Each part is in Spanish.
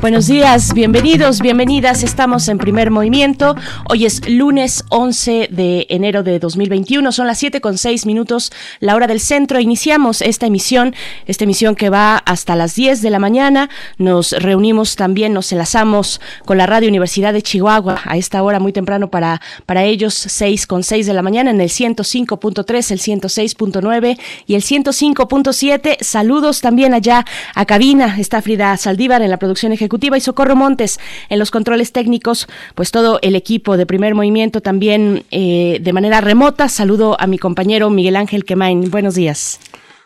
Buenos días, bienvenidos, bienvenidas. Estamos en primer movimiento. Hoy es lunes 11 de enero de 2021. Son las 7 con 6 minutos, la hora del centro. Iniciamos esta emisión, esta emisión que va hasta las 10 de la mañana. Nos reunimos también, nos enlazamos con la Radio Universidad de Chihuahua a esta hora muy temprano para, para ellos, 6 con 6 de la mañana en el 105.3, el 106.9 y el 105.7. Saludos también allá a cabina. Está Frida Saldívar en la producción ejecutiva y Socorro Montes en los controles técnicos, pues todo el equipo de primer movimiento también eh, de manera remota. Saludo a mi compañero Miguel Ángel Quemain. Buenos días.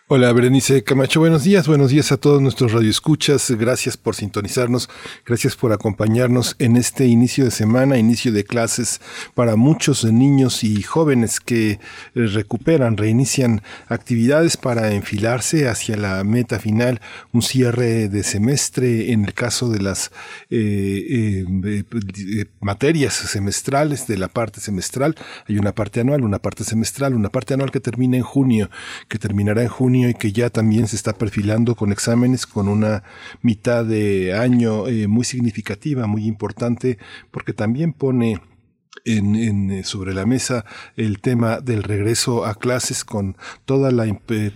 Hola, Berenice Camacho, buenos días, buenos días a todos nuestros radioescuchas, gracias por sintonizarnos, gracias por acompañarnos en este inicio de semana, inicio de clases para muchos niños y jóvenes que eh, recuperan, reinician actividades para enfilarse hacia la meta final, un cierre de semestre en el caso de las eh, eh, materias semestrales, de la parte semestral, hay una parte anual, una parte semestral, una parte anual que termina en junio, que terminará en junio y que ya también se está perfilando con exámenes con una mitad de año eh, muy significativa, muy importante, porque también pone en, eh, sobre la mesa el tema del regreso a clases con toda la,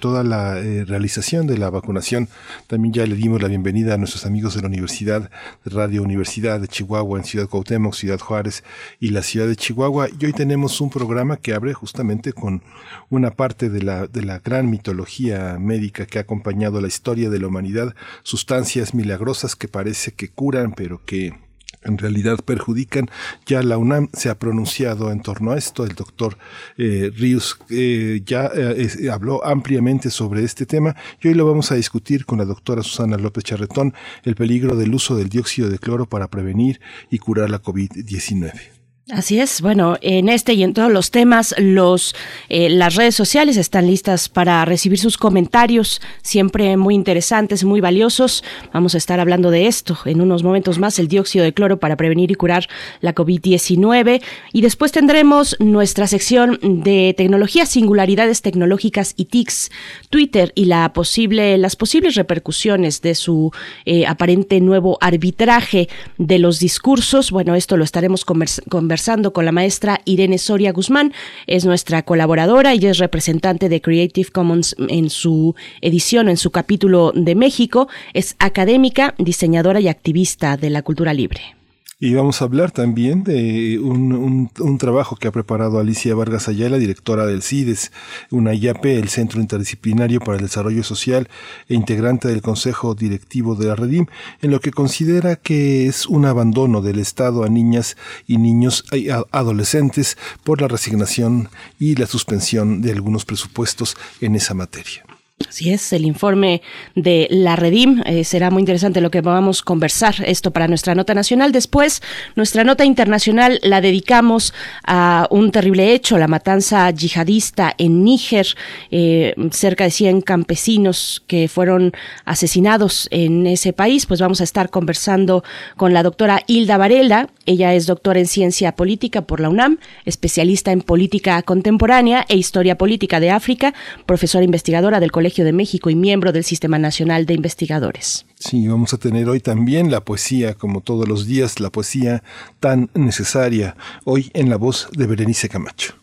toda la eh, realización de la vacunación. También ya le dimos la bienvenida a nuestros amigos de la Universidad, de Radio Universidad de Chihuahua en Ciudad Cuauhtémoc, Ciudad Juárez y la Ciudad de Chihuahua. Y hoy tenemos un programa que abre justamente con una parte de la, de la gran mitología médica que ha acompañado la historia de la humanidad, sustancias milagrosas que parece que curan, pero que en realidad perjudican. Ya la UNAM se ha pronunciado en torno a esto. El doctor eh, Ríos eh, ya eh, habló ampliamente sobre este tema y hoy lo vamos a discutir con la doctora Susana López Charretón, el peligro del uso del dióxido de cloro para prevenir y curar la COVID-19. Así es, bueno, en este y en todos los temas, los eh, las redes sociales están listas para recibir sus comentarios, siempre muy interesantes, muy valiosos. Vamos a estar hablando de esto en unos momentos más, el dióxido de cloro para prevenir y curar la COVID-19. Y después tendremos nuestra sección de tecnología, singularidades tecnológicas y TICs, Twitter y la posible, las posibles repercusiones de su eh, aparente nuevo arbitraje de los discursos. Bueno, esto lo estaremos conversando conversando con la maestra Irene Soria Guzmán. Es nuestra colaboradora y es representante de Creative Commons en su edición, en su capítulo de México. Es académica, diseñadora y activista de la cultura libre. Y vamos a hablar también de un, un, trabajo que ha preparado Alicia Vargas Ayala, directora del CIDES, una IAP, el Centro Interdisciplinario para el Desarrollo Social e integrante del Consejo Directivo de la Redim, en lo que considera que es un abandono del Estado a niñas y niños y adolescentes por la resignación y la suspensión de algunos presupuestos en esa materia. Así es, el informe de la Redim. Eh, será muy interesante lo que vamos a conversar esto para nuestra nota nacional. Después, nuestra nota internacional la dedicamos a un terrible hecho, la matanza yihadista en Níger. Eh, cerca de 100 campesinos que fueron asesinados en ese país. Pues vamos a estar conversando con la doctora Hilda Varela. Ella es doctora en ciencia política por la UNAM, especialista en política contemporánea e historia política de África, profesora investigadora del Colegio de México y miembro del Sistema Nacional de Investigadores. Sí, vamos a tener hoy también la poesía, como todos los días, la poesía tan necesaria, hoy en la voz de Berenice Camacho.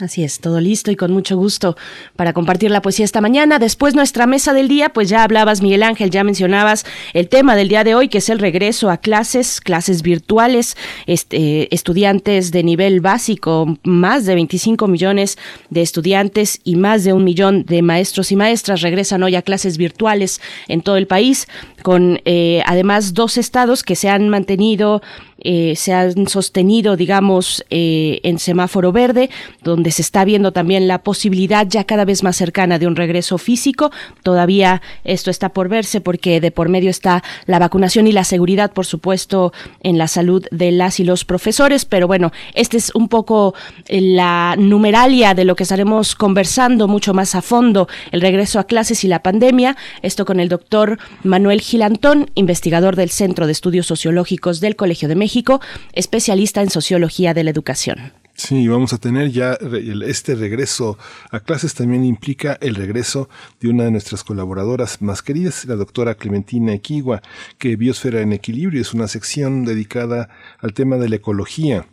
Así es, todo listo y con mucho gusto para compartir la poesía esta mañana. Después nuestra mesa del día, pues ya hablabas Miguel Ángel, ya mencionabas el tema del día de hoy, que es el regreso a clases, clases virtuales, este, estudiantes de nivel básico, más de 25 millones de estudiantes y más de un millón de maestros y maestras regresan hoy a clases virtuales en todo el país. con eh, además dos estados que se han mantenido eh, se han sostenido, digamos, eh, en semáforo verde, donde se está viendo también la posibilidad ya cada vez más cercana de un regreso físico. Todavía esto está por verse porque de por medio está la vacunación y la seguridad, por supuesto, en la salud de las y los profesores. Pero bueno, este es un poco la numeralia de lo que estaremos conversando mucho más a fondo, el regreso a clases y la pandemia. Esto con el doctor Manuel Gilantón, investigador del Centro de Estudios Sociológicos del Colegio de México México, especialista en sociología de la educación. Sí, vamos a tener ya este regreso a clases también implica el regreso de una de nuestras colaboradoras más queridas, la doctora Clementina Equigua, que Biosfera en Equilibrio es una sección dedicada al tema de la ecología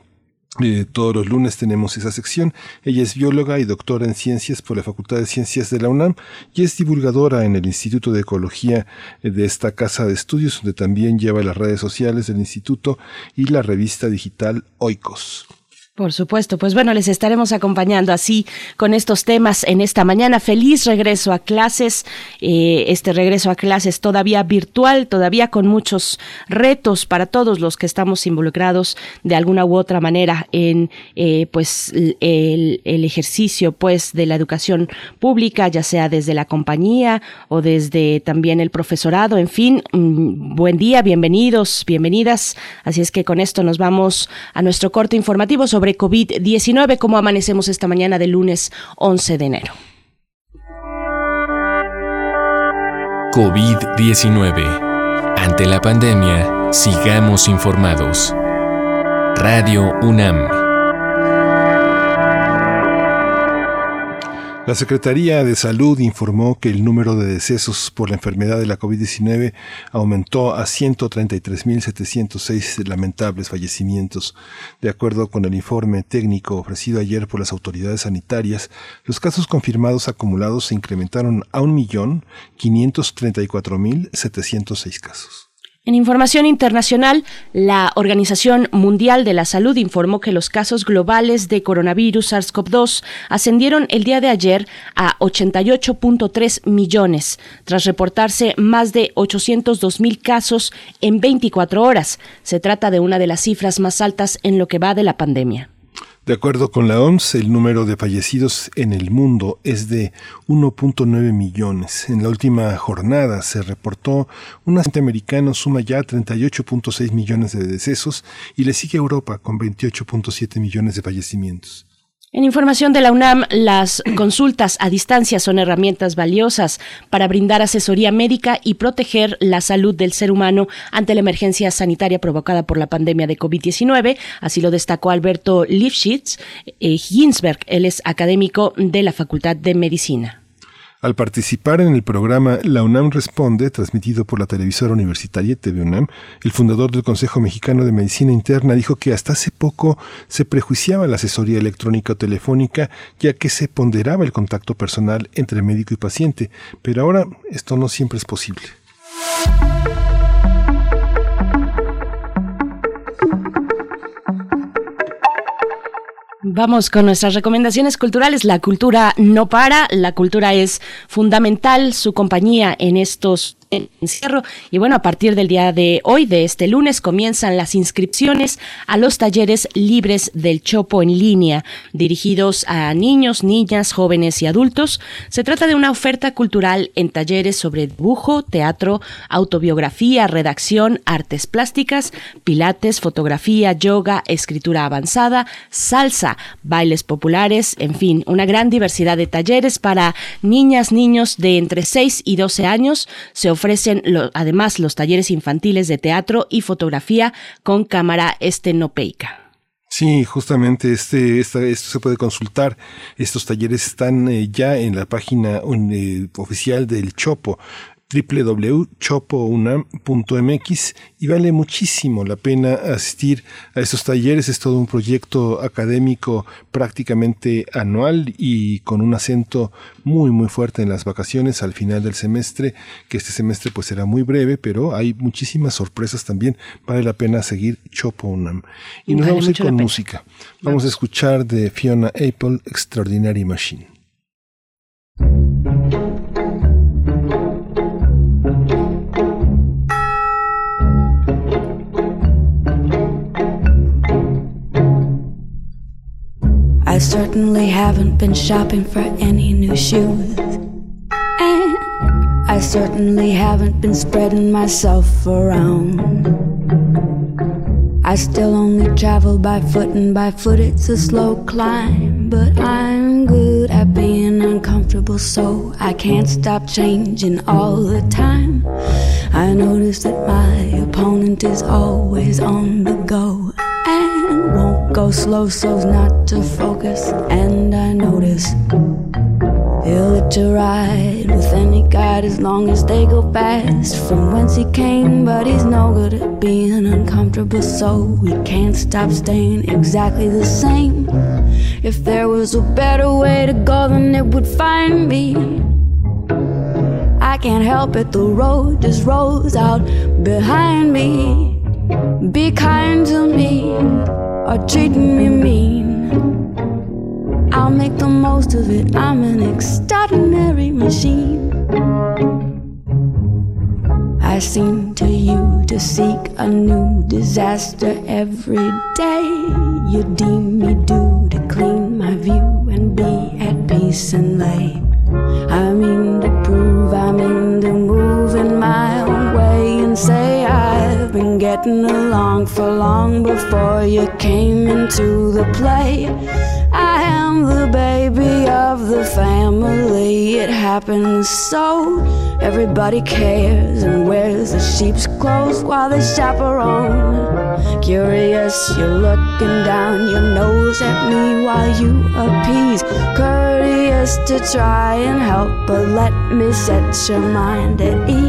eh, todos los lunes tenemos esa sección. Ella es bióloga y doctora en ciencias por la Facultad de Ciencias de la UNAM y es divulgadora en el Instituto de Ecología eh, de esta casa de estudios, donde también lleva las redes sociales del instituto y la revista digital Oikos. Por supuesto, pues bueno, les estaremos acompañando así con estos temas en esta mañana. Feliz regreso a clases, eh, este regreso a clases todavía virtual, todavía con muchos retos para todos los que estamos involucrados de alguna u otra manera en eh, pues el, ejercicio pues de la educación pública, ya sea desde la compañía o desde también el profesorado. En fin, mm, buen día, bienvenidos, bienvenidas. Así es que con esto nos vamos a nuestro corte informativo sobre COVID-19, como amanecemos esta mañana del lunes 11 de enero. COVID-19. Ante la pandemia, sigamos informados. Radio UNAM. La Secretaría de Salud informó que el número de decesos por la enfermedad de la COVID-19 aumentó a 133.706 lamentables fallecimientos. De acuerdo con el informe técnico ofrecido ayer por las autoridades sanitarias, los casos confirmados acumulados se incrementaron a 1.534.706 casos. En información internacional, la Organización Mundial de la Salud informó que los casos globales de coronavirus SARS-CoV-2 ascendieron el día de ayer a 88.3 millones, tras reportarse más de 802 mil casos en 24 horas. Se trata de una de las cifras más altas en lo que va de la pandemia. De acuerdo con la OMS, el número de fallecidos en el mundo es de 1.9 millones. En la última jornada se reportó un americano suma ya 38.6 millones de decesos y le sigue Europa con 28.7 millones de fallecimientos. En información de la UNAM, las consultas a distancia son herramientas valiosas para brindar asesoría médica y proteger la salud del ser humano ante la emergencia sanitaria provocada por la pandemia de COVID-19. Así lo destacó Alberto Lifshitz eh, Ginsberg. Él es académico de la Facultad de Medicina. Al participar en el programa La UNAM Responde, transmitido por la televisora universitaria TV UNAM, el fundador del Consejo Mexicano de Medicina Interna dijo que hasta hace poco se prejuiciaba la asesoría electrónica o telefónica, ya que se ponderaba el contacto personal entre médico y paciente, pero ahora esto no siempre es posible. Vamos con nuestras recomendaciones culturales. La cultura no para, la cultura es fundamental, su compañía en estos encierro. Y bueno, a partir del día de hoy, de este lunes, comienzan las inscripciones a los talleres libres del Chopo en línea, dirigidos a niños, niñas, jóvenes y adultos. Se trata de una oferta cultural en talleres sobre dibujo, teatro, autobiografía, redacción, artes plásticas, pilates, fotografía, yoga, escritura avanzada, salsa, bailes populares, en fin, una gran diversidad de talleres para niñas, niños de entre 6 y 12 años. Se ofrecen además los talleres infantiles de teatro y fotografía con cámara estenopeica. Sí, justamente este, esto se puede consultar. Estos talleres están eh, ya en la página eh, oficial del Chopo www.chopounam.mx y vale muchísimo la pena asistir a estos talleres. Es todo un proyecto académico prácticamente anual y con un acento muy muy fuerte en las vacaciones al final del semestre, que este semestre pues será muy breve, pero hay muchísimas sorpresas también. Vale la pena seguir Chopo Unam. Y nos vamos a ir con música. Vamos a escuchar de Fiona Apple Extraordinary Machine. I certainly haven't been shopping for any new shoes. And I certainly haven't been spreading myself around. I still only travel by foot, and by foot it's a slow climb. But I'm good at being uncomfortable, so I can't stop changing all the time. I notice that my opponent is always on the go and won't go slow so's not to focus. And I notice he'll let you ride with any guide as long as they go fast from whence he came. But he's no good at being uncomfortable, so we can't stop staying exactly the same. If there was a better way to go, then it would find me. I can't help it, the road just rolls out behind me. Be kind to me or treating me mean. I'll make the most of it. I'm an extraordinary machine. I seem to you to seek a new disaster every day. You deem me due to clean my view and be at peace and lay. I mean to prove, I mean to getting along for long before you came into the play. I am the baby of the family. It happens so. Everybody cares and wears the sheep's clothes while they chaperone. Curious, you're looking down your nose at me while you appease. Courteous to try and help, but let me set your mind at ease.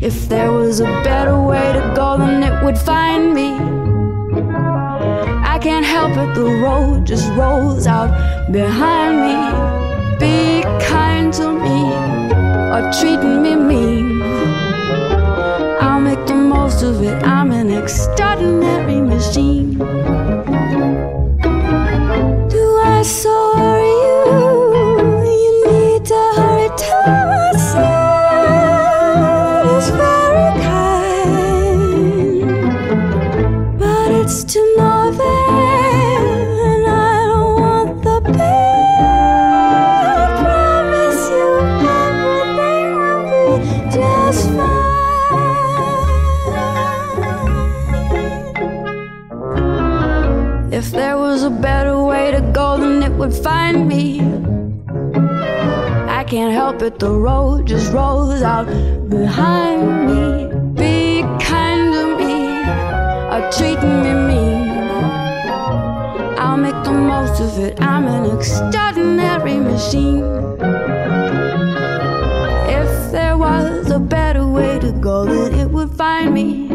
If there was a better way to go, then it would find me. I can't help it, the road just rolls out behind me. Be kind to me or treat me mean. I'll make the most of it, I'm an extraordinary machine. Do I soar can't help it, the road just rolls out behind me. Be kind to me or treating me mean. I'll make the most of it, I'm an extraordinary machine. If there was a better way to go, then it would find me.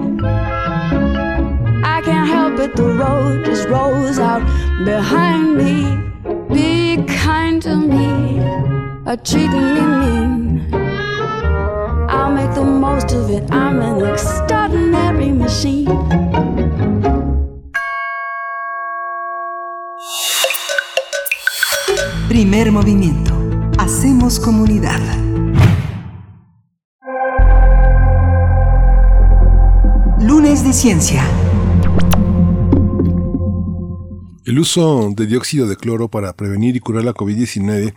I can't help it, the road just rolls out behind me. Be kind to me or treating me mean. I'll make the most of it, I'm an extraordinary machine. Primer movimiento. Hacemos comunidad. Lunes de Ciencia. El uso de dióxido de cloro para prevenir y curar la COVID-19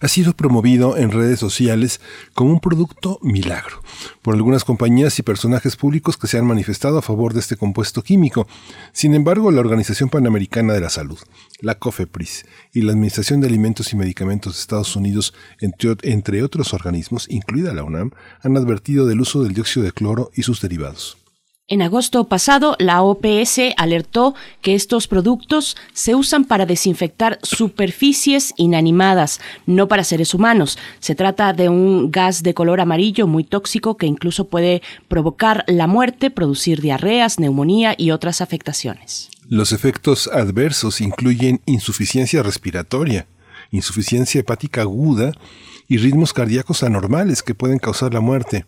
ha sido promovido en redes sociales como un producto milagro por algunas compañías y personajes públicos que se han manifestado a favor de este compuesto químico. Sin embargo, la Organización Panamericana de la Salud, la COFEPRIS y la Administración de Alimentos y Medicamentos de Estados Unidos, entre, otros organismos, incluida la UNAM, han advertido del uso del dióxido de cloro y sus derivados. En agosto pasado, la OPS alertó que estos productos se usan para desinfectar superficies inanimadas, no para seres humanos. Se trata de un gas de color amarillo muy tóxico que incluso puede provocar la muerte, producir diarreas, neumonía y otras afectaciones. Los efectos adversos incluyen insuficiencia respiratoria, insuficiencia hepática aguda y ritmos cardíacos anormales que pueden causar la muerte.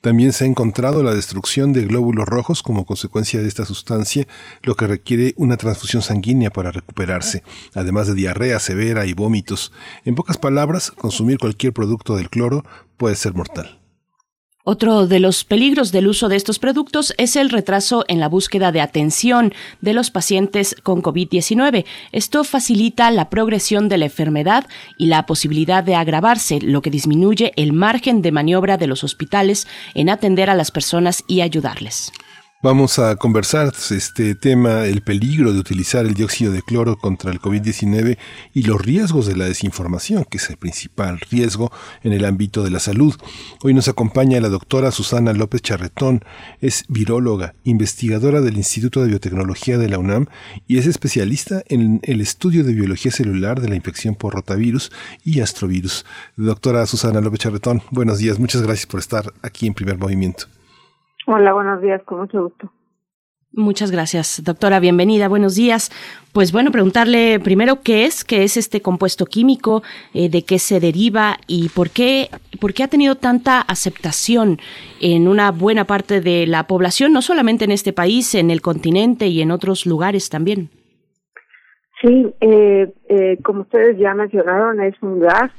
También se ha encontrado la destrucción de glóbulos rojos como consecuencia de esta sustancia, lo que requiere una transfusión sanguínea para recuperarse, además de diarrea severa y vómitos. En pocas palabras, consumir cualquier producto del cloro puede ser mortal. Otro de los peligros del uso de estos productos es el retraso en la búsqueda de atención de los pacientes con COVID-19. Esto facilita la progresión de la enfermedad y la posibilidad de agravarse, lo que disminuye el margen de maniobra de los hospitales en atender a las personas y ayudarles. Vamos a conversar este tema, el peligro de utilizar el dióxido de cloro contra el COVID-19 y los riesgos de la desinformación, que es el principal riesgo en el ámbito de la salud. Hoy nos acompaña la doctora Susana López Charretón, es viróloga, investigadora del Instituto de Biotecnología de la UNAM y es especialista en el estudio de biología celular de la infección por rotavirus y astrovirus. Doctora Susana López Charretón, buenos días, muchas gracias por estar aquí en primer movimiento. Hola, buenos días, con mucho gusto. Muchas gracias, doctora. Bienvenida. Buenos días. Pues bueno, preguntarle primero qué es, qué es este compuesto químico, eh, de qué se deriva y por qué, por qué ha tenido tanta aceptación en una buena parte de la población, no solamente en este país, en el continente y en otros lugares también. Sí, eh, eh, como ustedes ya mencionaron, es un gas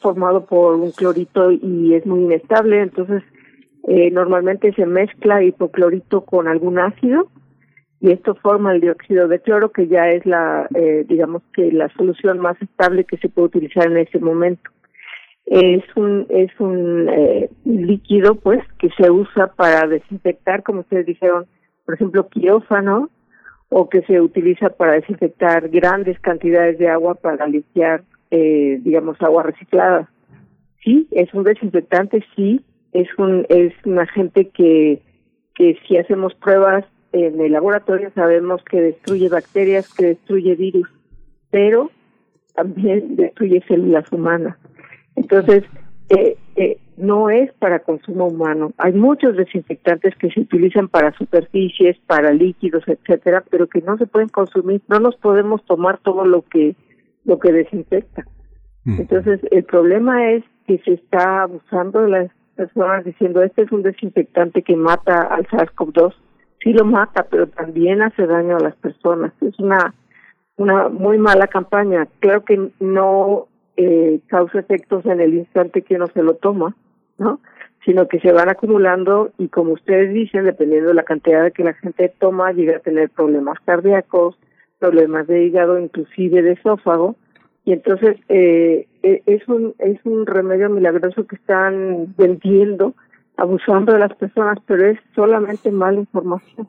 formado por un clorito y es muy inestable, entonces eh, normalmente se mezcla hipoclorito con algún ácido y esto forma el dióxido de cloro que ya es la, eh, digamos que la solución más estable que se puede utilizar en ese momento. Es un es un eh, líquido pues que se usa para desinfectar, como ustedes dijeron, por ejemplo, quirófano o que se utiliza para desinfectar grandes cantidades de agua para limpiar, eh, digamos, agua reciclada. Sí, es un desinfectante, sí, es un es un agente que que si hacemos pruebas en el laboratorio sabemos que destruye bacterias, que destruye virus, pero también destruye células humanas. Entonces, eh, eh, no es para consumo humano. Hay muchos desinfectantes que se utilizan para superficies, para líquidos, etcétera, pero que no se pueden consumir. No nos podemos tomar todo lo que lo que desinfecta. Entonces, el problema es que se está abusando de las personas diciendo este es un desinfectante que mata al SARS-CoV-2. Sí lo mata, pero también hace daño a las personas. Es una una muy mala campaña. Claro que no eh, causa efectos en el instante que uno se lo toma, ¿no? Sino que se van acumulando y como ustedes dicen, dependiendo de la cantidad que la gente toma, llega a tener problemas cardíacos, problemas de hígado, inclusive de esófago, y entonces eh, e, es un es un remedio milagroso que están vendiendo abusando de las personas pero es solamente mala información.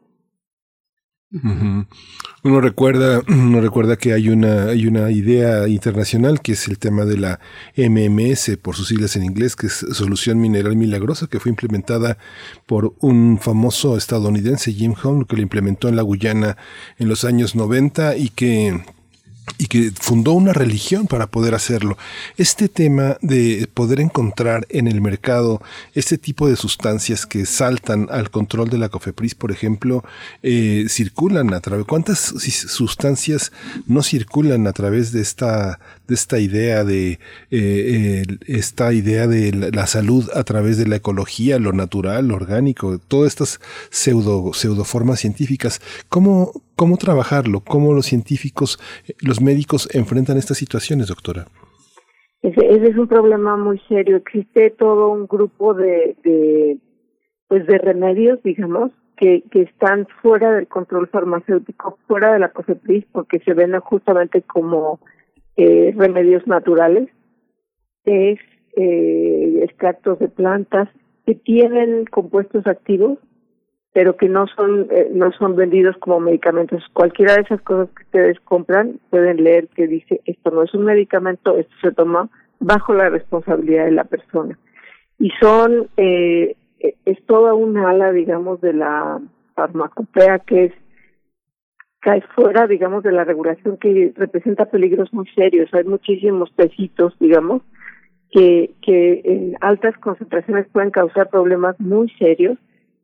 Uno recuerda uno recuerda que hay una hay una idea internacional que es el tema de la MMS por sus siglas en inglés que es solución mineral milagrosa que fue implementada por un famoso estadounidense Jim Home que lo implementó en la Guyana en los años 90 y que y que fundó una religión para poder hacerlo. Este tema de poder encontrar en el mercado este tipo de sustancias que saltan al control de la COFEPRIS, por ejemplo, eh, circulan a través, ¿cuántas sustancias no circulan a través de esta, de esta idea de, eh, esta idea de la, salud a través de la ecología, lo natural, lo orgánico, todas estas pseudo, pseudoformas científicas? ¿Cómo, cómo trabajarlo? ¿Cómo los científicos, los médicos enfrentan estas situaciones, doctora? Ese, es un problema muy serio. Existe todo un grupo de, de pues de remedios, digamos, que, que están fuera del control farmacéutico, fuera de la COFEPRIS, porque se ven justamente como eh, remedios naturales. Es eh, extractos de plantas que tienen compuestos activos pero que no son eh, no son vendidos como medicamentos. Cualquiera de esas cosas que ustedes compran pueden leer que dice esto no es un medicamento, esto se toma bajo la responsabilidad de la persona. Y son eh, es toda una ala, digamos, de la farmacopea que es cae fuera, digamos, de la regulación que representa peligros muy serios. Hay muchísimos pesitos, digamos, que que en altas concentraciones pueden causar problemas muy serios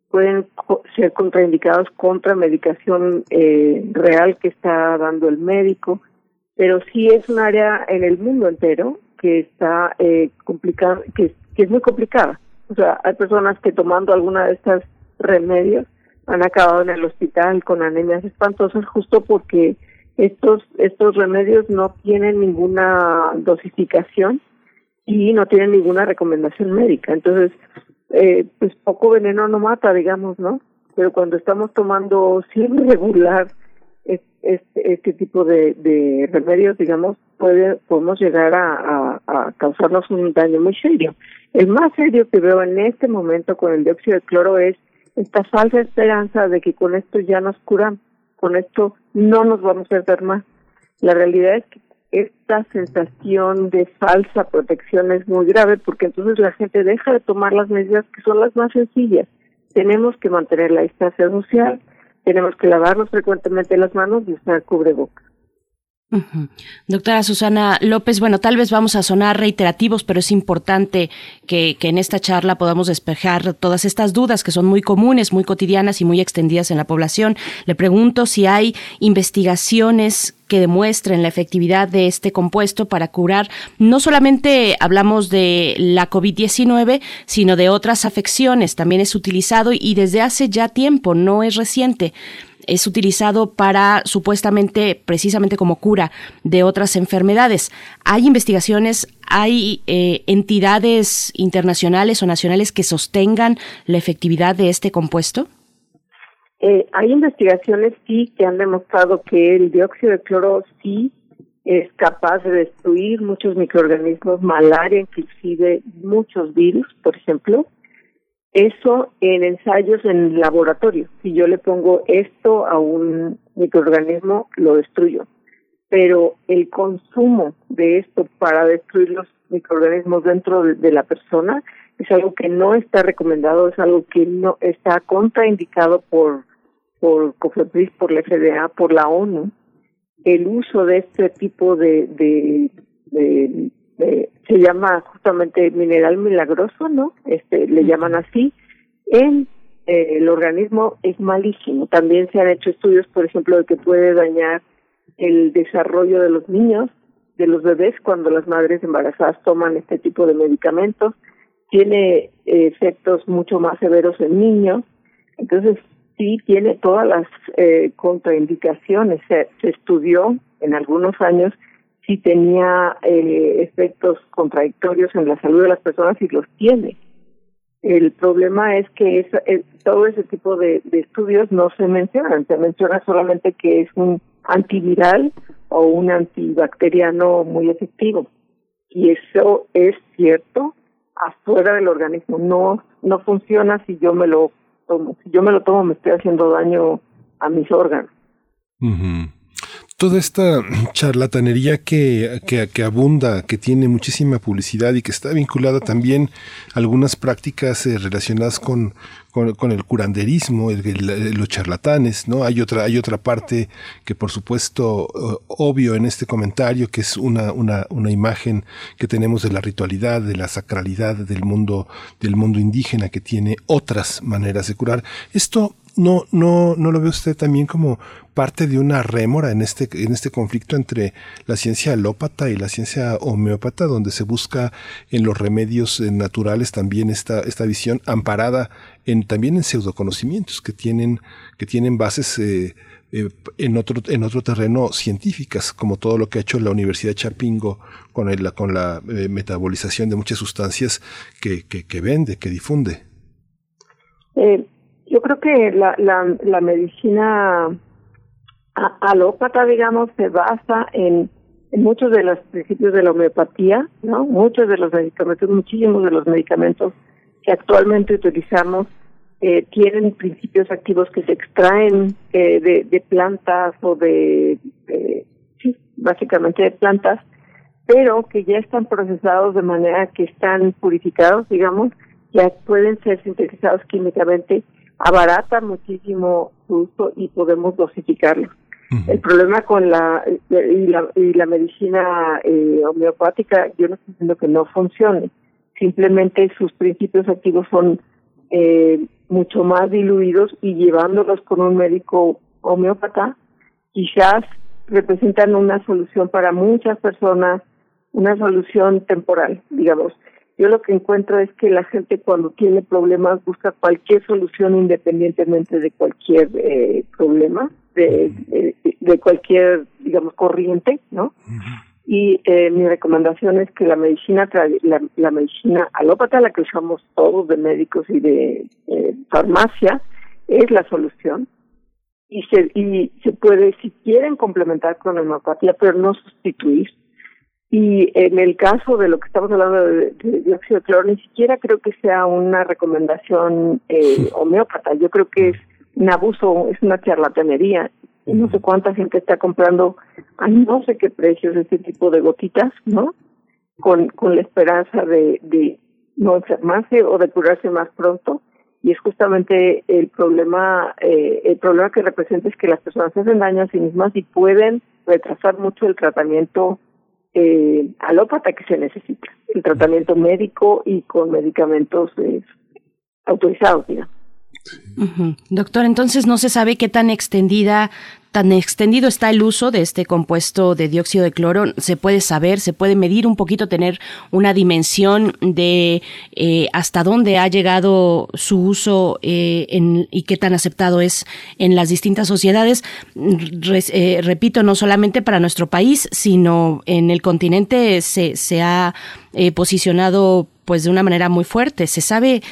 pueden ser contraindicados contra medicación eh, real que está dando el médico, pero sí es un área en el mundo entero que está eh, complicada, que, que es muy complicada. O sea, hay personas que tomando alguna de estas remedios han acabado en el hospital con anemias espantosas justo porque estos estos remedios no tienen ninguna dosificación y no tienen ninguna recomendación médica. Entonces, eh, pues poco veneno no mata, digamos, ¿no? Pero cuando estamos tomando siempre regular este, este tipo de, de remedios, digamos, puede, podemos llegar a, a, causarnos un daño muy serio. El más serio que veo en este momento con el dióxido de cloro es esta falsa esperanza de que con esto ya nos curan, con esto no nos vamos a enfermar. La realidad es que esta sensación de falsa protección es muy grave porque entonces la gente deja de tomar las medidas que son las más sencillas. Tenemos que mantener la distancia social, tenemos que lavarnos frecuentemente las manos y usar cubrebocas. Doctora Susana López, bueno, tal vez vamos a sonar reiterativos, pero es importante que, en esta charla podamos despejar todas estas dudas que son muy comunes, muy cotidianas y muy extendidas en la población. Le pregunto si hay investigaciones que demuestren la efectividad de este compuesto para curar, no solamente hablamos de la COVID-19, sino de otras afecciones. También es utilizado y desde hace ya tiempo, no es reciente es utilizado para supuestamente, precisamente como cura de otras enfermedades. ¿Hay investigaciones, hay eh, entidades internacionales o nacionales que sostengan la efectividad de este compuesto? Eh, hay investigaciones, sí, que han demostrado que el dióxido de cloro sí es capaz de destruir muchos microorganismos, malaria, inclusive muchos virus, por ejemplo. Eso en ensayos en laboratorio. Si yo le pongo esto a un microorganismo, lo destruyo. Pero el consumo de esto para destruir los microorganismos dentro de, la persona es algo que no está recomendado, es algo que no está contraindicado por por COFEPRIS, por la FDA, por la ONU. El uso de este tipo de, de, de se llama justamente mineral milagroso, ¿no? Este, le llaman así. En eh, el organismo es malísimo. También se han hecho estudios, por ejemplo, de que puede dañar el desarrollo de los niños, de los bebés, cuando las madres embarazadas toman este tipo de medicamentos. Tiene eh, efectos mucho más severos en niños. Entonces, sí tiene todas las eh, contraindicaciones. Se, se estudió en algunos años si tenía eh, efectos contradictorios en la salud de las personas y los tiene. El problema es que eh, todo ese tipo de, estudios no se mencionan, se menciona solamente que es un antiviral o un antibacteriano muy efectivo. Y eso es cierto afuera del organismo, no no funciona si yo me lo tomo. Si yo me lo tomo me estoy haciendo daño a mis órganos toda esta charlatanería que, que, abunda, que tiene muchísima publicidad y que está vinculada también a algunas prácticas eh, relacionadas con, con, el curanderismo, los charlatanes, ¿no? Hay otra, hay otra parte que por supuesto obvio en este comentario, que es una, una, una imagen que tenemos de la ritualidad, de la sacralidad del mundo, del mundo indígena que tiene otras maneras de curar. Esto no, no, no lo ve usted también como parte de una rémora en este, en este conflicto entre la ciencia alópata y la ciencia homeópata, donde se busca en los remedios eh, naturales también esta, esta visión amparada en, también en pseudoconocimientos que tienen, que tienen bases eh, eh, en otro, en otro terreno científicas, como todo lo que ha hecho la Universidad de Chapingo con, el, con la metabolización de muchas sustancias que, que, que vende, que difunde. Yo creo que la, la, la medicina alópata, digamos, se basa en, muchos de los principios de la homeopatía, ¿no? Muchos de los medicamentos, muchísimos de los medicamentos que actualmente utilizamos eh, tienen principios activos que se extraen eh, de, de, plantas o de, sí, básicamente de plantas, pero que ya están procesados de manera que están purificados, digamos, ya pueden ser sintetizados químicamente, abarata muchísimo su uso y podemos dosificarlos. El problema con la y la, y la medicina eh, homeopática, yo no estoy diciendo que no funcione, simplemente sus principios activos son eh, mucho más diluidos y llevándolos con un médico homeópata, quizás representan una solución para muchas personas, una solución temporal, digamos. Yo lo que encuentro es que la gente cuando tiene problemas busca cualquier solución independientemente de cualquier eh, problema de, de, cualquier, digamos, corriente, ¿no? Y eh, mi recomendación es que la medicina la, la, medicina alópata, la que usamos todos de médicos y de eh, farmacia, es la solución. Y se, y se puede, si quieren, complementar con homeopatía, pero no sustituir. Y en el caso de lo que estamos hablando de, dióxido de cloro, ni siquiera creo que sea una recomendación eh, homeópata. Yo creo que es un abuso, es una charlatanería. No sé cuánta gente está comprando a no sé qué precios este tipo de gotitas, ¿no? Con, con la esperanza de, de no enfermarse o de curarse más pronto. Y es justamente el problema, eh, el problema que representa es que las personas se hacen daño a sí mismas y pueden retrasar mucho el tratamiento eh, alópata que se necesita, el tratamiento médico y con medicamentos eh, autorizados, digamos. Doctor, entonces no se sabe qué tan extendida tan extendido está el uso de este compuesto de dióxido de cloro, se puede saber, se puede medir un poquito, tener una dimensión de eh, hasta dónde ha llegado su uso eh, y qué tan aceptado es en las distintas sociedades. Eh, repito, no solamente para nuestro país, sino en el continente se, se ha posicionado pues de una manera muy fuerte. ¿Se sabe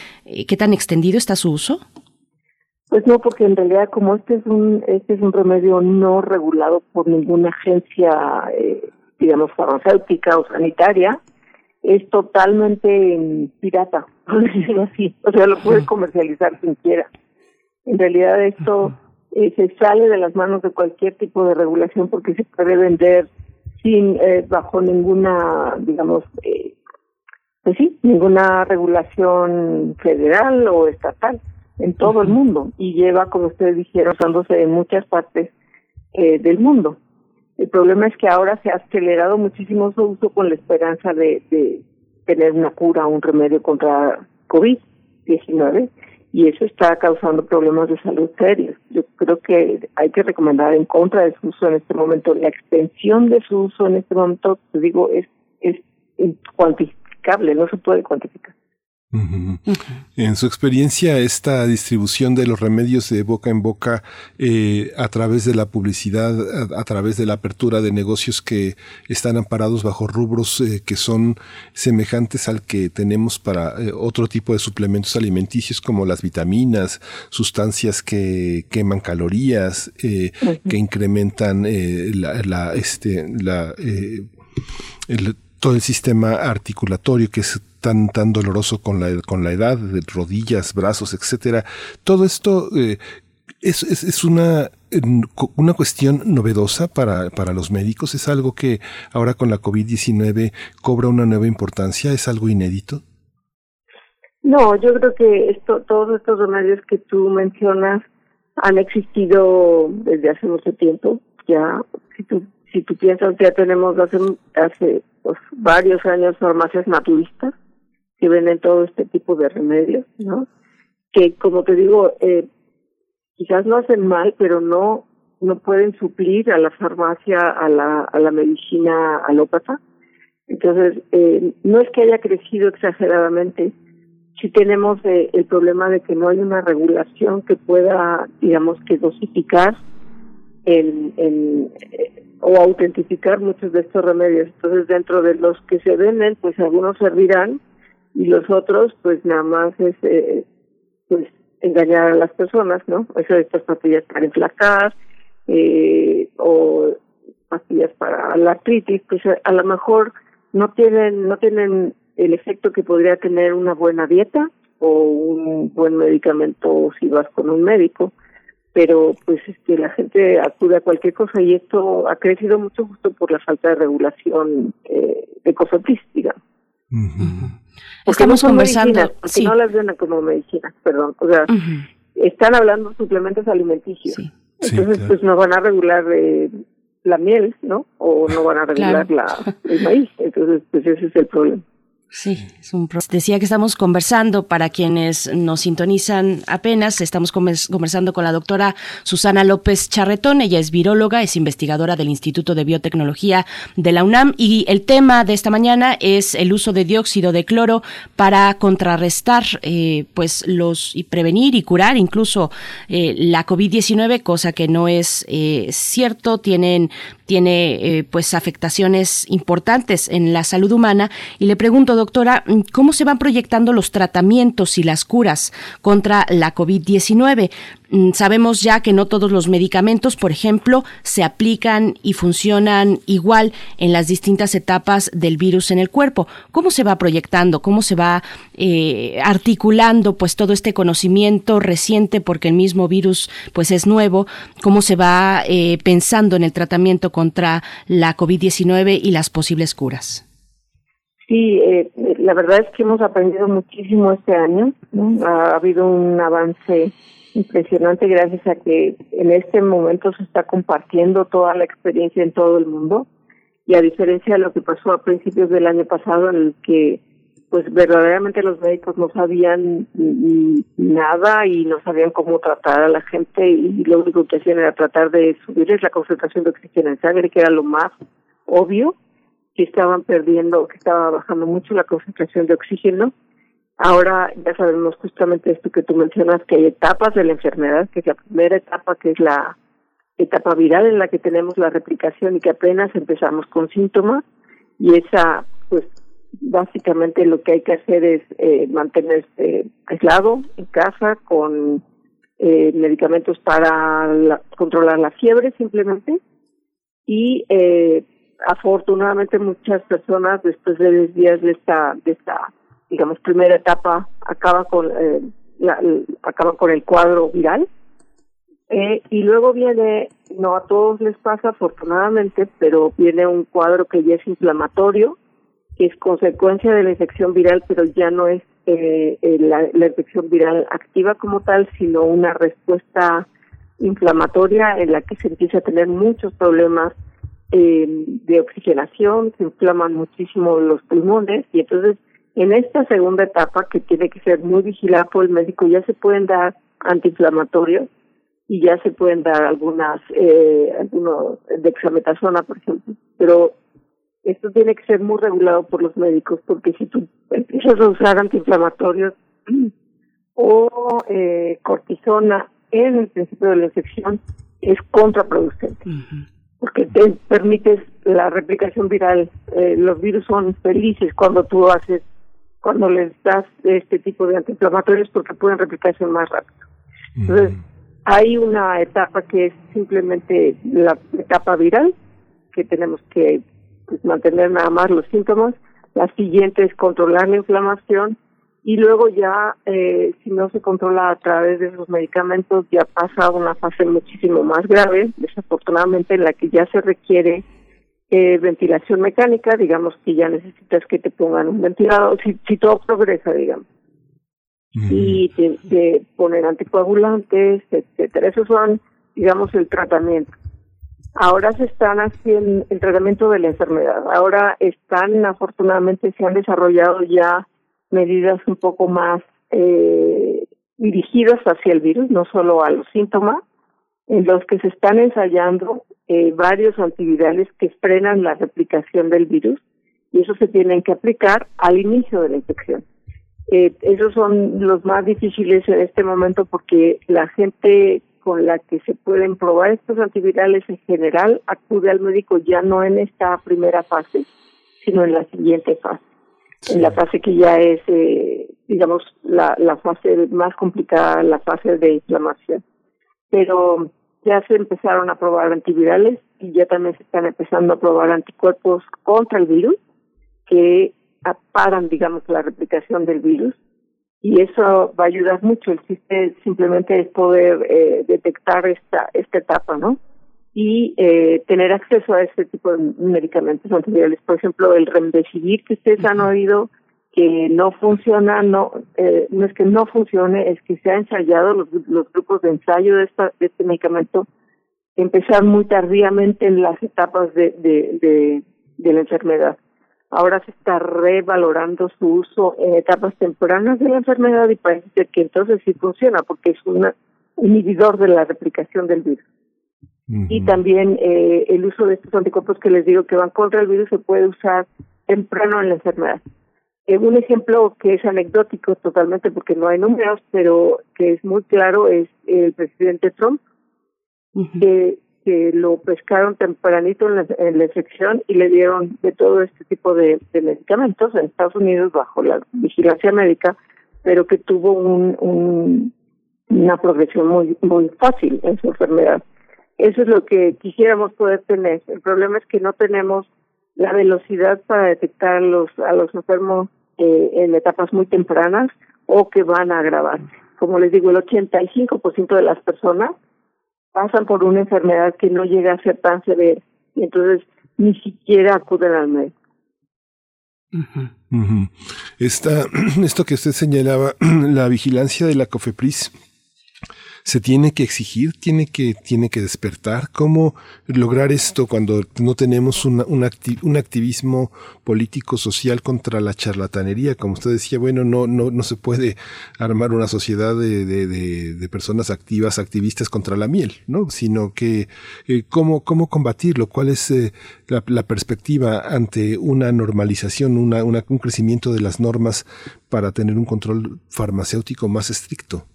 qué tan extendido está su uso? Pues no, porque en realidad como este es un este es un remedio no regulado por ninguna agencia, eh, digamos farmacéutica o sanitaria, es totalmente pirata, por decirlo así. O sea, lo puede comercializar quien quiera. En realidad esto eh, se sale de las manos de cualquier tipo de regulación porque se puede vender sin eh, bajo ninguna, digamos, eh, pues sí, ninguna regulación federal o estatal en todo el mundo y lleva, como ustedes dijeron, usándose en muchas partes eh, del mundo. El problema es que ahora se ha acelerado muchísimo su uso con la esperanza de, de tener una cura, un remedio contra COVID-19 y eso está causando problemas de salud serios. Yo creo que hay que recomendar en contra de su uso en este momento. La extensión de su uso en este momento, te digo, es, es cuantificable, no se puede cuantificar. En su experiencia, esta distribución de los remedios de boca en boca eh, a través de la publicidad, a, través de la apertura de negocios que están amparados bajo rubros eh, que son semejantes al que tenemos para eh, otro tipo de suplementos alimenticios como las vitaminas, sustancias que queman calorías, que incrementan la, este, la, el, todo el sistema articulatorio que es tan tan doloroso con la con la edad de rodillas brazos etcétera. Todo esto eh, es, es, es, una una cuestión novedosa para, para los médicos. Es algo que ahora con la COVID-19 cobra una nueva importancia. Es algo inédito no yo creo que esto todos estos remedios que tú mencionas han existido desde hace mucho tiempo. Ya si tú si tú piensas ya tenemos hace hace pues, varios años farmacias naturistas que venden todo este tipo de remedios, ¿no? Que como te digo, eh, quizás no hacen mal, pero no no pueden suplir a la farmacia, a la, a la medicina alópata. Entonces, eh, no es que haya crecido exageradamente, sí tenemos eh, el problema de que no hay una regulación que pueda, digamos, que dosificar en, en, o autentificar muchos de estos remedios. Entonces, dentro de los que se venden, pues algunos servirán y los otros, pues nada más es, eh, pues, engañar a las personas, ¿no? Eso de estas pastillas para enflacar, eh, o pastillas para la artritis, pues a lo mejor no tienen, no tienen el efecto que podría tener una buena dieta o un buen medicamento si vas con un médico pero pues este la gente acude a cualquier cosa y esto ha crecido mucho justo por la falta de regulación eh, de COFEPRIS, digamos. Estamos conversando, porque no las ven como medicina, perdón, o sea, están hablando de suplementos alimenticios. Entonces, pues no van a regular eh, la miel, ¿no? O no van a regular la, el maíz. Entonces, pues ese es el problema. Sí, es un decía que estamos conversando para quienes nos sintonizan apenas, estamos conversando con la doctora Susana López Charretón, ella es viróloga, es investigadora del Instituto de Biotecnología de la UNAM y el tema de esta mañana es el uso de dióxido de cloro para contrarrestar eh, pues los y prevenir y curar incluso eh, la COVID-19, cosa que no es eh, cierto, tienen tiene eh, pues afectaciones importantes en la salud humana. Y le pregunto, doctora, ¿cómo se van proyectando los tratamientos y las curas contra la COVID-19? Mm, sabemos ya que no todos los medicamentos, por ejemplo, se aplican y funcionan igual en las distintas etapas del virus en el cuerpo. ¿Cómo se va proyectando? ¿Cómo se va eh, articulando pues todo este conocimiento reciente porque el mismo virus pues es nuevo? ¿Cómo se va eh, pensando en el tratamiento contra la COVID-19 y las posibles curas? Sí, eh, la verdad es que hemos aprendido muchísimo este año. Ha habido un avance impresionante gracias a que en este momento se está compartiendo toda la experiencia en todo el mundo. Y a diferencia de lo que pasó a principios del año pasado en el que pues verdaderamente los médicos no sabían nada y no sabían cómo tratar a la gente y lo único que hacían era tratar de subirles la concentración de oxígeno en sangre que era lo más obvio que estaban perdiendo que estaba bajando mucho la concentración de oxígeno Ahora ya sabemos justamente esto que tú mencionas, que hay etapas de la enfermedad, que es la primera etapa, que es la etapa viral en la que tenemos la replicación y que apenas empezamos con síntomas. Y esa, pues básicamente lo que hay que hacer es eh, mantenerse aislado en casa con eh, medicamentos para controlar la fiebre simplemente. Y eh, afortunadamente muchas personas después de 10 días de esta de esta digamos, primera etapa acaba con, eh, acaba con el cuadro viral. Eh, y luego viene, no a todos les pasa afortunadamente, pero viene un cuadro que ya es inflamatorio, que es consecuencia de la infección viral, pero ya no es eh, la, la infección viral activa como tal, sino una respuesta inflamatoria en la que se empieza a tener muchos problemas eh, de oxigenación, se inflaman muchísimo los pulmones y entonces en esta segunda etapa, que tiene que ser muy vigilada por el médico, ya se pueden dar antiinflamatorios y ya se pueden dar algunas, eh, algunos dexametasona, por ejemplo. Pero esto tiene que ser muy regulado por los médicos, porque si tú empiezas a usar antiinflamatorios o eh, cortisona en el principio de la infección, es contraproducente. Porque te permites la replicación viral. Eh, los virus son felices cuando tú haces cuando les das este tipo de antiinflamatorios porque pueden replicarse más rápido. Entonces, hay una etapa que es simplemente la etapa viral, que tenemos que pues, mantener nada más los síntomas. La siguiente es controlar la inflamación y luego ya, eh, si no se controla a través de esos medicamentos, ya pasa a una fase muchísimo más grave, desafortunadamente, en la que ya se requiere eh, ventilación mecánica, digamos que ya necesitas que te pongan un ventilador, si, si todo progresa, digamos. Y te, te, ponen anticoagulantes, etcétera. Esos son, digamos, el tratamiento. Ahora se están haciendo el tratamiento de la enfermedad. Ahora están, afortunadamente, se han desarrollado ya medidas un poco más eh, dirigidas hacia el virus, no solo a los síntomas, en los que se están ensayando eh, varios antivirales que frenan la replicación del virus y eso se tienen que aplicar al inicio de la infección. Eh, esos son los más difíciles en este momento porque la gente con la que se pueden probar estos antivirales en general acude al médico ya no en esta primera fase, sino en la siguiente fase, en la fase que ya es, eh, digamos, la, la fase más complicada, la fase de inflamación. Pero ya se empezaron a probar antivirales y ya también se están empezando a probar anticuerpos contra el virus que paran, digamos, la replicación del virus y eso va a ayudar mucho. El chiste simplemente es poder eh, detectar esta esta etapa, ¿no? Y eh, tener acceso a este tipo de medicamentos antivirales. Por ejemplo, el remdesivir que ustedes han oído que no funciona, no eh, no es que no funcione, es que se ha ensayado los, los grupos de ensayo de, esta, de este medicamento empezar muy tardíamente en las etapas de, de, de, de la enfermedad. Ahora se está revalorando su uso en etapas tempranas de la enfermedad y parece que entonces sí funciona porque es un inhibidor de la replicación del virus. Y también eh, el uso de estos anticuerpos que les digo que van contra el virus se puede usar temprano en la enfermedad. Un ejemplo que es anecdótico totalmente porque no hay números, pero que es muy claro, es el presidente Trump, que que lo pescaron tempranito en la, en la infección y le dieron de todo este tipo de, de medicamentos en Estados Unidos bajo la vigilancia médica, pero que tuvo un, un una progresión muy muy fácil en su enfermedad. Eso es lo que quisiéramos poder tener. El problema es que no tenemos la velocidad para detectar a los, a los enfermos eh, en etapas muy tempranas o que van a agravarse. Como les digo, el 85% de las personas pasan por una enfermedad que no llega a ser tan severa y entonces ni siquiera acuden al médico. esto que usted señalaba, la vigilancia de la COFEPRIS, se tiene que exigir, tiene que, tiene que despertar. ¿Cómo lograr esto cuando no tenemos una, un, un activismo político social contra la charlatanería? Como usted decía, bueno, no, no, no se puede armar una sociedad de, de, de, personas activas, activistas contra la miel, ¿no? Sino que eh, ¿cómo, cómo combatirlo, cuál es eh, la, la, perspectiva ante una normalización, una, una, un crecimiento de las normas para tener un control farmacéutico más estricto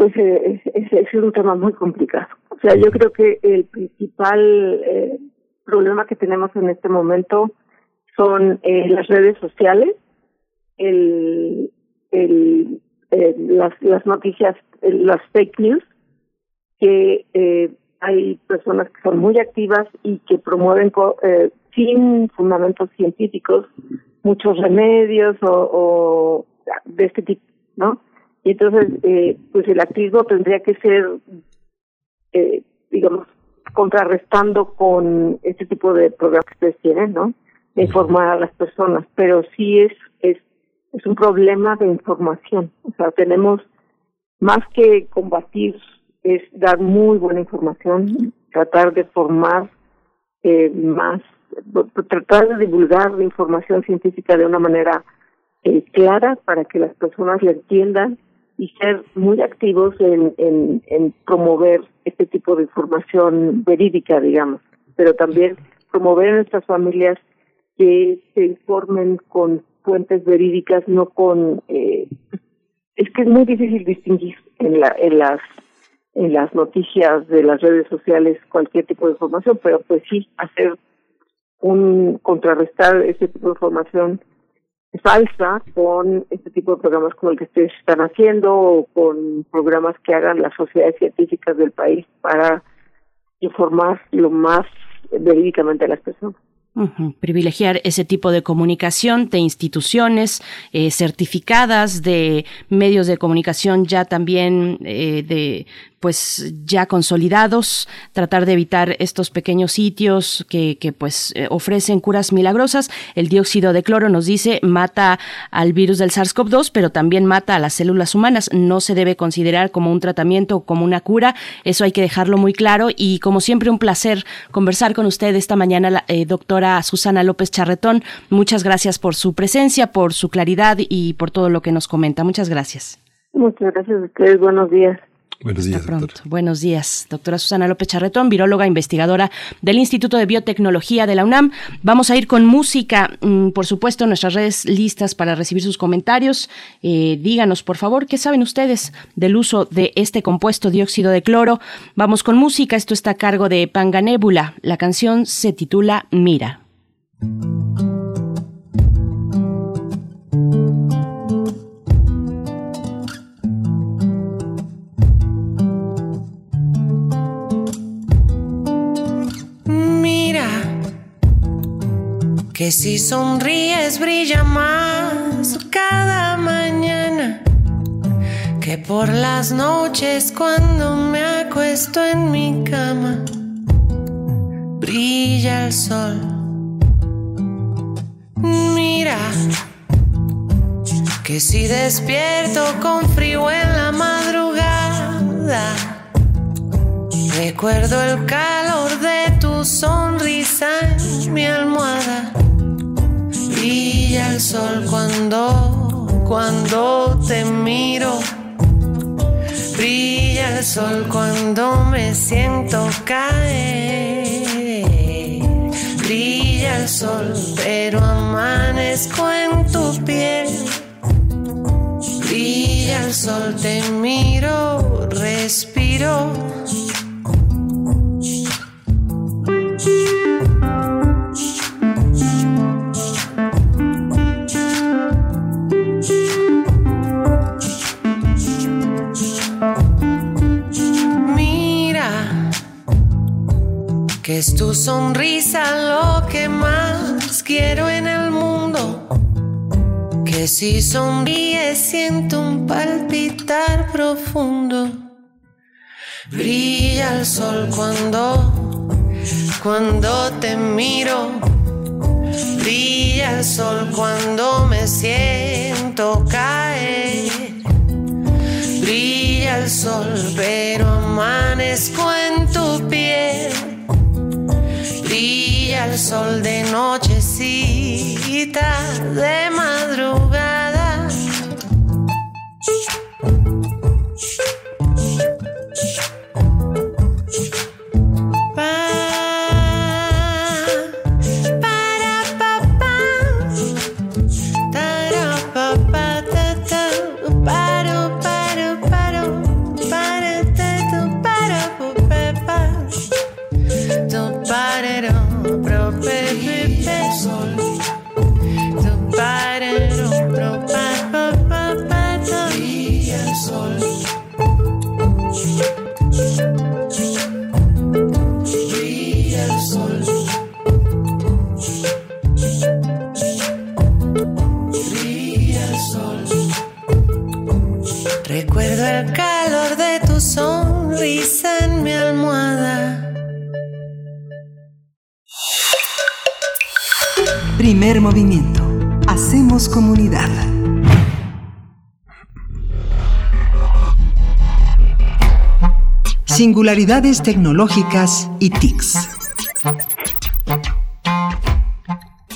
pues eh, es, es, un tema muy complicado. O sea, yo creo que el principal eh, problema que tenemos en este momento son eh, las redes sociales, el, el, eh, las, las noticias, las fake news, que eh, hay personas que son muy activas y que promueven eh, sin fundamentos científicos muchos remedios o, o de este tipo, ¿no? Y entonces, eh, pues el activismo tendría que ser, eh, digamos, contrarrestando con este tipo de programas que ustedes tienen, ¿no? De informar a las personas. Pero sí es, es, es un problema de información. O sea, tenemos más que combatir, es dar muy buena información, tratar de formar eh, más, tratar de divulgar la información científica de una manera eh, clara para que las personas la entiendan y ser muy activos en, en, promover este tipo de información verídica, digamos, pero también promover en nuestras familias que se informen con fuentes verídicas, no con... Eh, es que es muy difícil distinguir en, la, en las en las noticias de las redes sociales cualquier tipo de información, pero pues sí hacer un contrarrestar ese tipo de información falsa con este tipo de programas como el que ustedes están haciendo o con programas que hagan las sociedades científicas del país para informar lo más verídicamente a las personas. Privilegiar ese tipo de comunicación de instituciones eh, certificadas, de medios de comunicación ya también eh, de pues ya consolidados, tratar de evitar estos pequeños sitios que, que pues eh, ofrecen curas milagrosas. El dióxido de cloro nos dice mata al virus del SARS-CoV-2, pero también mata a las células humanas. No se debe considerar como un tratamiento o como una cura. Eso hay que dejarlo muy claro. Y como siempre, un placer conversar con usted esta mañana, eh, doctora Susana López Charretón. Muchas gracias por su presencia, por su claridad y por todo lo que nos comenta. Muchas gracias. Muchas gracias a ustedes. Buenos días. Buenos días, pronto. Buenos días, doctora Susana López Charretón, viróloga investigadora del Instituto de Biotecnología de la UNAM. Vamos a ir con música, mm, por supuesto, nuestras redes listas para recibir sus comentarios. Eh, díganos, por favor, ¿qué saben ustedes del uso de este compuesto dióxido de cloro? Vamos con música, esto está a cargo de Panganébula. La canción se titula Mira. Que si sonríes brilla más cada mañana que por las noches cuando me acuesto en mi cama brilla el sol. Mira que si despierto con frío en la madrugada recuerdo el calor de tu sonrisa en mi almohada brilla el sol cuando, cuando te miro. Brilla el sol cuando me siento caer. Brilla el sol, pero amanezco en tu piel. Brilla el sol, te miro, respiro. Sonrisa lo que más quiero en el mundo. Que si sonríes siento un palpitar profundo. Brilla el sol cuando, cuando te miro. Brilla el sol cuando me siento caer. Brilla el sol, pero amanezco en tu piel. Sol de nochecita, de madrugada. Singularidades tecnológicas y TICs.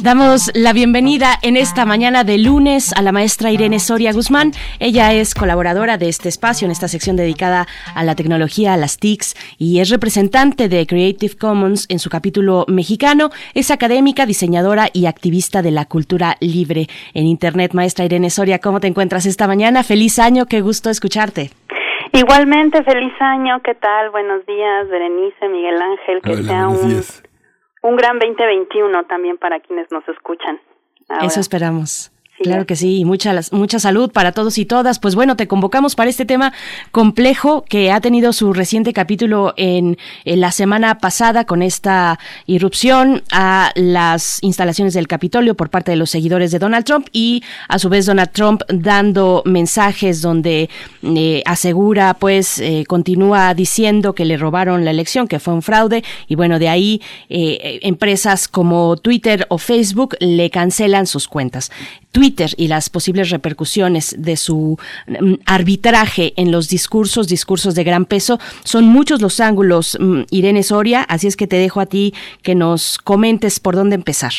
Damos la bienvenida en esta mañana de lunes a la maestra Irene Soria Guzmán. Ella es colaboradora de este espacio en esta sección dedicada a la tecnología, a las TICs y es representante de Creative Commons en su capítulo mexicano. Es académica, diseñadora y activista de la cultura libre en Internet. Maestra Irene Soria, ¿cómo te encuentras esta mañana? Feliz año, qué gusto escucharte. Igualmente, feliz año, ¿qué tal? Buenos días, Berenice, Miguel Ángel, que Hola, sea un, días. un gran 2021 también para quienes nos escuchan. ahora. Eso esperamos. Claro que sí, mucha, mucha salud para todos y todas. Pues bueno, te convocamos para este tema complejo que ha tenido su reciente capítulo en, en la semana pasada con esta irrupción a las instalaciones del Capitolio por parte de los seguidores de Donald Trump y a su vez Donald Trump dando mensajes donde eh, asegura, pues eh, continúa diciendo que le robaron la elección, que fue un fraude y bueno, de ahí eh, eh, empresas como Twitter o Facebook le cancelan sus cuentas. Twitter y las posibles repercusiones de su mm, arbitraje en los discursos, discursos de gran peso, son muchos los ángulos, mm, Irene Soria, así es que te dejo a ti que nos comentes por dónde empezar.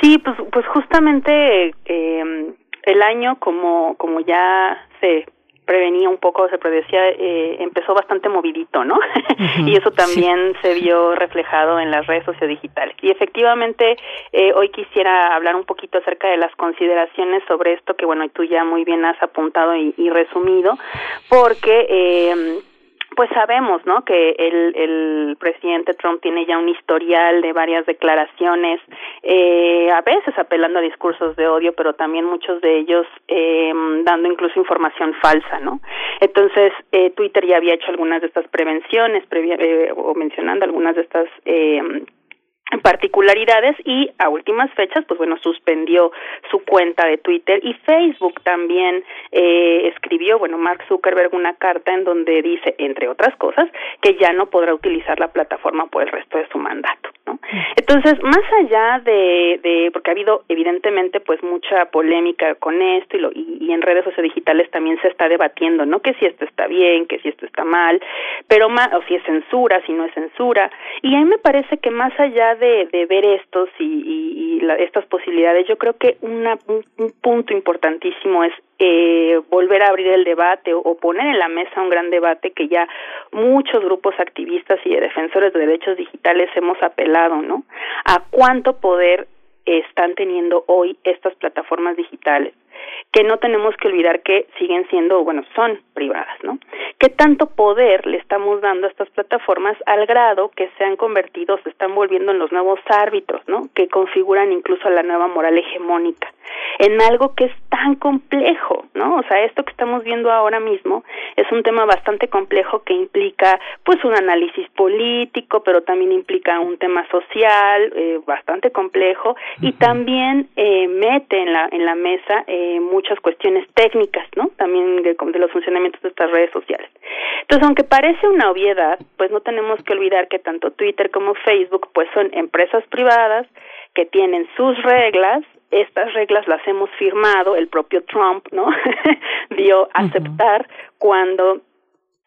Sí, pues, pues justamente eh, el año, como, como ya se prevenía un poco, se predecía, eh, empezó bastante movidito, ¿no? y eso también se vio reflejado en las redes sociodigitales. Y efectivamente, eh, hoy quisiera hablar un poquito acerca de las consideraciones sobre esto que, bueno, tú ya muy bien has apuntado y, y resumido, porque... Eh, pues sabemos, ¿no? Que el, el presidente Trump tiene ya un historial de varias declaraciones, eh, a veces apelando a discursos de odio, pero también muchos de ellos eh, dando incluso información falsa, ¿no? Entonces, eh, Twitter ya había hecho algunas de estas prevenciones, previa, eh, o mencionando algunas de estas eh, particularidades y a últimas fechas pues bueno suspendió su cuenta de Twitter y Facebook también eh, escribió bueno Mark Zuckerberg una carta en donde dice entre otras cosas que ya no podrá utilizar la plataforma por el resto de su mandato ¿no? entonces más allá de, de porque ha habido evidentemente pues mucha polémica con esto y, lo, y, y en redes sociodigitales también se está debatiendo no que si esto está bien que si esto está mal pero más o si es censura si no es censura. Y a mí me parece que más allá de, de ver estos y, y, y la, estas posibilidades, yo creo que una, un, un punto importantísimo es eh, volver a abrir el debate o, o, poner en la mesa un gran debate que ya muchos grupos activistas y de defensores de derechos digitales hemos apelado, ¿no? A cuánto poder están teniendo hoy estas plataformas digitales que no tenemos que olvidar que siguen siendo, bueno, son privadas, ¿no? ¿Qué tanto poder le estamos dando a estas plataformas al grado que se han convertido, se están volviendo en los nuevos árbitros, ¿no? Que configuran incluso la nueva moral hegemónica en algo que es tan complejo, ¿no? O sea, esto que estamos viendo ahora mismo es un tema bastante complejo que implica, pues, un análisis político, pero también implica un tema social eh, bastante complejo y también eh, mete en la en la mesa eh, muchas cuestiones técnicas, ¿no? También de, de los funcionamientos de estas redes sociales. Entonces, aunque parece una obviedad, pues no tenemos que olvidar que tanto Twitter como Facebook, pues, son empresas privadas que tienen sus reglas estas reglas las hemos firmado, el propio Trump, ¿no? dio aceptar cuando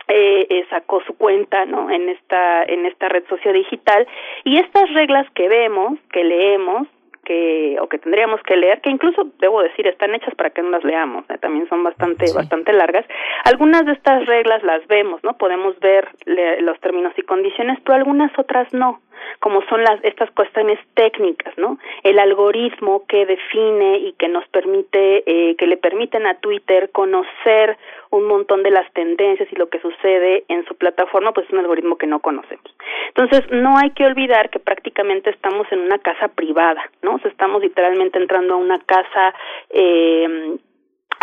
eh, eh, sacó su cuenta no en esta en esta red social digital y estas reglas que vemos que leemos que o que tendríamos que leer que incluso debo decir están hechas para que no las leamos ¿eh? también son bastante bastante largas. Algunas de estas reglas las vemos no podemos ver los términos y condiciones pero algunas otras no como son las estas cuestiones técnicas, ¿no? El algoritmo que define y que nos permite, eh, que le permiten a Twitter conocer un montón de las tendencias y lo que sucede en su plataforma, pues es un algoritmo que no conocemos. Entonces, no hay que olvidar que prácticamente estamos en una casa privada, ¿no? O sea, estamos literalmente entrando a una casa eh,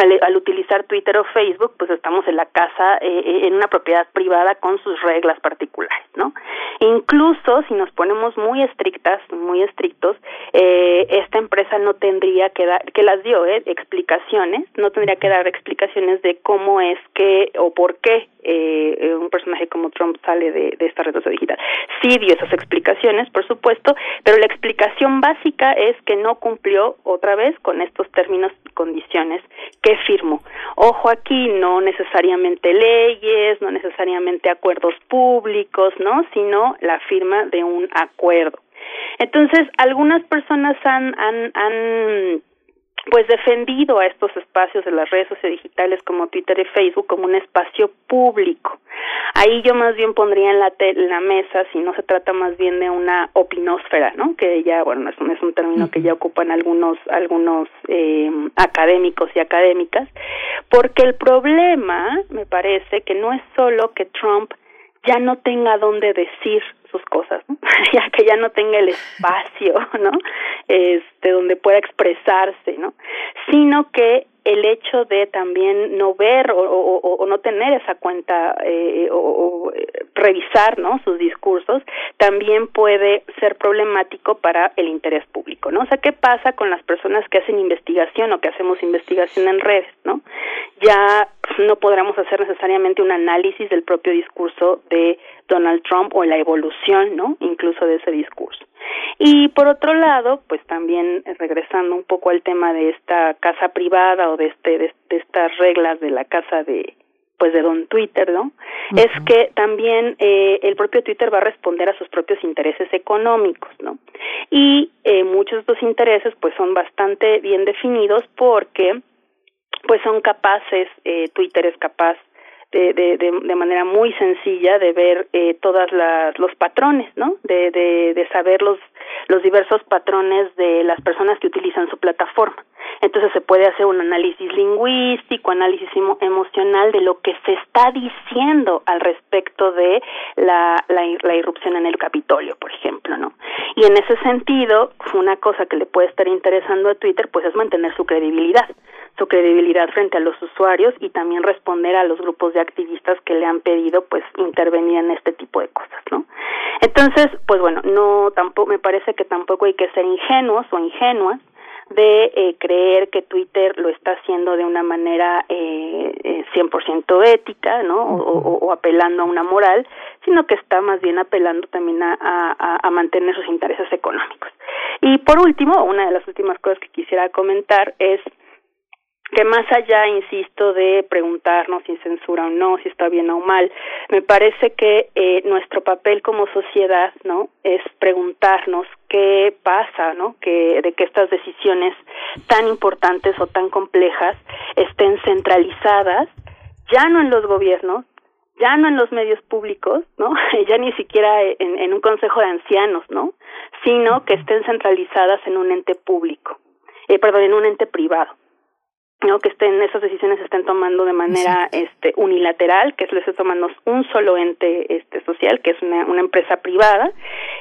al, utilizar Twitter o Facebook, pues estamos en la casa, eh, eh, en una propiedad privada con sus reglas particulares, ¿no? Incluso si nos ponemos muy estrictas, muy estrictos, eh, esta empresa no tendría que dar, que las dio, eh, explicaciones, no tendría que dar explicaciones de cómo es que o por qué eh, un personaje como Trump sale de, de esta red social digital. Sí dio esas explicaciones, por supuesto, pero la explicación básica es que no cumplió otra vez con estos términos y condiciones que firmó. Ojo aquí, no necesariamente leyes, no necesariamente acuerdos públicos, ¿no? Sino la firma de un acuerdo. Entonces, algunas personas han, han, han pues defendido a estos espacios de las redes sociales digitales como Twitter y Facebook como un espacio público. Ahí yo más bien pondría en la, la mesa, si no se trata más bien de una opinósfera, ¿no? Que ya, bueno, es un, es un término que ya ocupan algunos, algunos eh, académicos y académicas, porque el problema, me parece, que no es solo que Trump ya no tenga dónde decir sus cosas, ¿no? ya que ya no tenga el espacio, ¿no? Este, donde pueda expresarse, ¿no? Sino que el hecho de también no ver o, o, no tener esa cuenta eh, o, o, revisar no sus discursos también puede ser problemático para el interés público no o sea qué pasa con las personas que hacen investigación o que hacemos investigación en redes no ya no podremos hacer necesariamente un análisis del propio discurso de Donald Trump o la evolución no incluso de ese discurso y por otro lado, pues también eh, regresando un poco al tema de esta casa privada o de este de, estas reglas de la casa de pues de don Twitter, ¿no? Es que también eh, el propio Twitter va a responder a sus propios intereses económicos, ¿no? Y eh, muchos de estos intereses pues son bastante bien definidos porque pues son capaces, eh, Twitter es capaz de, de, de, manera muy sencilla de ver eh, todas las los patrones, ¿no? De, de, de saber los los diversos patrones de las personas que utilizan su plataforma. Entonces se puede hacer un análisis lingüístico, análisis emocional de lo que se está diciendo al respecto de la, la, irrupción en el Capitolio, por ejemplo, ¿no? Y en ese sentido, una cosa que le puede estar interesando a Twitter, pues es mantener su credibilidad su credibilidad frente a los usuarios y también responder a los grupos de activistas que le han pedido pues intervenir en este tipo de cosas, ¿no? Entonces, pues bueno, no tampoco me parece que tampoco hay que ser ingenuos o ingenuas de eh, creer que Twitter lo está haciendo de una manera eh, eh, 100% ética, ¿no? O, o, apelando a una moral, sino que está más bien apelando también a, a, a mantener sus intereses económicos. Y por último, una de las últimas cosas que quisiera comentar es que más allá, insisto, de preguntarnos si censura o no, si está bien o mal, me parece que eh, nuestro papel como sociedad, ¿no? Es preguntarnos qué pasa, ¿no? Que de que estas decisiones tan importantes o tan complejas estén centralizadas ya no en los gobiernos, ya no en los medios públicos, ¿no? ya ni siquiera en, un consejo de ancianos, ¿no? Sino que estén centralizadas en un ente público, eh, perdón, en un ente privado no que estén esas decisiones se estén tomando de manera este unilateral que les esté tomando un solo ente este social que es una, una empresa privada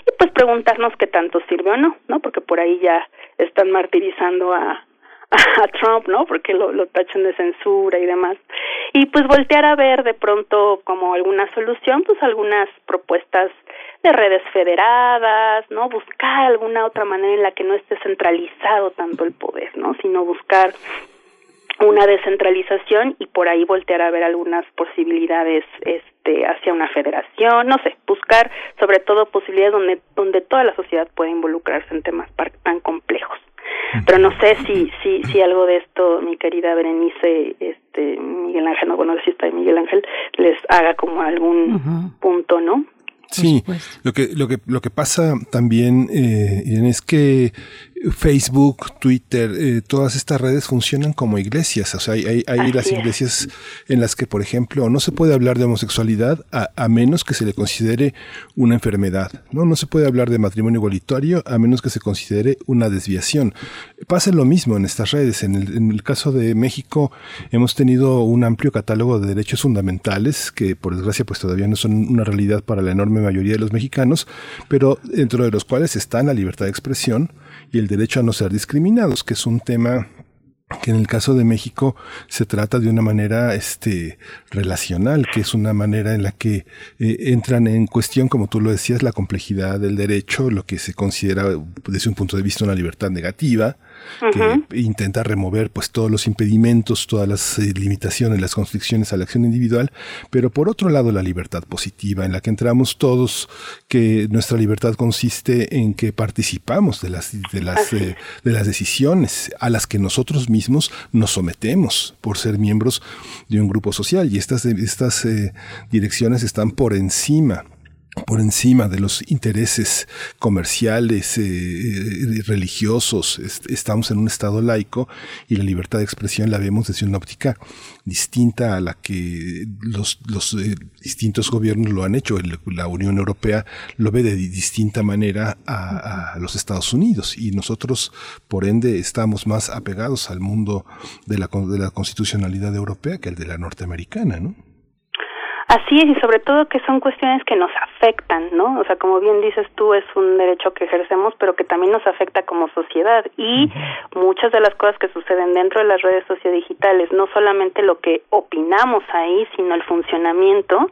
y pues preguntarnos qué tanto sirve o no no porque por ahí ya están martirizando a a Trump, ¿no? Porque lo, lo tachan de censura y demás. Y pues voltear a ver de pronto como alguna solución, pues algunas propuestas de redes federadas, ¿no? Buscar alguna otra manera en la que no esté centralizado tanto el poder, ¿no? Sino buscar una descentralización y por ahí voltear a ver algunas posibilidades este hacia una federación, no sé, buscar sobre todo posibilidades donde donde toda la sociedad pueda involucrarse en temas tan complejos. Pero no sé si si si algo de esto mi querida Berenice este Miguel Ángel, no bueno, si está Miguel Ángel les haga como algún punto, ¿no? Sí, lo que, lo que, lo que pasa también, eh, es que Facebook, Twitter, eh, todas estas redes funcionan como iglesias. O sea, hay, hay, las iglesias en las que, por ejemplo, no se puede hablar de homosexualidad a, menos que se le considere una enfermedad. ¿no? no se puede hablar de matrimonio igualitario a menos que se considere una desviación. Pasa lo mismo en estas redes. En el, en el caso de México hemos tenido un amplio catálogo de derechos fundamentales que, por desgracia, pues todavía no son una realidad para la enorme mayoría de los mexicanos, pero dentro de los cuales están la libertad de expresión, y el derecho a no ser discriminados, que es un tema que en el caso de México se trata de una manera este relacional, que es una manera en la que eh, entran en cuestión, como tú lo decías, la complejidad del derecho, lo que se considera desde un punto de vista una libertad negativa, que intenta remover pues todos los impedimentos, todas las eh, limitaciones, las constricciones a la acción individual, pero por otro lado la libertad positiva en la que entramos todos, que nuestra libertad consiste en que participamos de las de las eh, de las decisiones a las que nosotros mismos nos sometemos por ser miembros de un grupo social. Y estas estas eh, direcciones están por encima por encima de los intereses comerciales, eh, eh, religiosos. estamos en un Estado laico y la libertad de expresión la vemos desde una óptica distinta a la que los, eh, distintos gobiernos lo han hecho. La Unión Europea lo ve de distinta manera a, a, los Estados Unidos y nosotros, por ende, estamos más apegados al mundo de la, de la constitucionalidad europea que al de la norteamericana, ¿no? Así es, y sobre todo que son cuestiones que nos afectan, ¿no? O sea, como bien dices tú, es un derecho que ejercemos, pero que también nos afecta como sociedad. Y muchas de las cosas que suceden dentro de las redes sociodigitales, no solamente lo que opinamos ahí, sino el funcionamiento,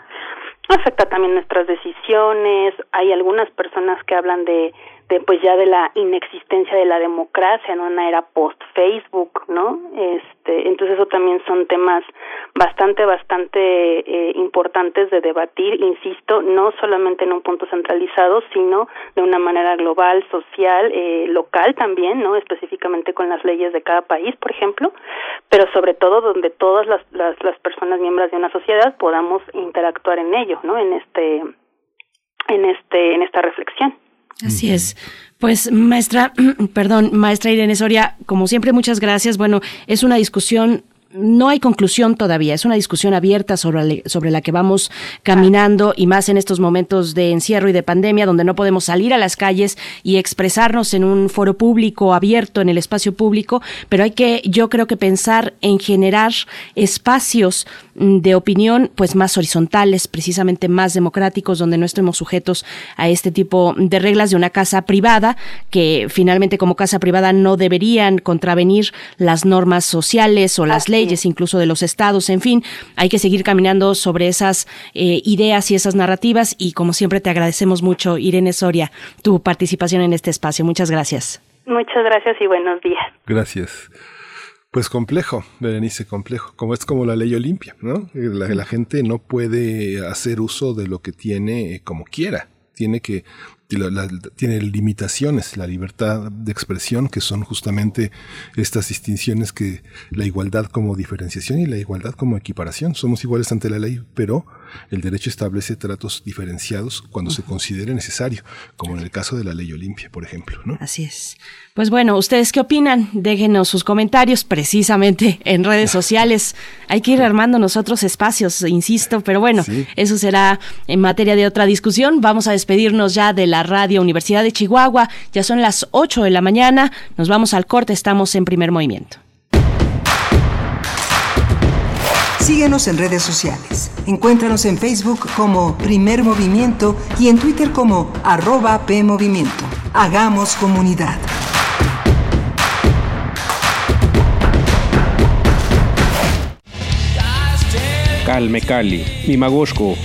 afecta también nuestras decisiones. Hay algunas personas que hablan de de pues ya de la inexistencia de la democracia en una era post Facebook no este entonces eso también son temas bastante bastante eh, importantes de debatir insisto no solamente en un punto centralizado sino de una manera global social eh, local también no específicamente con las leyes de cada país por ejemplo pero sobre todo donde todas las las, las personas miembros de una sociedad podamos interactuar en ello no en este en este en esta reflexión Así es. Pues maestra, perdón, maestra Irene Soria, como siempre, muchas gracias. Bueno, es una discusión no hay conclusión todavía, es una discusión abierta sobre, la que vamos caminando y más en estos momentos de encierro y de pandemia donde no podemos salir a las calles y expresarnos en un foro público abierto, en el espacio público, pero hay que, yo creo que pensar en generar espacios mm, de opinión pues más horizontales, precisamente más democráticos, donde no estemos sujetos a este tipo de reglas de una casa privada, que finalmente como casa privada no deberían contravenir las normas sociales o las leyes incluso de los estados, en fin, hay que seguir caminando sobre esas eh, ideas y esas narrativas y como siempre te agradecemos mucho, Irene Soria, tu participación en este espacio. Muchas gracias. Muchas gracias y buenos días. Gracias. Pues complejo, Berenice, complejo. Como es como la ley Olimpia, ¿no? La, la gente no puede hacer uso de lo que tiene como quiera. Tiene que tiene limitaciones, la libertad de expresión, que son justamente estas distinciones que la igualdad como diferenciación y la igualdad como equiparación. Somos iguales ante la ley, pero el derecho establece tratos diferenciados cuando se considere necesario, como en el caso de la ley Olimpia, por ejemplo. ¿no? Así es. Pues bueno, ¿ustedes qué opinan? Déjenos sus comentarios precisamente en redes sociales. Hay que ir armando nosotros espacios, insisto, pero bueno, eso será en materia de otra discusión. Vamos a despedirnos ya de la radio Universidad de Chihuahua. Ya son las 8 de la mañana. Nos vamos al corte, estamos en primer movimiento. Síguenos en redes sociales. Encuéntranos en Facebook como Primer Movimiento y en Twitter como arroba PMovimiento. Hagamos comunidad. Calme Cali, Mimagoshko,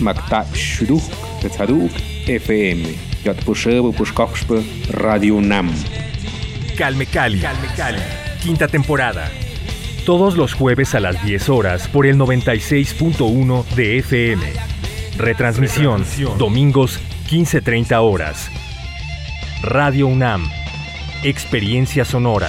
Makta Shuruk, Tetzaduk, FM, Yatpushebo Pushkoxpe, Radio Nam. Calme Cali, Calme Cali, quinta temporada. Todos los jueves a las 10 horas por el 96.1 de FM. Retransmisión, domingos 15.30 horas. Radio UNAM. Experiencia sonora.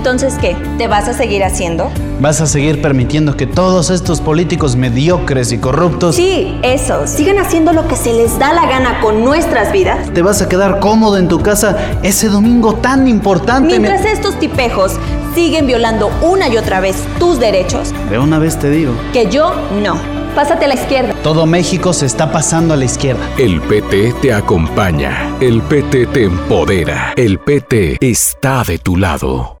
Entonces, ¿qué? ¿Te vas a seguir haciendo? ¿Vas a seguir permitiendo que todos estos políticos mediocres y corruptos... Sí, eso. Sigan haciendo lo que se les da la gana con nuestras vidas. ¿Te vas a quedar cómodo en tu casa ese domingo tan importante? Mientras estos tipejos siguen violando una y otra vez tus derechos. De una vez te digo. Que yo no. Pásate a la izquierda. Todo México se está pasando a la izquierda. El PT te acompaña. El PT te empodera. El PT está de tu lado.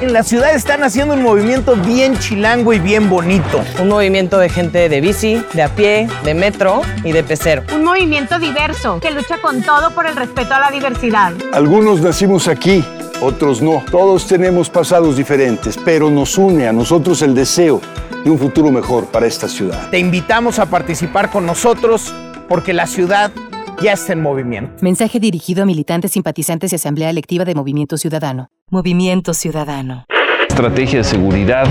En la ciudad están haciendo un movimiento bien chilango y bien bonito. Un movimiento de gente de bici, de a pie, de metro y de pecero. Un movimiento diverso que lucha con todo por el respeto a la diversidad. Algunos nacimos aquí, otros no. Todos tenemos pasados diferentes, pero nos une a nosotros el deseo de un futuro mejor para esta ciudad. Te invitamos a participar con nosotros porque la ciudad ya está en movimiento. Mensaje dirigido a militantes, simpatizantes y asamblea electiva de Movimiento Ciudadano. Movimiento Ciudadano. Estrategia de seguridad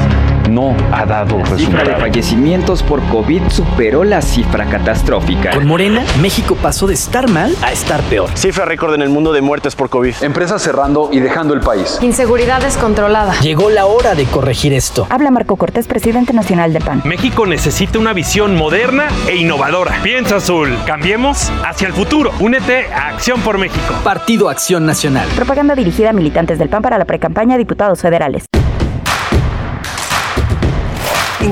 no ha dado La resultados. cifra de fallecimientos por COVID superó la cifra catastrófica. Con Morena, México pasó de estar mal a estar peor. Cifra récord en el mundo de muertes por COVID. Empresas cerrando y dejando el país. Inseguridad descontrolada. Llegó la hora de corregir esto. Habla Marco Cortés, presidente nacional de PAN. México necesita una visión moderna e innovadora. Piensa azul. Cambiemos hacia el futuro. Únete a Acción por México. Partido Acción Nacional. Propaganda dirigida a militantes del PAN para la precampaña a diputados federales.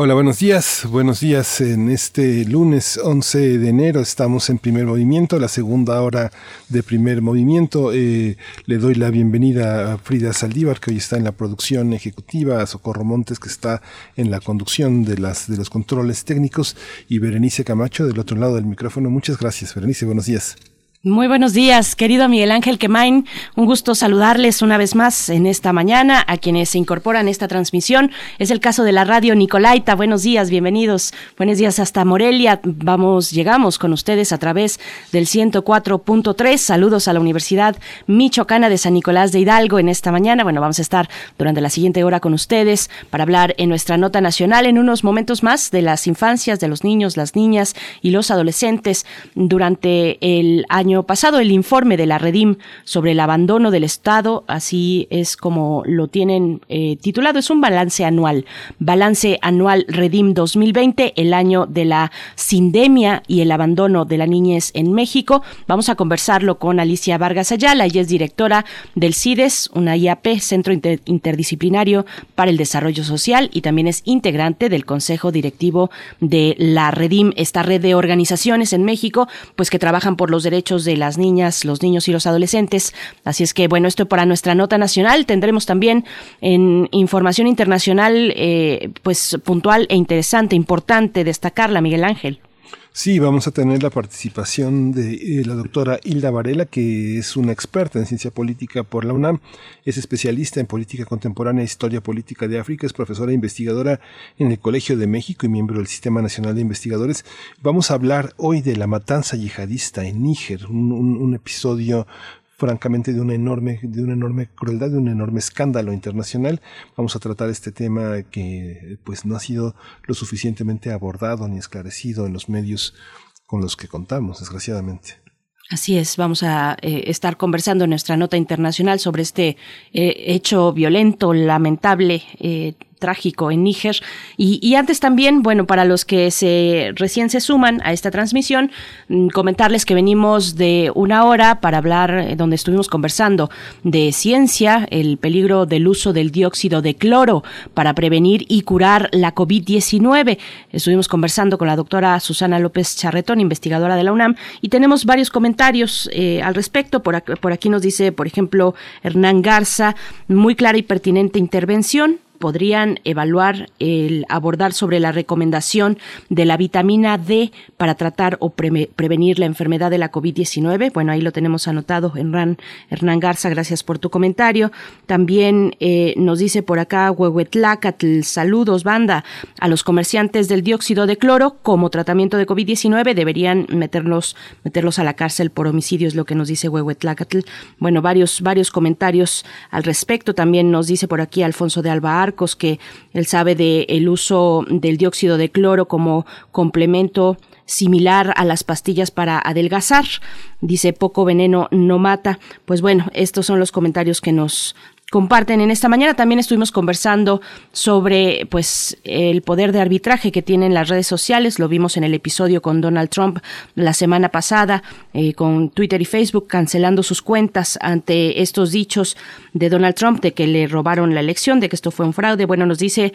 Hola, buenos días. Buenos días. En este lunes 11 de enero estamos en primer movimiento, la segunda hora de primer movimiento. Eh, le doy la bienvenida a Frida Saldívar, que hoy está en la producción ejecutiva, a Socorro Montes, que está en la conducción de, las, de los controles técnicos, y Berenice Camacho del otro lado del micrófono. Muchas gracias, Berenice. Buenos días. Muy buenos días, querido Miguel Ángel Quemain. Un gusto saludarles una vez más en esta mañana a quienes se incorporan a esta transmisión. Es el caso de la radio Nicolaita. Buenos días, bienvenidos. Buenos días hasta Morelia. Vamos, llegamos con ustedes a través del 104.3. Saludos a la Universidad Michoacana de San Nicolás de Hidalgo en esta mañana. Bueno, vamos a estar durante la siguiente hora con ustedes para hablar en nuestra nota nacional en unos momentos más de las infancias, de los niños, las niñas y los adolescentes durante el año pasado el informe de la Redim sobre el abandono del Estado, así es como lo tienen eh, titulado, es un balance anual, balance anual Redim 2020, el año de la sindemia y el abandono de la niñez en México. Vamos a conversarlo con Alicia Vargas Ayala, ella es directora del CIDES, una IAP, Centro Interdisciplinario para el Desarrollo Social, y también es integrante del Consejo Directivo de la Redim, esta red de organizaciones en México, pues que trabajan por los derechos de las niñas, los niños y los adolescentes. Así es que, bueno, esto para nuestra nota nacional. Tendremos también en información internacional, eh, pues puntual e interesante, importante destacarla, Miguel Ángel. Sí, vamos a tener la participación de eh, la doctora Hilda Varela, que es una experta en ciencia política por la UNAM, es especialista en política contemporánea e historia política de África, es profesora e investigadora en el Colegio de México y miembro del Sistema Nacional de Investigadores. Vamos a hablar hoy de la matanza yihadista en Níger, un episodio francamente de una enorme, de una enorme crueldad, de un enorme escándalo internacional. Vamos a tratar este tema que pues no ha sido lo suficientemente abordado ni esclarecido en los medios con los que contamos, desgraciadamente. Así es, vamos a eh, estar conversando en nuestra nota internacional sobre este eh, hecho violento, lamentable, eh, trágico en Níger. Y, antes también, bueno, para los que se recién se suman a esta transmisión, mm, comentarles que venimos de una hora para hablar, eh, donde estuvimos conversando de ciencia, el peligro del uso del dióxido de cloro para prevenir y curar la COVID-19. Estuvimos conversando con la doctora Susana López Charretón, investigadora de la UNAM, y tenemos varios comentarios eh, al respecto. Por por aquí nos dice, por ejemplo, Hernán Garza, muy clara y pertinente intervención podrían evaluar el abordar sobre la recomendación de la vitamina D para tratar o prevenir la enfermedad de la COVID-19. Bueno, ahí lo tenemos anotado, Hernán, Hernán Garza, gracias por tu comentario. También eh, nos dice por acá Huehuetlacatl, saludos, banda, a los comerciantes del dióxido de cloro como tratamiento de COVID-19 deberían meterlos, meterlos a la cárcel por homicidio, es lo que nos dice Huehuetlacatl. Bueno, varios, varios comentarios al respecto. También nos dice por aquí Alfonso de Alba que él sabe del el uso del dióxido de cloro como complemento similar a las pastillas para adelgazar. Dice, poco veneno no mata. Pues bueno, estos son los comentarios que nos comparten en esta mañana. También estuvimos conversando sobre pues el poder de arbitraje que tienen las redes sociales. Lo vimos en el episodio con Donald Trump la semana pasada, eh, con Twitter y Facebook cancelando sus cuentas ante estos dichos de Donald Trump de que le robaron la elección, de que esto fue un fraude. Bueno, nos dice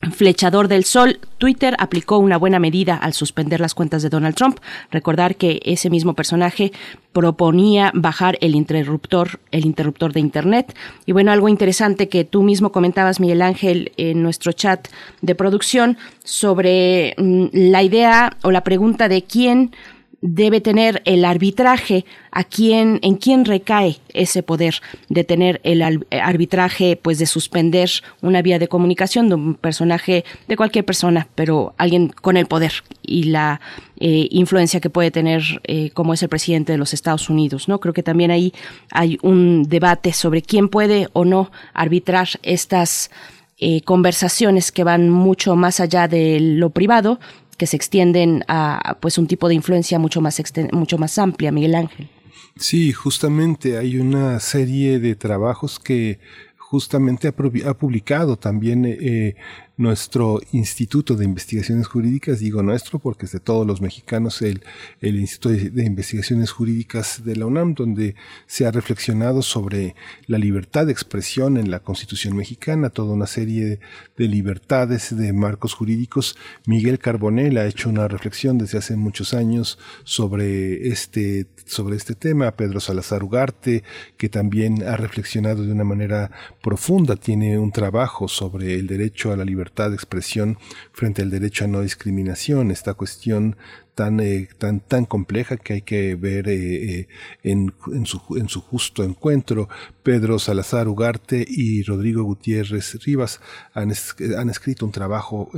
Flechador del Sol, Twitter aplicó una buena medida al suspender las cuentas de Donald Trump. Recordar que ese mismo personaje proponía bajar el interruptor, el interruptor de Internet. Y bueno, algo interesante que tú mismo comentabas, Miguel Ángel, en nuestro chat de producción sobre mm, la idea o la pregunta de quién debe tener el arbitraje, a quién, en quién recae ese poder de tener el arbitraje, pues de suspender una vía de comunicación de un personaje, de cualquier persona, pero alguien con el poder y la eh, influencia que puede tener eh, como es el presidente de los Estados Unidos, ¿no? Creo que también ahí hay un debate sobre quién puede o no arbitrar estas eh, conversaciones que van mucho más allá de lo privado que se extienden a pues un tipo de influencia mucho más mucho más amplia, Miguel Ángel. Sí, justamente hay una serie de trabajos que justamente ha, publicado también eh, nuestro Instituto de Investigaciones Jurídicas, digo nuestro porque es de todos los mexicanos, el, el Instituto de, Investigaciones Jurídicas de la UNAM, donde se ha reflexionado sobre la libertad de expresión en la Constitución mexicana, toda una serie de libertades, de marcos jurídicos. Miguel Carbonell ha hecho una reflexión desde hace muchos años sobre este, sobre este tema, Pedro Salazar Ugarte, que también ha reflexionado de una manera profunda, tiene un trabajo sobre el derecho a la libertad de expresión frente al derecho a no discriminación, esta cuestión tan, eh, tan, tan compleja que hay que ver eh, eh, en, en, su, en su justo encuentro. Pedro Salazar Ugarte y Rodrigo Gutiérrez Rivas han, han escrito un trabajo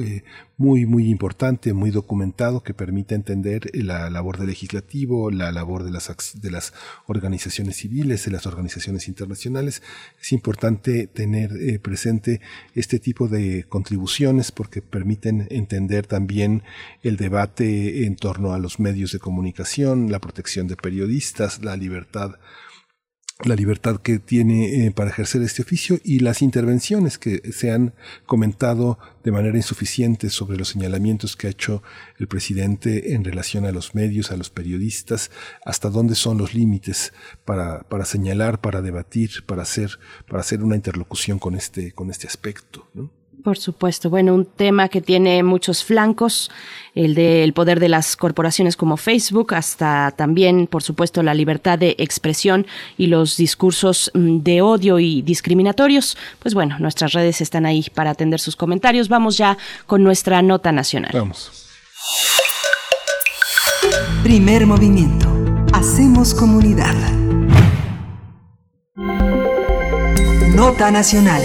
muy, muy importante, muy documentado, que permite entender la labor del legislativo, la labor de las, de las organizaciones civiles, de las organizaciones internacionales. Es importante tener presente este tipo de contribuciones porque permiten entender también el debate en torno a los medios de comunicación, la protección de periodistas, la libertad la libertad que tiene eh, para ejercer este oficio y las intervenciones que se han comentado de manera insuficiente sobre los señalamientos que ha hecho el presidente en relación a los medios, a los periodistas, hasta dónde son los límites para, para señalar, para debatir, para hacer, para hacer una interlocución con este, con este aspecto. ¿no? Por supuesto. Bueno, un tema que tiene muchos flancos, el del poder de las corporaciones como Facebook, hasta también, por supuesto, la libertad de expresión y los discursos mm, de odio y discriminatorios. Pues bueno, nuestras redes están ahí para atender sus comentarios. Vamos ya con nuestra nota nacional. Vamos. Primer movimiento. Hacemos comunidad. Nota nacional.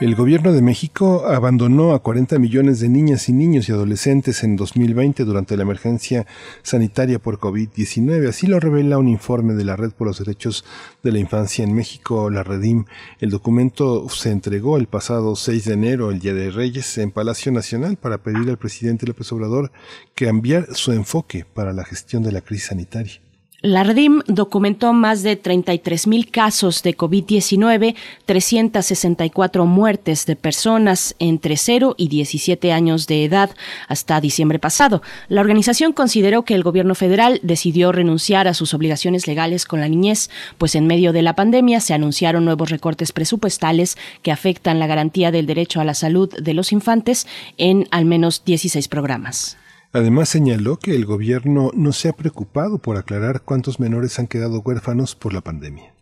El gobierno de México abandonó a 40 millones de niñas y niños y adolescentes en 2020 durante la emergencia sanitaria por COVID-19. Así lo revela un informe de la Red por los Derechos de la Infancia en México, la Redim. El documento se entregó el pasado 6 de enero, el Día de Reyes, en Palacio Nacional para pedir al presidente López Obrador cambiar su enfoque para la gestión de la crisis sanitaria. La REDIM documentó más de 33 mil casos de COVID-19, 364 muertes de personas entre 0 y 17 años de edad hasta diciembre pasado. La organización consideró que el gobierno federal decidió renunciar a sus obligaciones legales con la niñez, pues en medio de la pandemia se anunciaron nuevos recortes presupuestales que afectan la garantía del derecho a la salud de los infantes en al menos 16 programas. Además señaló que el gobierno no se ha preocupado por aclarar cuántos menores han quedado huérfanos por la pandemia.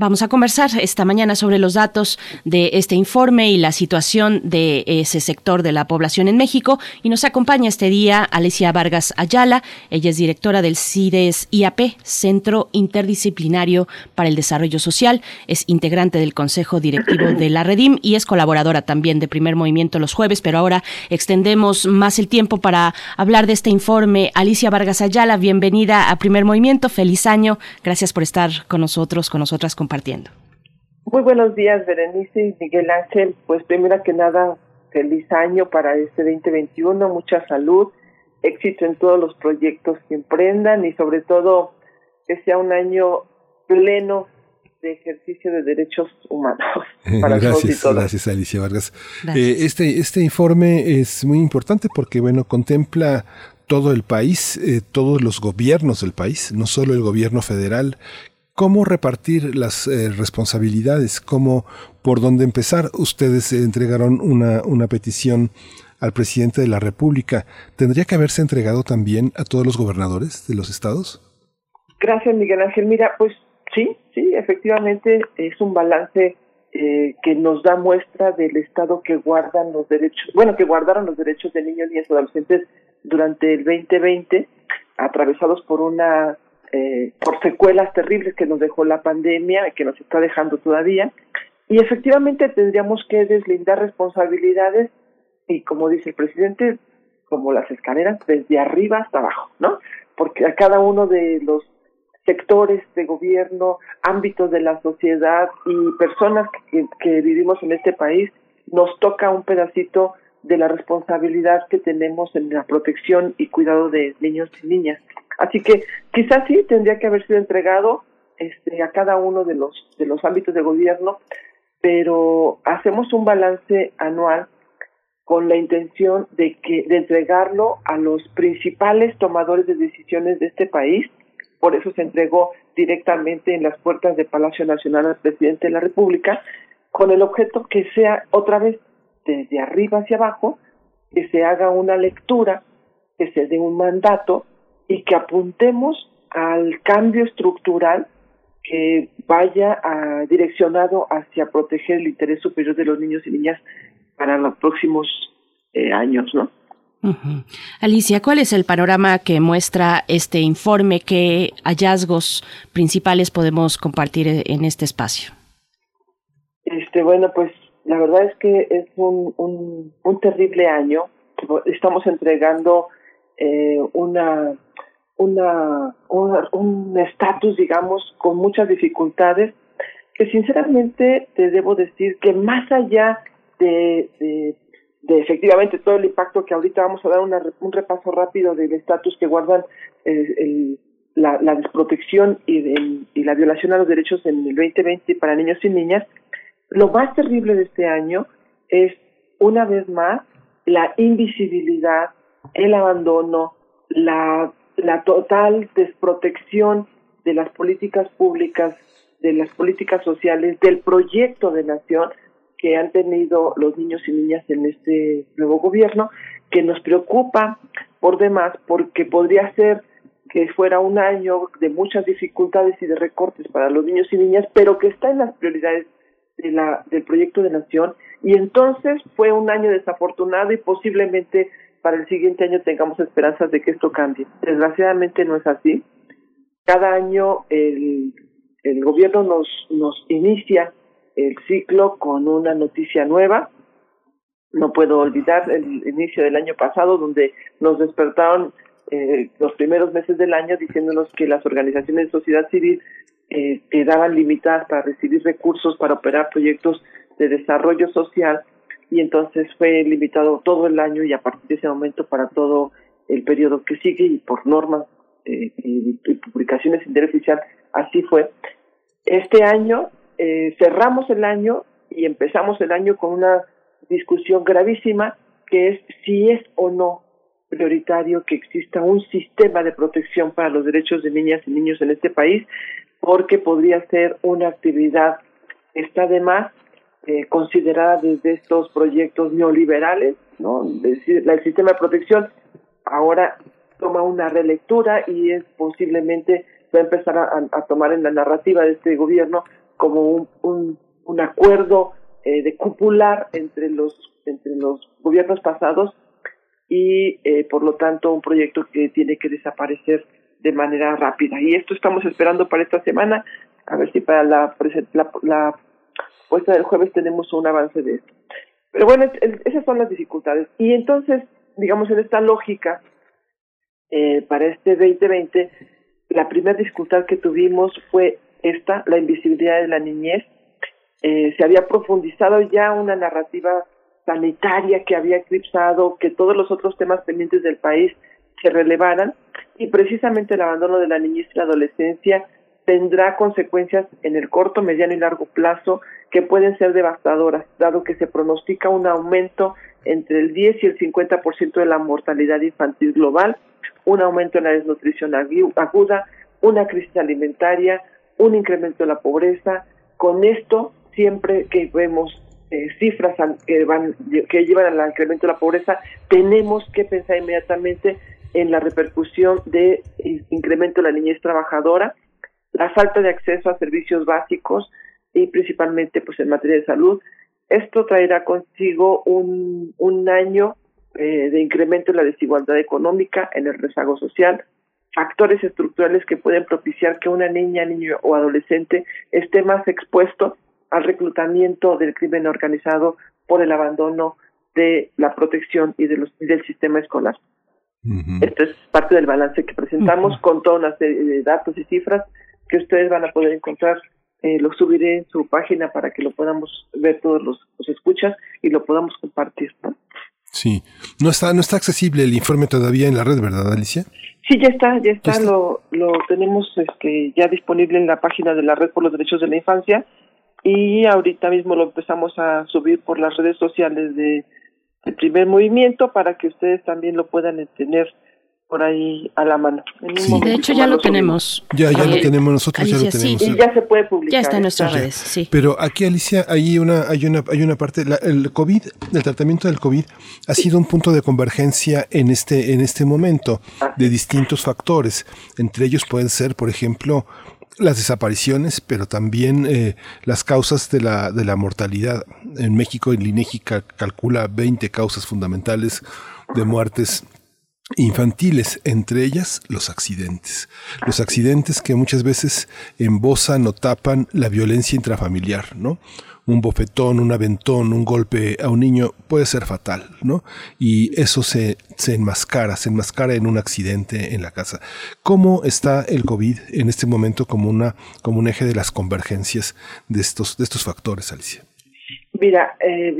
Vamos a conversar esta mañana sobre los datos de este informe y la situación de ese sector de la población en México. Y nos acompaña este día Alicia Vargas Ayala. Ella es directora del CIDES IAP, Centro Interdisciplinario para el Desarrollo Social. Es integrante del Consejo Directivo de la Redim y es colaboradora también de Primer Movimiento los jueves. Pero ahora extendemos más el tiempo para hablar de este informe. Alicia Vargas Ayala, bienvenida a Primer Movimiento. Feliz año. Gracias por estar con nosotros, con nosotras compartiendo. Muy buenos días, Berenice y Miguel Ángel. Pues primero que nada, feliz año para este 2021, mucha salud, éxito en todos los proyectos que emprendan y sobre todo que sea un año pleno de ejercicio de derechos humanos. Para gracias, todos gracias Alicia Vargas. Eh, este, este informe es muy importante porque bueno contempla todo el país, eh, todos los gobiernos del país, no solo el gobierno federal, cómo repartir las eh, responsabilidades, cómo, por dónde empezar. Ustedes entregaron una, una petición al presidente de la República. ¿Tendría que haberse entregado también a todos los gobernadores de los estados? Gracias, Miguel Ángel. Mira, pues sí, sí, efectivamente es un balance eh, que nos da muestra del estado que guardan los derechos, bueno, que guardaron los derechos de niños, y adolescentes durante el 2020, atravesados por una eh, por secuelas terribles que nos dejó la pandemia y que nos está dejando todavía. Y efectivamente tendríamos que deslindar responsabilidades y, como dice el presidente, como las escaleras, desde arriba hasta abajo, ¿no? Porque a cada uno de los sectores de gobierno, ámbitos de la sociedad y personas que, que vivimos en este país, nos toca un pedacito de la responsabilidad que tenemos en la protección y cuidado de niños y niñas. Así que quizás sí tendría que haber sido entregado este, a cada uno de los, de los ámbitos de gobierno, pero hacemos un balance anual con la intención de que de entregarlo a los principales tomadores de decisiones de este país. Por eso se entregó directamente en las puertas del Palacio Nacional al presidente de la República, con el objeto que sea otra vez desde arriba hacia abajo, que se haga una lectura, que se dé un mandato y que apuntemos al cambio estructural que vaya a, direccionado hacia proteger el interés superior de los niños y niñas para los próximos eh, años, ¿no? Alicia, ¿cuál es el panorama que muestra este informe? ¿Qué hallazgos principales podemos compartir en este espacio? Este, bueno, pues la verdad es que es un, un, terrible año. Estamos entregando eh, una, una, un estatus, digamos, con muchas dificultades, que sinceramente te debo decir que más allá de, de, efectivamente todo el impacto que ahorita vamos a dar un repaso rápido del estatus que guardan eh, la, la, desprotección y, y la violación a los derechos en el 2020 para niños y niñas, lo más terrible de este año es, una vez más, la invisibilidad, el abandono, la, la total desprotección de las políticas públicas, de las políticas sociales, del proyecto de nación que han tenido los niños y niñas en este nuevo gobierno, que nos preocupa por demás porque podría ser que fuera un año de muchas dificultades y de recortes para los niños y niñas, pero que está en las prioridades de la, del proyecto de nación. Y entonces fue un año desafortunado y posiblemente para el siguiente año tengamos esperanzas de que esto cambie. Desgraciadamente no es así. Cada año el, el gobierno nos, nos inicia el ciclo con una noticia nueva. No puedo olvidar el inicio del año pasado donde nos despertaron eh, los primeros meses del año diciéndonos que las organizaciones de sociedad civil eh, quedaban limitadas para recibir recursos para operar proyectos de desarrollo social y entonces fue limitado todo el año y a partir de ese momento para todo el periodo que sigue y por normas eh, y, publicaciones oficial así fue. Este año eh, cerramos el año y empezamos el año con una discusión gravísima que es si es o no prioritario que exista un sistema de protección para los derechos de niñas y niños en este país, porque podría ser una actividad está además eh, considerada desde estos proyectos neoliberales, ¿no? decir, el sistema de protección ahora toma una relectura y es posiblemente va a empezar a, tomar en la narrativa de este gobierno como un, un, acuerdo eh, de cupular entre los entre los gobiernos pasados y eh, por lo tanto un proyecto que tiene que desaparecer de manera rápida. Y esto estamos esperando para esta semana, a ver si para la, la, la puesta del jueves tenemos un avance de esto. Pero bueno, esas son las dificultades. Y entonces, digamos, en esta lógica, eh, para este 2020, la primera dificultad que tuvimos fue esta, la invisibilidad de la niñez. Eh, se había profundizado ya una narrativa sanitaria que había eclipsado que todos los otros temas pendientes del país se relevaran y precisamente el abandono de la niñez y la adolescencia tendrá consecuencias en el corto, mediano y largo plazo que pueden ser devastadoras, dado que se pronostica un aumento entre el 10 y el 50% de la mortalidad infantil global, un aumento en la desnutrición aguda, una crisis alimentaria, un incremento de la pobreza. Con esto, siempre que vemos eh, cifras que, van, que llevan al incremento de la pobreza, tenemos que pensar inmediatamente en la repercusión de incremento de la niñez trabajadora, la falta de acceso a servicios básicos y principalmente pues en materia de salud. Esto traerá consigo un, un año eh, de incremento en la desigualdad económica, en el rezago social, factores estructurales que pueden propiciar que una niña, niño o adolescente esté más expuesto al reclutamiento del crimen organizado por el abandono de la protección y de los, del sistema escolar. Esto es parte del balance que presentamos con toda una serie de datos y cifras que ustedes van a poder encontrar. Eh, lo subiré en su página para que lo podamos ver todos los, escuchas y lo podamos compartir. ¿no? Sí, no está, no está accesible el informe todavía en la red, ¿verdad, Alicia? Sí, ya está, ya está, Lo, lo tenemos este, ya disponible en la página de la Red por los Derechos de la Infancia y ahorita mismo lo empezamos a subir por las redes sociales de el primer movimiento para que ustedes también lo puedan tener por ahí a la mano. Sí, de hecho ya lo tenemos. Ya, ya lo eh, tenemos, nosotros ya lo tenemos. Y ya se puede publicar. Ya está en nuestras redes, sí. Pero aquí, Alicia, hay una, hay una, hay una parte, el COVID, el tratamiento del COVID ha sido un punto de convergencia en este, en este momento de distintos factores. Entre ellos pueden ser, por ejemplo, las desapariciones, pero también eh, las causas de la, de la mortalidad. En México, el INEGI calcula 20 causas fundamentales de muertes infantiles, entre ellas los accidentes. Los accidentes que muchas veces embozan o tapan la violencia intrafamiliar, ¿no? Un bofetón, un aventón, un golpe a un niño puede ser fatal, ¿no? Y eso se, se enmascara, se enmascara en un accidente en la casa. ¿Cómo está el COVID en este momento como, una, como un eje de las convergencias de estos, de estos factores, Alicia? Mira, eh,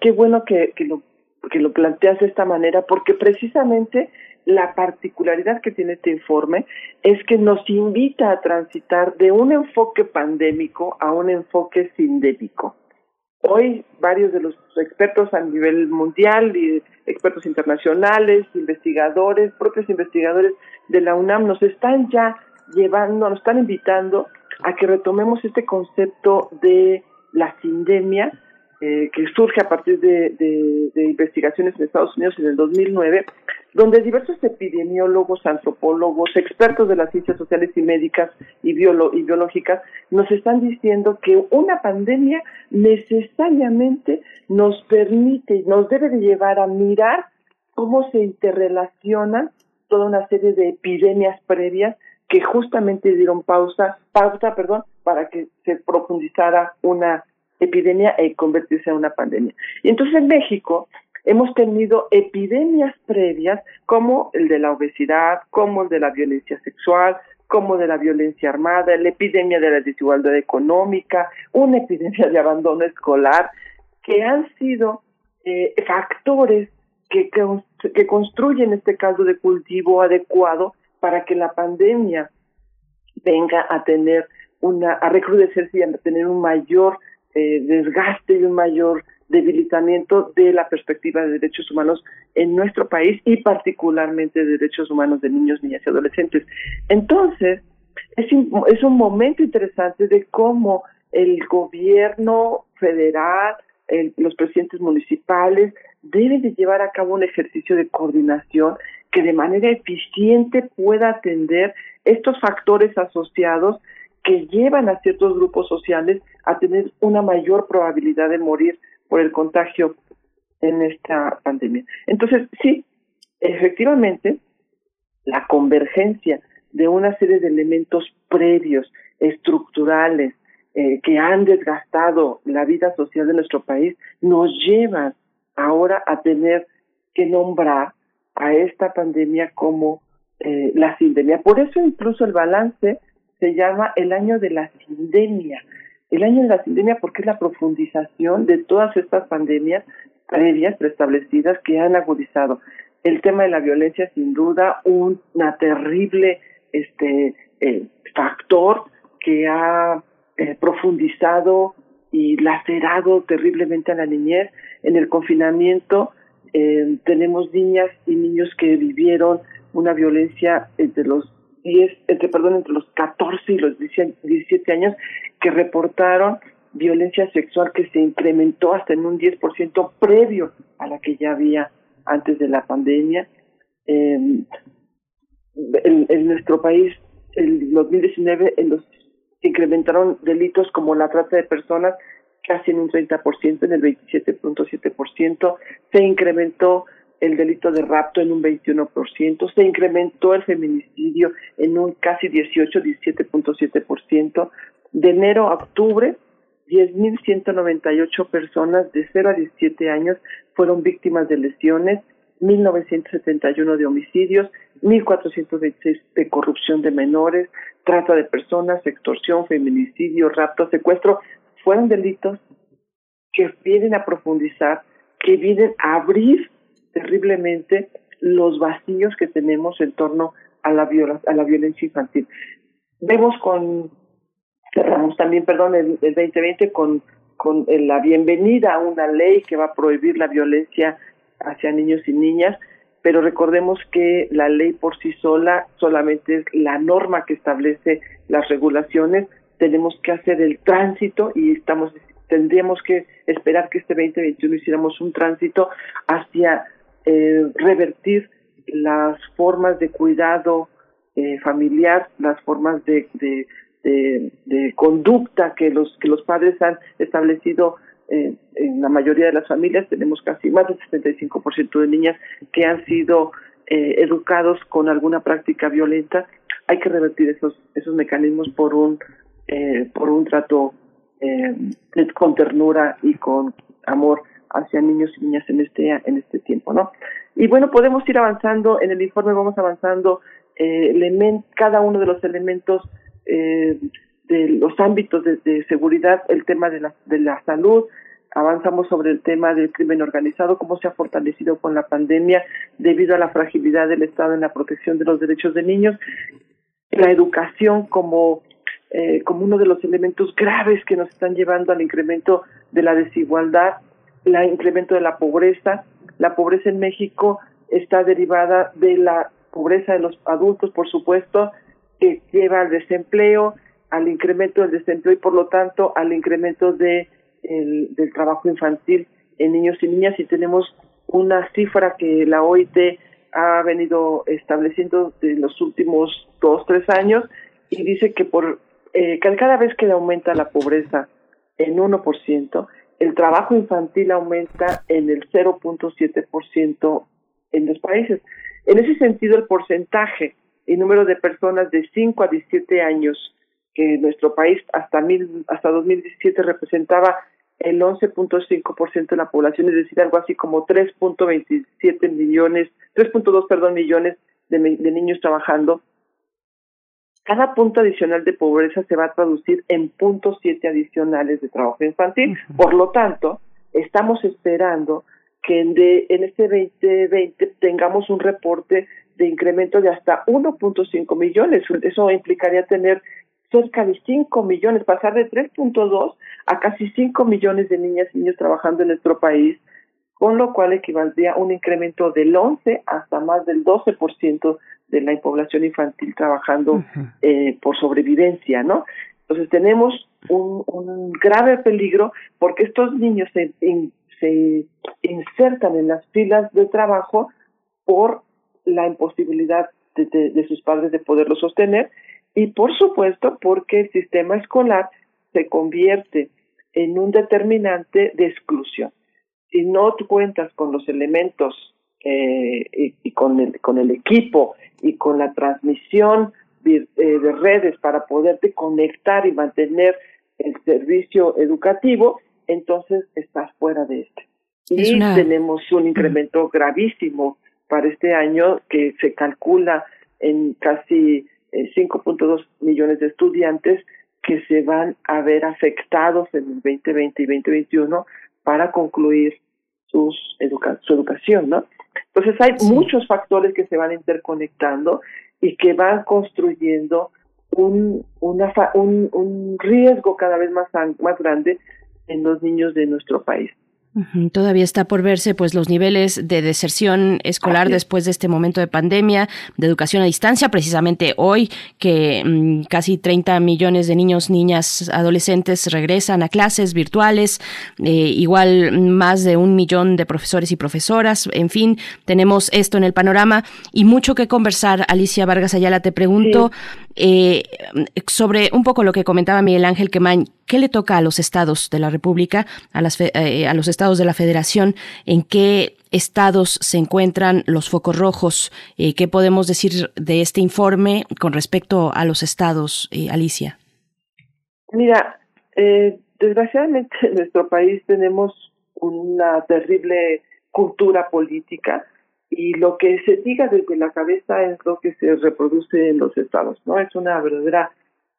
qué bueno que, que lo que lo planteas de esta manera, porque precisamente la particularidad que tiene este informe es que nos invita a transitar de un enfoque pandémico a un enfoque sindémico. Hoy varios de los expertos a nivel mundial y expertos internacionales, investigadores, propios investigadores de la UNAM nos están ya llevando, nos están invitando a que retomemos este concepto de la sindemia eh, que surge a partir de, investigaciones en Estados Unidos en el 2009, donde diversos epidemiólogos, antropólogos, expertos de las ciencias sociales y médicas y, y biológicas nos están diciendo que una pandemia necesariamente nos permite, nos debe de llevar a mirar cómo se interrelacionan toda una serie de epidemias previas que justamente dieron pausa, pausa, perdón, para que se profundizara una epidemia e convertirse en una pandemia. Y entonces en México hemos tenido epidemias previas como el de la obesidad, como el de la violencia sexual, como de la violencia armada, la epidemia de la desigualdad económica, una epidemia de abandono escolar, que han sido eh, factores que, que, construyen este caldo de cultivo adecuado para que la pandemia venga a tener una, a recrudecerse y a tener un mayor eh, desgaste y un mayor debilitamiento de la perspectiva de derechos humanos en nuestro país y particularmente de derechos humanos de niños, niñas y adolescentes. Entonces, es, es un momento interesante de cómo el gobierno federal, los presidentes municipales deben de llevar a cabo un ejercicio de coordinación que de manera eficiente pueda atender estos factores asociados que llevan a ciertos grupos sociales a tener una mayor probabilidad de morir por el contagio en esta pandemia. Entonces, sí, efectivamente, la convergencia de una serie de elementos previos, estructurales, eh, que han desgastado la vida social de nuestro país, nos llevan ahora a tener que nombrar a esta pandemia como eh, la sindemia. Por eso incluso el balance se llama el año de la sindemia. El año de la sindemia porque es la profundización de todas estas pandemias previas preestablecidas que han agudizado. El tema de la violencia, sin duda, una terrible este eh, factor que ha eh, profundizado y lacerado terriblemente a la niñez. En el confinamiento eh, tenemos niñas y niños que vivieron una violencia entre los entre, perdón, entre los 14 y los 17 años que reportaron violencia sexual que se incrementó hasta en un 10% previo a la que ya había antes de la pandemia. en, nuestro país, en 2019, en los, se incrementaron delitos como la trata de personas casi en un 30%, en el 27.7%, se incrementó el delito de rapto en un 21%, se incrementó el feminicidio en un casi 18, 17.7%. De enero a octubre, 10.198 personas de 0 a 17 años fueron víctimas de lesiones, 1.971 de homicidios, 1.426 de corrupción de menores, trata de personas, extorsión, feminicidio, rapto, secuestro. Fueron delitos que vienen a profundizar, que vienen a abrir terriblemente los vacíos que tenemos en torno a la, a la violencia infantil. Vemos con, cerramos también, perdón, el, 2020 con, con la bienvenida a una ley que va a prohibir la violencia hacia niños y niñas, pero recordemos que la ley por sí sola solamente es la norma que establece las regulaciones, tenemos que hacer el tránsito y estamos tendríamos que esperar que este 2021 hiciéramos un tránsito hacia eh, revertir las formas de cuidado eh, familiar, las formas de, de, conducta que los, que los padres han establecido eh, en la mayoría de las familias tenemos casi más del 75% de niñas que han sido eh, educados con alguna práctica violenta. Hay que revertir esos esos mecanismos por un eh, por un trato eh, con ternura y con amor hacia niños y niñas en este en este tiempo, ¿no? Y bueno, podemos ir avanzando en el informe, vamos avanzando eh, cada uno de los elementos eh, de los ámbitos de, de, seguridad, el tema de la, de la salud, avanzamos sobre el tema del crimen organizado, cómo se ha fortalecido con la pandemia debido a la fragilidad del Estado en la protección de los derechos de niños, la educación como eh, como uno de los elementos graves que nos están llevando al incremento de la desigualdad, el incremento de la pobreza. La pobreza en México está derivada de la pobreza de los adultos, por supuesto, que lleva al desempleo, al incremento del desempleo y por lo tanto al incremento de el, del trabajo infantil en niños y niñas y tenemos una cifra que la OIT ha venido estableciendo de los últimos dos, tres años y dice que por eh, cada vez que aumenta la pobreza en 1%, el trabajo infantil aumenta en el 0.7% en los países. En ese sentido, el porcentaje y número de personas de 5 a 17 años que nuestro país hasta, mil, hasta 2017 representaba el 11.5% de la población, es decir, algo así como 3.27 millones, 3.2 perdón millones de, de niños trabajando cada punto adicional de pobreza se va a traducir en puntos siete adicionales de trabajo infantil. Por lo tanto, estamos esperando que en, de, en este 2020 tengamos un reporte de incremento de hasta 1.5 millones. Eso implicaría tener cerca de 5 millones, pasar de 3.2 a casi 5 millones de niñas y niños trabajando en nuestro país, con lo cual equivaldría a un incremento del 11 hasta más del 12% de la población infantil trabajando eh, por sobrevivencia, ¿no? Entonces tenemos un, un, grave peligro porque estos niños se, se insertan en las filas de trabajo por la imposibilidad de, de, sus padres de poderlo sostener y por supuesto porque el sistema escolar se convierte en un determinante de exclusión. Si no cuentas con los elementos eh, y, y, con el con el equipo y con la transmisión de, eh, de redes para poderte conectar y mantener el servicio educativo, entonces estás fuera de este. Y tenemos un incremento gravísimo para este año que se calcula en casi 5.2 eh, millones de estudiantes que se van a ver afectados en el 2020 y 2021 para concluir sus educa su educación, ¿no? Entonces hay muchos factores que se van interconectando y que van construyendo un, una, un, un riesgo cada vez más, más grande en los niños de nuestro país. Todavía está por verse pues los niveles de deserción escolar después de este momento de pandemia, de educación a distancia, precisamente hoy que mm, casi 30 millones de niños, niñas, adolescentes regresan a clases virtuales, eh, igual más de un millón de profesores y profesoras, en fin, tenemos esto en el panorama y mucho que conversar. Alicia Vargas Ayala, te pregunto, eh, sobre un poco lo que comentaba Miguel Ángel Quemain, ¿qué le toca a los estados de la República, a, las eh, a los estados de la Federación? ¿En qué estados se encuentran los focos rojos? Eh, ¿Qué podemos decir de este informe con respecto a los estados, eh, Alicia? Mira, eh, desgraciadamente en nuestro país tenemos una terrible cultura política y lo que se diga desde la cabeza es lo que se reproduce en los estados, ¿no? Es una verdadera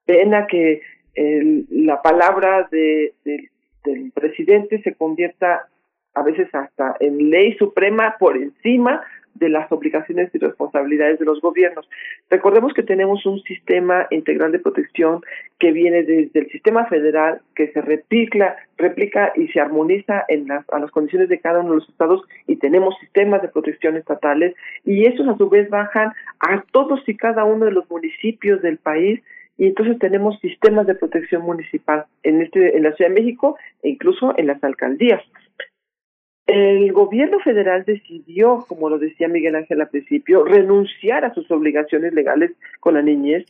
pena que el, la palabra de, de, del presidente se convierta a veces hasta en ley suprema por encima de las obligaciones y responsabilidades de los gobiernos. Recordemos que tenemos un sistema integral de protección que viene desde el sistema federal, que se replica, replica y se armoniza en las, a las condiciones de cada uno de los estados y tenemos sistemas de protección estatales y esos a su vez bajan a todos y cada uno de los municipios del país y entonces tenemos sistemas de protección municipal en este en la Ciudad de México e incluso en las alcaldías. El gobierno federal decidió, como lo decía Miguel Ángel al principio, renunciar a sus obligaciones legales con la niñez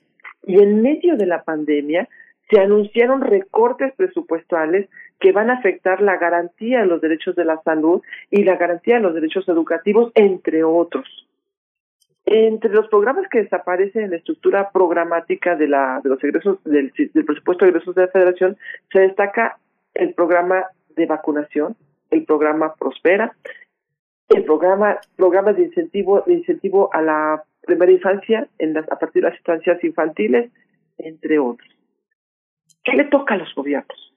y en medio de la pandemia se anunciaron recortes presupuestales que van a afectar la garantía de los derechos de la salud y la garantía de los derechos educativos, entre otros. Entre los programas que desaparecen en la estructura programática de, la, los egresos del, presupuesto de egresos de la Federación se destaca el programa de vacunación, el programa Prospera, el programa programas de incentivo de incentivo a la primera infancia en a partir de las instancias infantiles, entre otros. ¿Qué le toca a los gobiernos?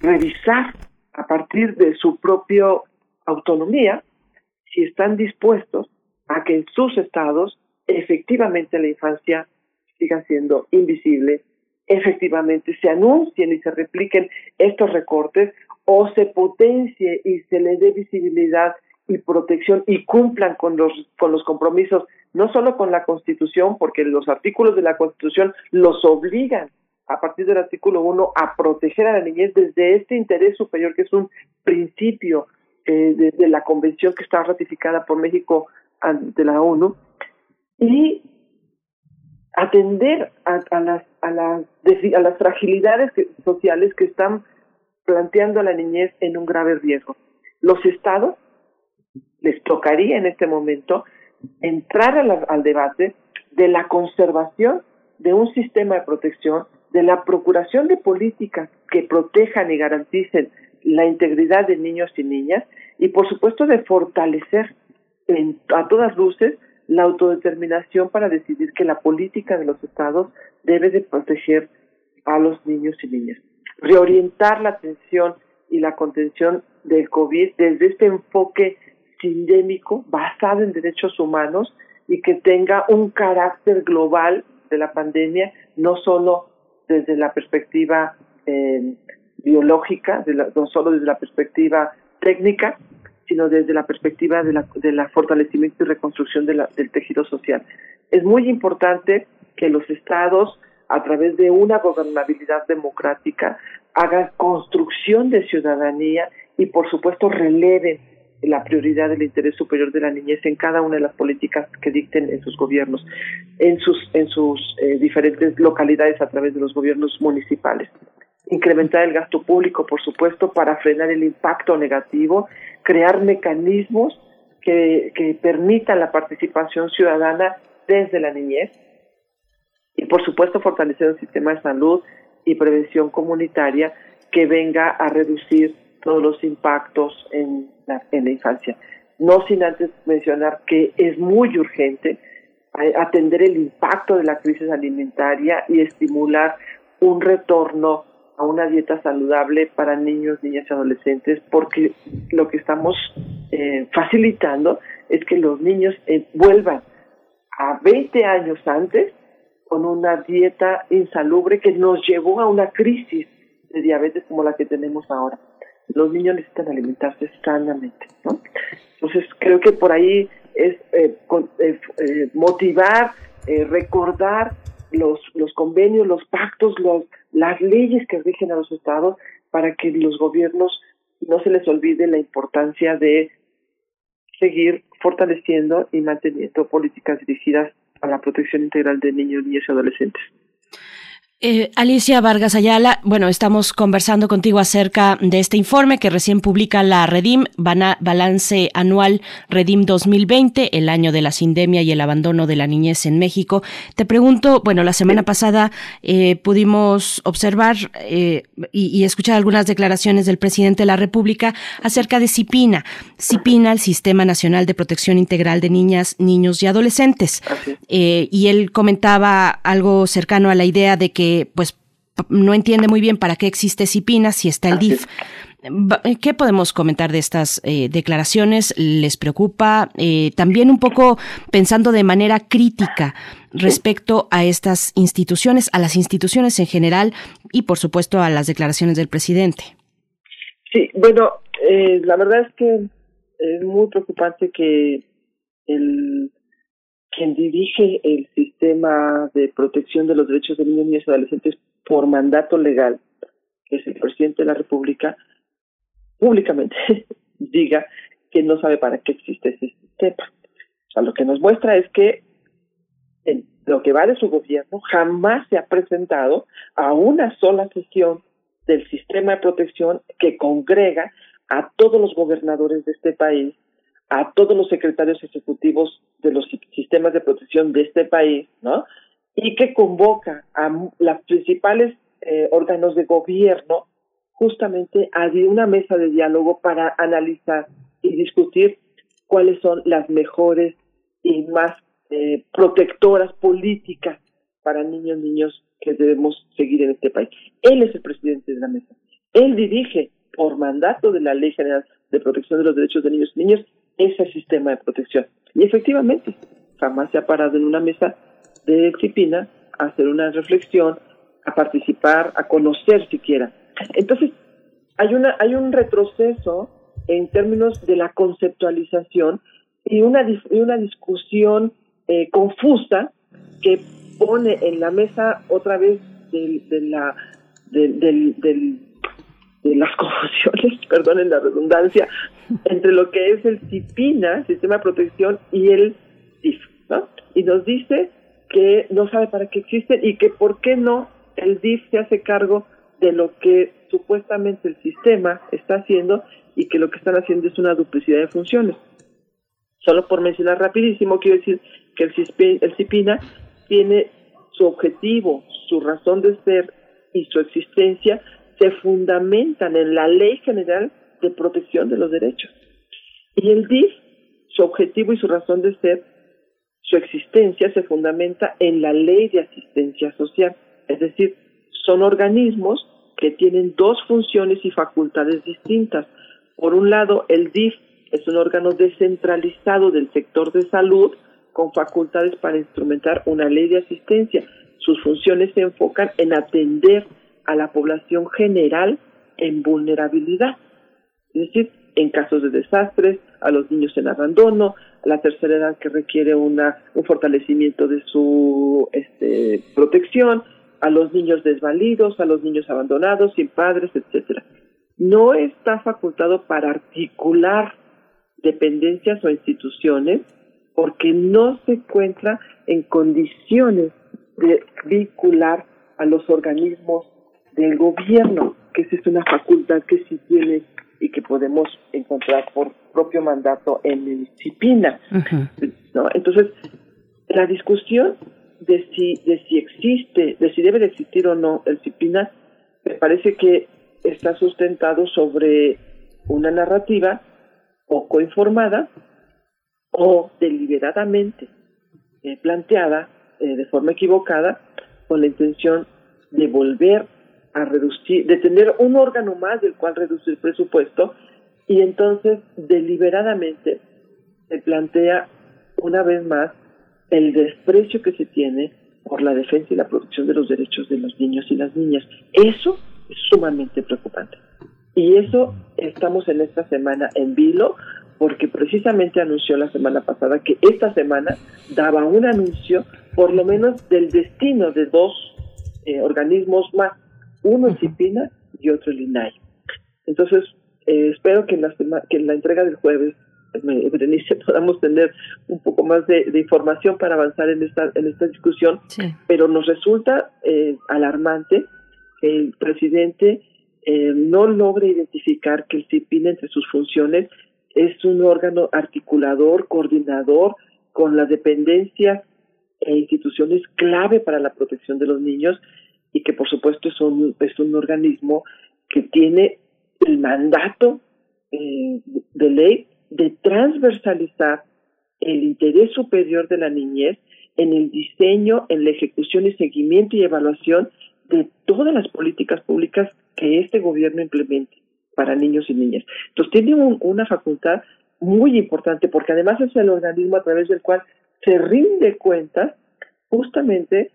Revisar a partir de su propia autonomía si están dispuestos a que en sus estados efectivamente la infancia siga siendo invisible, efectivamente se anuncien y se repliquen estos recortes o se potencie y se le dé visibilidad y protección y cumplan con los con los compromisos no solo con la Constitución porque los artículos de la Constitución los obligan a partir del artículo 1 a proteger a la niñez desde este interés superior que es un principio eh, de, la convención que está ratificada por México ante la ONU y atender a, las a las a las fragilidades sociales que están planteando a la niñez en un grave riesgo. Los estados les tocaría en este momento entrar al debate de la conservación de un sistema de protección, de la procuración de políticas que protejan y garanticen la integridad de niños y niñas y por supuesto de fortalecer a todas luces la autodeterminación para decidir que la política de los estados debe de proteger a los niños y niñas. Reorientar la atención y la contención del COVID desde este enfoque sindémico basado en derechos humanos y que tenga un carácter global de la pandemia, no solo desde la perspectiva eh, biológica, no solo desde la perspectiva técnica, sino desde la perspectiva de la, de la fortalecimiento y reconstrucción de la, del tejido social. Es muy importante que los estados a través de una gobernabilidad democrática, haga construcción de ciudadanía y, por supuesto, releven la prioridad del interés superior de la niñez en cada una de las políticas que dicten en sus gobiernos, en sus, en sus eh, diferentes localidades a través de los gobiernos municipales. Incrementar el gasto público, por supuesto, para frenar el impacto negativo, crear mecanismos que, permitan la participación ciudadana desde la niñez, y por supuesto fortalecer un sistema de salud y prevención comunitaria que venga a reducir todos los impactos en la, en la infancia. No sin antes mencionar que es muy urgente atender el impacto de la crisis alimentaria y estimular un retorno a una dieta saludable para niños, niñas y adolescentes, porque lo que estamos eh, facilitando es que los niños eh, vuelvan a 20 años antes con una dieta insalubre que nos llevó a una crisis de diabetes como la que tenemos ahora. Los niños necesitan alimentarse sanamente, ¿no? Entonces creo que por ahí es eh, eh, eh, motivar, recordar los, los convenios, los pactos, los, las leyes que rigen a los estados para que los gobiernos no se les olvide la importancia de seguir fortaleciendo y manteniendo políticas dirigidas a la protección integral de niños, niñas y adolescentes. Eh, Alicia Vargas Ayala, bueno, estamos conversando contigo acerca de este informe que recién publica la Redim, Balance Anual Redim 2020, el año de la sindemia y el abandono de la niñez en México. Te pregunto, bueno, la semana pasada eh, pudimos observar eh, y, escuchar algunas declaraciones del presidente de la República acerca de CIPINA, CIPINA, el Sistema Nacional de Protección Integral de Niñas, Niños y Adolescentes. y él comentaba algo cercano a la idea de que pues no entiende muy bien para qué existe CIPINA si está el DIF. ¿Qué podemos comentar de estas eh, declaraciones? ¿Les preocupa? Eh, también un poco pensando de manera crítica respecto a estas instituciones, a las instituciones en general y por supuesto a las declaraciones del presidente. Sí, bueno, eh, la verdad es que es muy preocupante que el quien dirige el sistema de protección de los derechos de niños, niñas y adolescentes por mandato legal, que es el presidente de la República, públicamente diga que no sabe para qué existe ese sistema. O sea, lo que nos muestra es que en lo que va de su gobierno, jamás se ha presentado a una sola sesión del sistema de protección que congrega a todos los gobernadores de este país, a todos los secretarios ejecutivos de los sistemas de protección de este país, ¿no? Y que convoca a los principales eh, órganos de gobierno justamente a una mesa de diálogo para analizar y discutir cuáles son las mejores y más eh, protectoras políticas para niños, niños que debemos seguir en este país. Él es el presidente de la mesa. Él dirige, por mandato de la Ley General de Protección de los Derechos de Niños y Niñas, ese sistema de protección. Y efectivamente, jamás se ha parado en una mesa de disciplina a hacer una reflexión, a participar, a conocer siquiera. Entonces, hay, una, hay un retroceso en términos de la conceptualización y una, una discusión eh, confusa que pone en la mesa otra vez de, la del, de las confusiones, perdonen la redundancia, entre lo que es el CIPINA, Sistema de Protección, y el DIF, ¿no? Y nos dice que no sabe para qué existen y que por qué no el DIF se hace cargo de lo que supuestamente el sistema está haciendo y que lo que están haciendo es una duplicidad de funciones. Solo por mencionar rapidísimo, quiero decir que el, el CIPINA tiene su objetivo, su razón de ser y su existencia se fundamentan en la Ley General de Protección de los Derechos. Y el DIF, su objetivo y su razón de ser, su existencia se fundamenta en la Ley de Asistencia Social. Es decir, son organismos que tienen dos funciones y facultades distintas. Por un lado, el DIF es un órgano descentralizado del sector de salud con facultades para instrumentar una ley de asistencia. Sus funciones se enfocan en atender a la población general en vulnerabilidad, es decir, en casos de desastres, a los niños en abandono, a la tercera edad que requiere una, un fortalecimiento de su este, protección, a los niños desvalidos, a los niños abandonados, sin padres, etcétera. No está facultado para articular dependencias o instituciones porque no se encuentra en condiciones de vincular a los organismos del gobierno, que esa es una facultad que sí tiene y que podemos encontrar por propio mandato en el CIPINA. ¿no? Entonces, la discusión de si, de si existe, de si debe de existir o no el CIPINA, me parece que está sustentado sobre una narrativa poco informada o deliberadamente eh, planteada eh, de forma equivocada con la intención de volver a reducir, de tener un órgano más del cual reducir el presupuesto y entonces deliberadamente se plantea una vez más el desprecio que se tiene por la defensa y la protección de los derechos de los niños y las niñas. Eso es sumamente preocupante. Y eso estamos en esta semana en vilo, porque precisamente anunció la semana pasada que esta semana daba un anuncio, por lo menos, del destino de dos eh, organismos más uno es CIPINA y otro el INAI. Entonces, eh, espero que en, la que en la entrega del jueves, Berenice, podamos tener un poco más de, información para avanzar en esta, en esta discusión, pero nos resulta eh, alarmante que el presidente eh, no logre identificar que el CIPINA entre sus funciones es un órgano articulador, coordinador con las dependencias e instituciones clave para la protección de los niños y que por supuesto es un, es un organismo que tiene el mandato eh, de ley de transversalizar el interés superior de la niñez en el diseño, en la ejecución y seguimiento y evaluación de todas las políticas públicas que este gobierno implemente para niños y niñas. Entonces tiene una facultad muy importante porque además es el organismo a través del cual se rinde cuenta justamente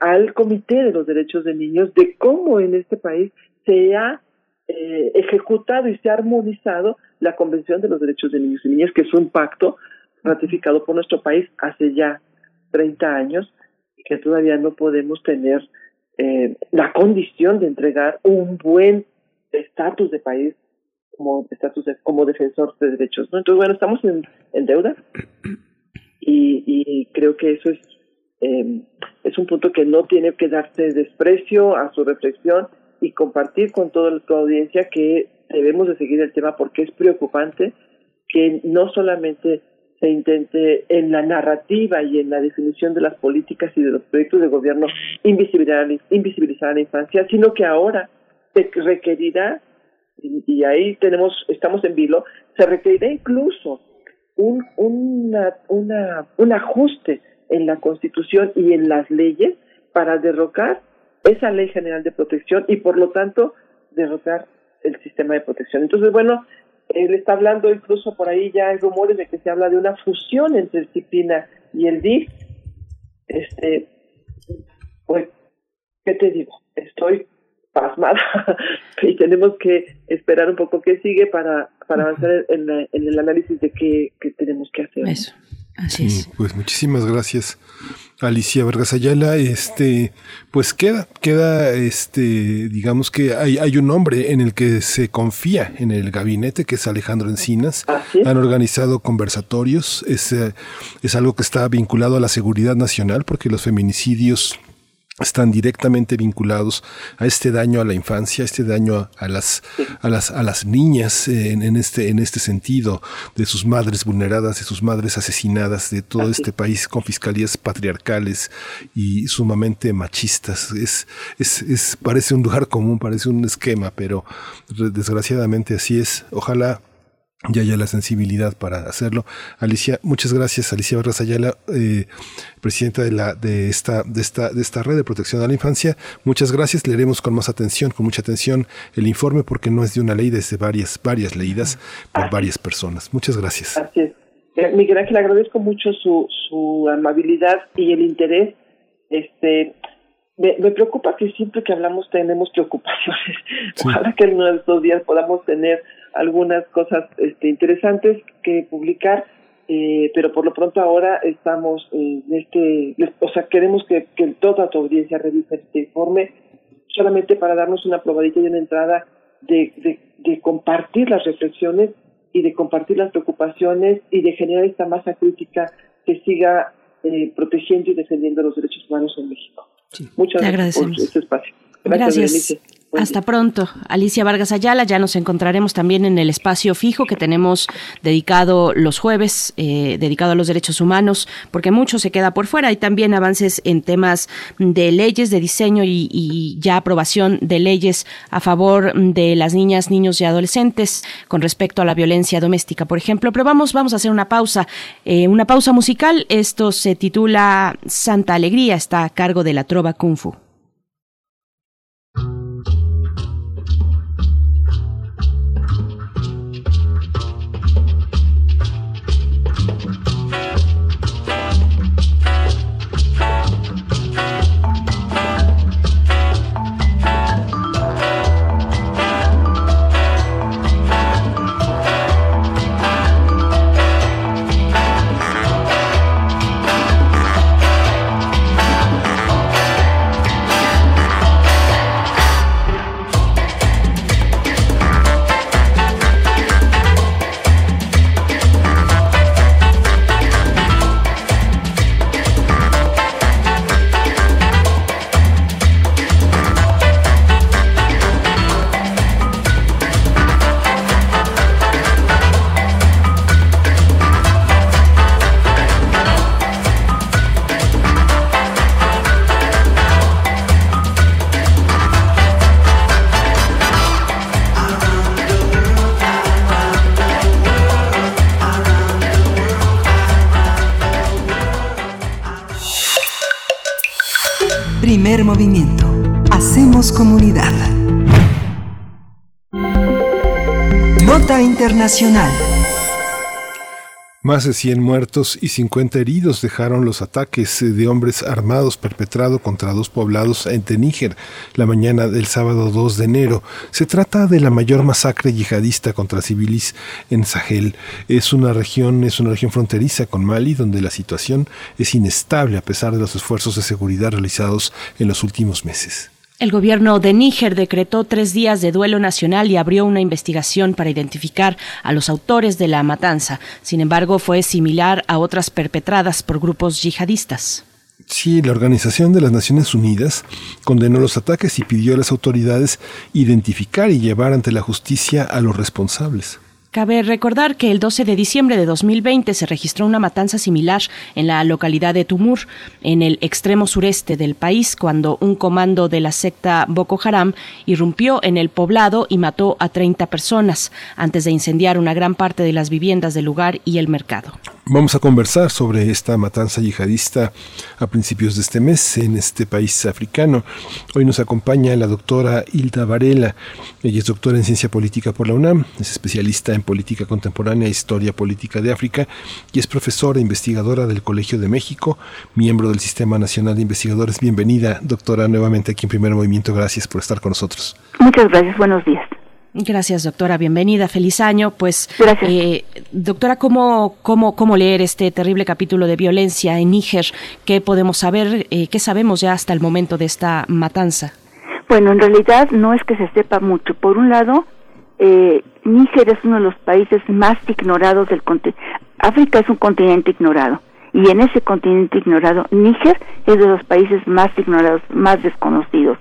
al Comité de los Derechos de Niños de cómo en este país se ha eh, ejecutado y se ha armonizado la Convención de los Derechos de Niños y Niñas, que es un pacto ratificado por nuestro país hace ya 30 años y que todavía no podemos tener eh, la condición de entregar un buen estatus de país como estatus como defensor de derechos. Entonces, bueno, estamos en, deuda y creo que eso es eh, es un punto que no tiene que darse desprecio a su reflexión y compartir con toda la audiencia que debemos de seguir el tema porque es preocupante que no solamente se intente en la narrativa y en la definición de las políticas y de los proyectos de gobierno invisibilizar, invisibilizar a la infancia, sino que ahora se requerirá, y, ahí tenemos, estamos en vilo, se requerirá incluso un, una, una, un ajuste en la Constitución y en las leyes para derrocar esa ley general de protección y por lo tanto derrotar el sistema de protección. Entonces, bueno, él está hablando incluso por ahí ya hay rumores de que se habla de una fusión entre el CIPINA y el DIF. Este, pues, ¿qué te digo? Estoy pasmada y tenemos que esperar un poco qué sigue para, para avanzar en, en el análisis de qué, qué tenemos que hacer. Eso. Así es. Pues muchísimas gracias, Alicia Vargas Ayala. Este, pues queda, queda, este, digamos que hay, hay un hombre en el que se confía en el gabinete, que es Alejandro Encinas. Han organizado conversatorios. Es, eh, es algo que está vinculado a la seguridad nacional, porque los feminicidios están directamente vinculados a este daño a la infancia, a este daño a, las a las a las niñas en, este en este sentido de sus madres vulneradas, de sus madres asesinadas, de todo este país con fiscalías patriarcales y sumamente machistas. Es, es, es parece un lugar común, parece un esquema, pero desgraciadamente así es. Ojalá ya haya la sensibilidad para hacerlo. Alicia, muchas gracias, Alicia Barras Ayala, eh, presidenta de la de esta de esta de esta red de protección a la infancia. Muchas gracias. Leeremos con más atención, con mucha atención el informe porque no es de una ley, es de varias varias leídas por varias personas. Muchas gracias. Es. Eh, Miguel Ángel, agradezco mucho su su amabilidad y el interés. Este me, me preocupa que siempre que hablamos tenemos preocupaciones. Ojalá que en uno de estos días podamos tener algunas cosas este, interesantes que publicar, eh, pero por lo pronto ahora estamos en este, o sea, queremos que, que toda tu audiencia revise este informe solamente para darnos una probadita y una entrada de, de, de compartir las reflexiones y de compartir las preocupaciones y de generar esta masa crítica que siga eh, protegiendo y defendiendo los derechos humanos en México. Muchas gracias por este espacio. Gracias. Hasta pronto. Alicia Vargas Ayala, ya nos encontraremos también en el espacio fijo que tenemos dedicado los jueves, eh, dedicado a los derechos humanos, porque mucho se queda por fuera. Hay también avances en temas de leyes, de diseño y, ya aprobación de leyes a favor de las niñas, niños y adolescentes con respecto a la violencia doméstica, por ejemplo. Pero vamos, vamos a hacer una pausa, eh, una pausa musical. Esto se titula Santa Alegría, está a cargo de la Trova Kung Fu. Más de 100 muertos y 50 heridos dejaron los ataques de hombres armados perpetrados contra dos poblados en Níger la mañana del sábado 2 de enero. Se trata de la mayor masacre yihadista contra civiles en Sahel. Es una región, es una región fronteriza con Mali donde la situación es inestable a pesar de los esfuerzos de seguridad realizados en los últimos meses. El gobierno de Níger decretó tres días de duelo nacional y abrió una investigación para identificar a los autores de la matanza. Sin embargo, fue similar a otras perpetradas por grupos yihadistas. Sí, la Organización de las Naciones Unidas condenó los ataques y pidió a las autoridades identificar y llevar ante la justicia a los responsables. Cabe recordar que el 12 de diciembre de 2020 se registró una matanza similar en la localidad de Tumur, en el extremo sureste del país, cuando un comando de la secta Boko Haram irrumpió en el poblado y mató a 30 personas, antes de incendiar una gran parte de las viviendas del lugar y el mercado. Vamos a conversar sobre esta matanza yihadista a principios de este mes en este país africano. Hoy nos acompaña la doctora Hilda Varela. Ella es doctora en ciencia política por la UNAM, es especialista en política contemporánea e historia política de África y es profesora e investigadora del Colegio de México, miembro del Sistema Nacional de Investigadores. Bienvenida, doctora, nuevamente aquí en Primer Movimiento. Gracias por estar con nosotros. Muchas gracias. Buenos días. Gracias, doctora. Bienvenida. Feliz año. Pues, eh, doctora, ¿cómo, cómo, ¿cómo leer este terrible capítulo de violencia en Níger? ¿Qué podemos saber? Eh, ¿Qué sabemos ya hasta el momento de esta matanza? Bueno, en realidad no es que se sepa mucho. Por un lado, eh, Níger es uno de los países más ignorados del continente. África es un continente ignorado. Y en ese continente ignorado, Níger es de los países más ignorados, más desconocidos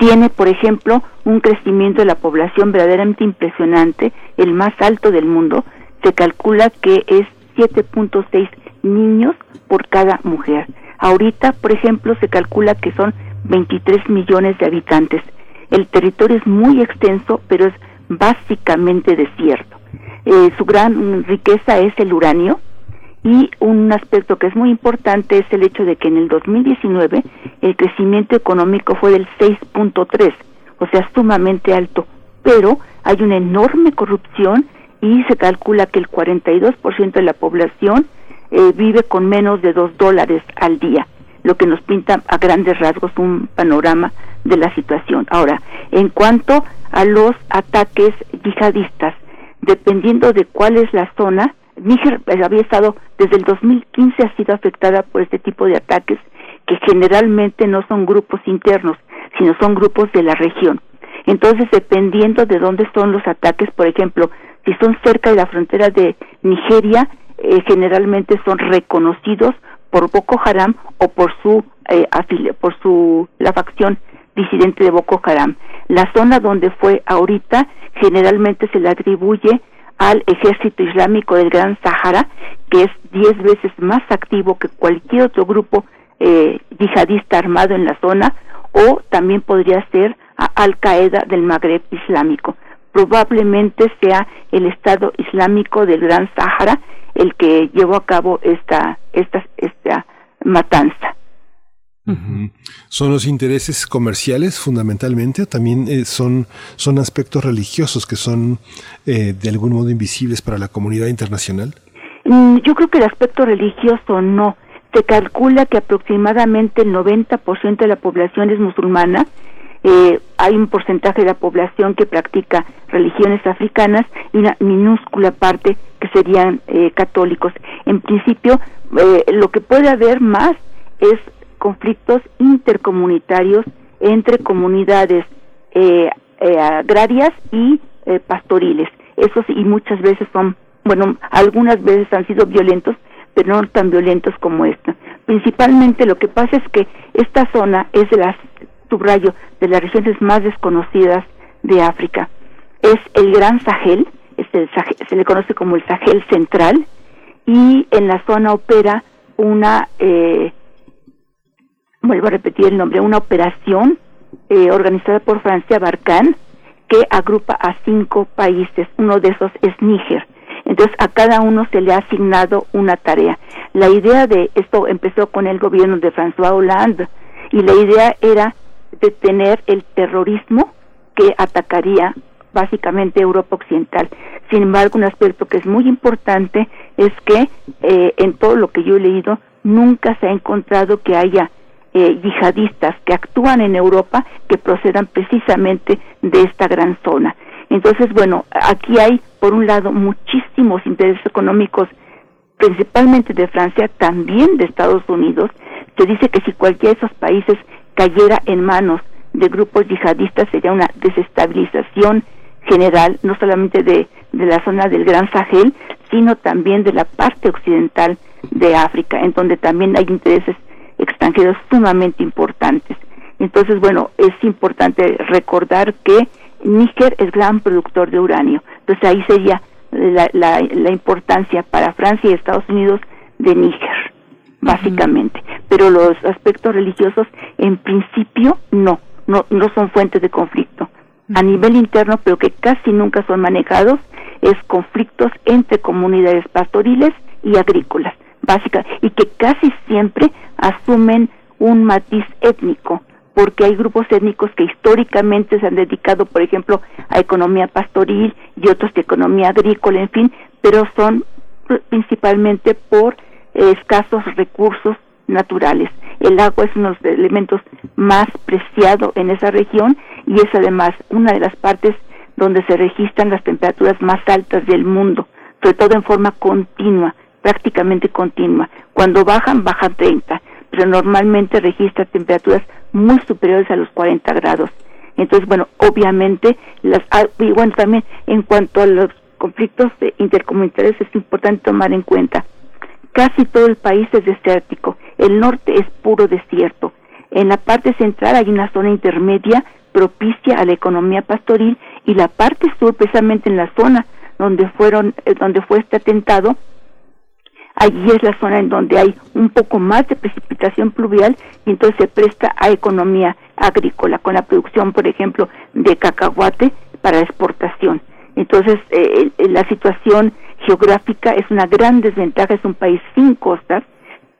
tiene, por ejemplo, un crecimiento de la población verdaderamente impresionante, el más alto del mundo. Se calcula que es 7.6 niños por cada mujer. Ahorita, por ejemplo, se calcula que son 23 millones de habitantes. El territorio es muy extenso, pero es básicamente desierto. Eh, su gran riqueza es el uranio, y un aspecto que es muy importante es el hecho de que en el 2019 el crecimiento económico fue del 6.3, o sea, sumamente alto, pero hay una enorme corrupción y se calcula que el 42% de la población eh, vive con menos de 2 dólares al día, lo que nos pinta a grandes rasgos un panorama de la situación. Ahora, en cuanto a los ataques yihadistas, dependiendo de cuál es la zona, Níger había estado desde el 2015 ha sido afectada por este tipo de ataques que generalmente no son grupos internos, sino son grupos de la región. Entonces, dependiendo de dónde son los ataques, por ejemplo, si son cerca de la frontera de Nigeria, eh, generalmente son reconocidos por Boko Haram o por su eh, por su la facción disidente de Boko Haram. La zona donde fue ahorita generalmente se le atribuye al ejército islámico del Gran Sahara, que es diez veces más activo que cualquier otro grupo eh, yihadista armado en la zona, o también podría ser a Al Qaeda del Magreb Islámico. Probablemente sea el Estado Islámico del Gran Sahara el que llevó a cabo esta, esta, esta matanza. ¿Son los intereses comerciales fundamentalmente o también eh, son, son aspectos religiosos que son eh, de algún modo invisibles para la comunidad internacional? Mm, yo creo que el aspecto religioso no. Se calcula que aproximadamente el 90% de la población es musulmana. Eh, hay un porcentaje de la población que practica religiones africanas y una minúscula parte que serían católicos. En principio, lo que puede haber más es conflictos intercomunitarios entre comunidades eh, eh, agrarias y eh, pastoriles. Esos y muchas veces son, bueno, algunas veces han sido violentos, pero no tan violentos como esta. Principalmente lo que pasa es que esta zona es de las, subrayo, de las regiones más desconocidas de África. Es el Gran Sahel, se le conoce como el Sahel Central, y en la zona opera una eh, vuelvo a repetir el nombre, una operación eh, organizada por Francia Barcán que agrupa a cinco países, uno de esos es Níger. Entonces a cada uno se le ha asignado una tarea. La idea de esto empezó con el gobierno de François Hollande y la idea era detener el terrorismo que atacaría básicamente Europa Occidental. Sin embargo, un aspecto que es muy importante es que eh, en todo lo que yo he leído nunca se ha encontrado que haya eh, yihadistas que actúan en Europa que procedan precisamente de esta gran zona. Entonces, bueno, aquí hay, por un lado, muchísimos intereses económicos, principalmente de Francia, también de Estados Unidos. Se dice que si cualquiera de esos países cayera en manos de grupos yihadistas sería una desestabilización general, no solamente de, de la zona del Gran Sahel, sino también de la parte occidental de África, en donde también hay intereses extranjeros sumamente importantes. Entonces, bueno, es importante recordar que Níger es gran productor de uranio. Entonces ahí sería la, la, la importancia para Francia y Estados Unidos de Níger, básicamente. Pero los aspectos religiosos, en principio, no, no, no son fuentes de conflicto. A nivel interno, pero que casi nunca son manejados, es conflictos entre comunidades pastoriles y agrícolas, básica, y que casi siempre asumen un matiz étnico, porque hay grupos étnicos que históricamente se han dedicado, por ejemplo, a economía pastoril y otros de economía agrícola, en fin, pero son principalmente por escasos recursos naturales. El agua es uno de los elementos más preciados en esa región y es además una de las partes donde se registran las temperaturas más altas del mundo, sobre todo en forma continua, prácticamente continua. Cuando bajan, bajan 30, pero normalmente registra temperaturas muy superiores a los 40 grados. Entonces, bueno, obviamente, las, ah, y bueno, también en cuanto a los conflictos intercomunitarios es importante tomar en cuenta Casi todo el país es desértico, el norte es puro desierto. En la parte central hay una zona intermedia propicia a la economía pastoril y la parte sur, precisamente en la zona donde fueron, eh, donde fue este atentado, allí es la zona en donde hay un poco más de precipitación pluvial y entonces se presta a economía agrícola con la producción, por ejemplo, de cacahuate para exportación. Entonces, eh, la situación geográfica es una gran desventaja, es un país sin costas,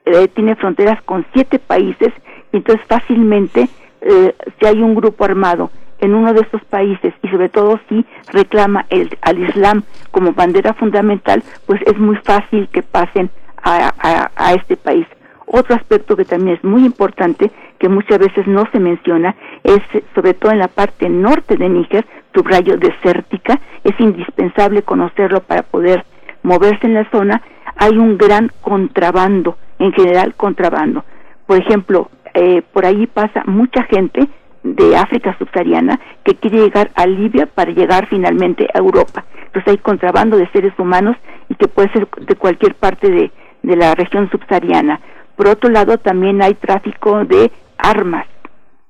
eh, tiene fronteras con siete países, y entonces fácilmente, eh, si hay un grupo armado en uno de estos países y sobre todo si reclama el, al Islam como bandera fundamental, pues es muy fácil que pasen a, a este país. Otro aspecto que también es muy importante, que muchas veces no se menciona, es sobre todo en la parte norte de Níger, subrayo desértica, es indispensable conocerlo para poder moverse en la zona, hay un gran contrabando, en general contrabando. Por ejemplo, eh, por ahí pasa mucha gente de África subsahariana que quiere llegar a Libia para llegar finalmente a Europa. Entonces hay contrabando de seres humanos y que puede ser de cualquier parte de, de la región subsahariana. Por otro lado, también hay tráfico de armas.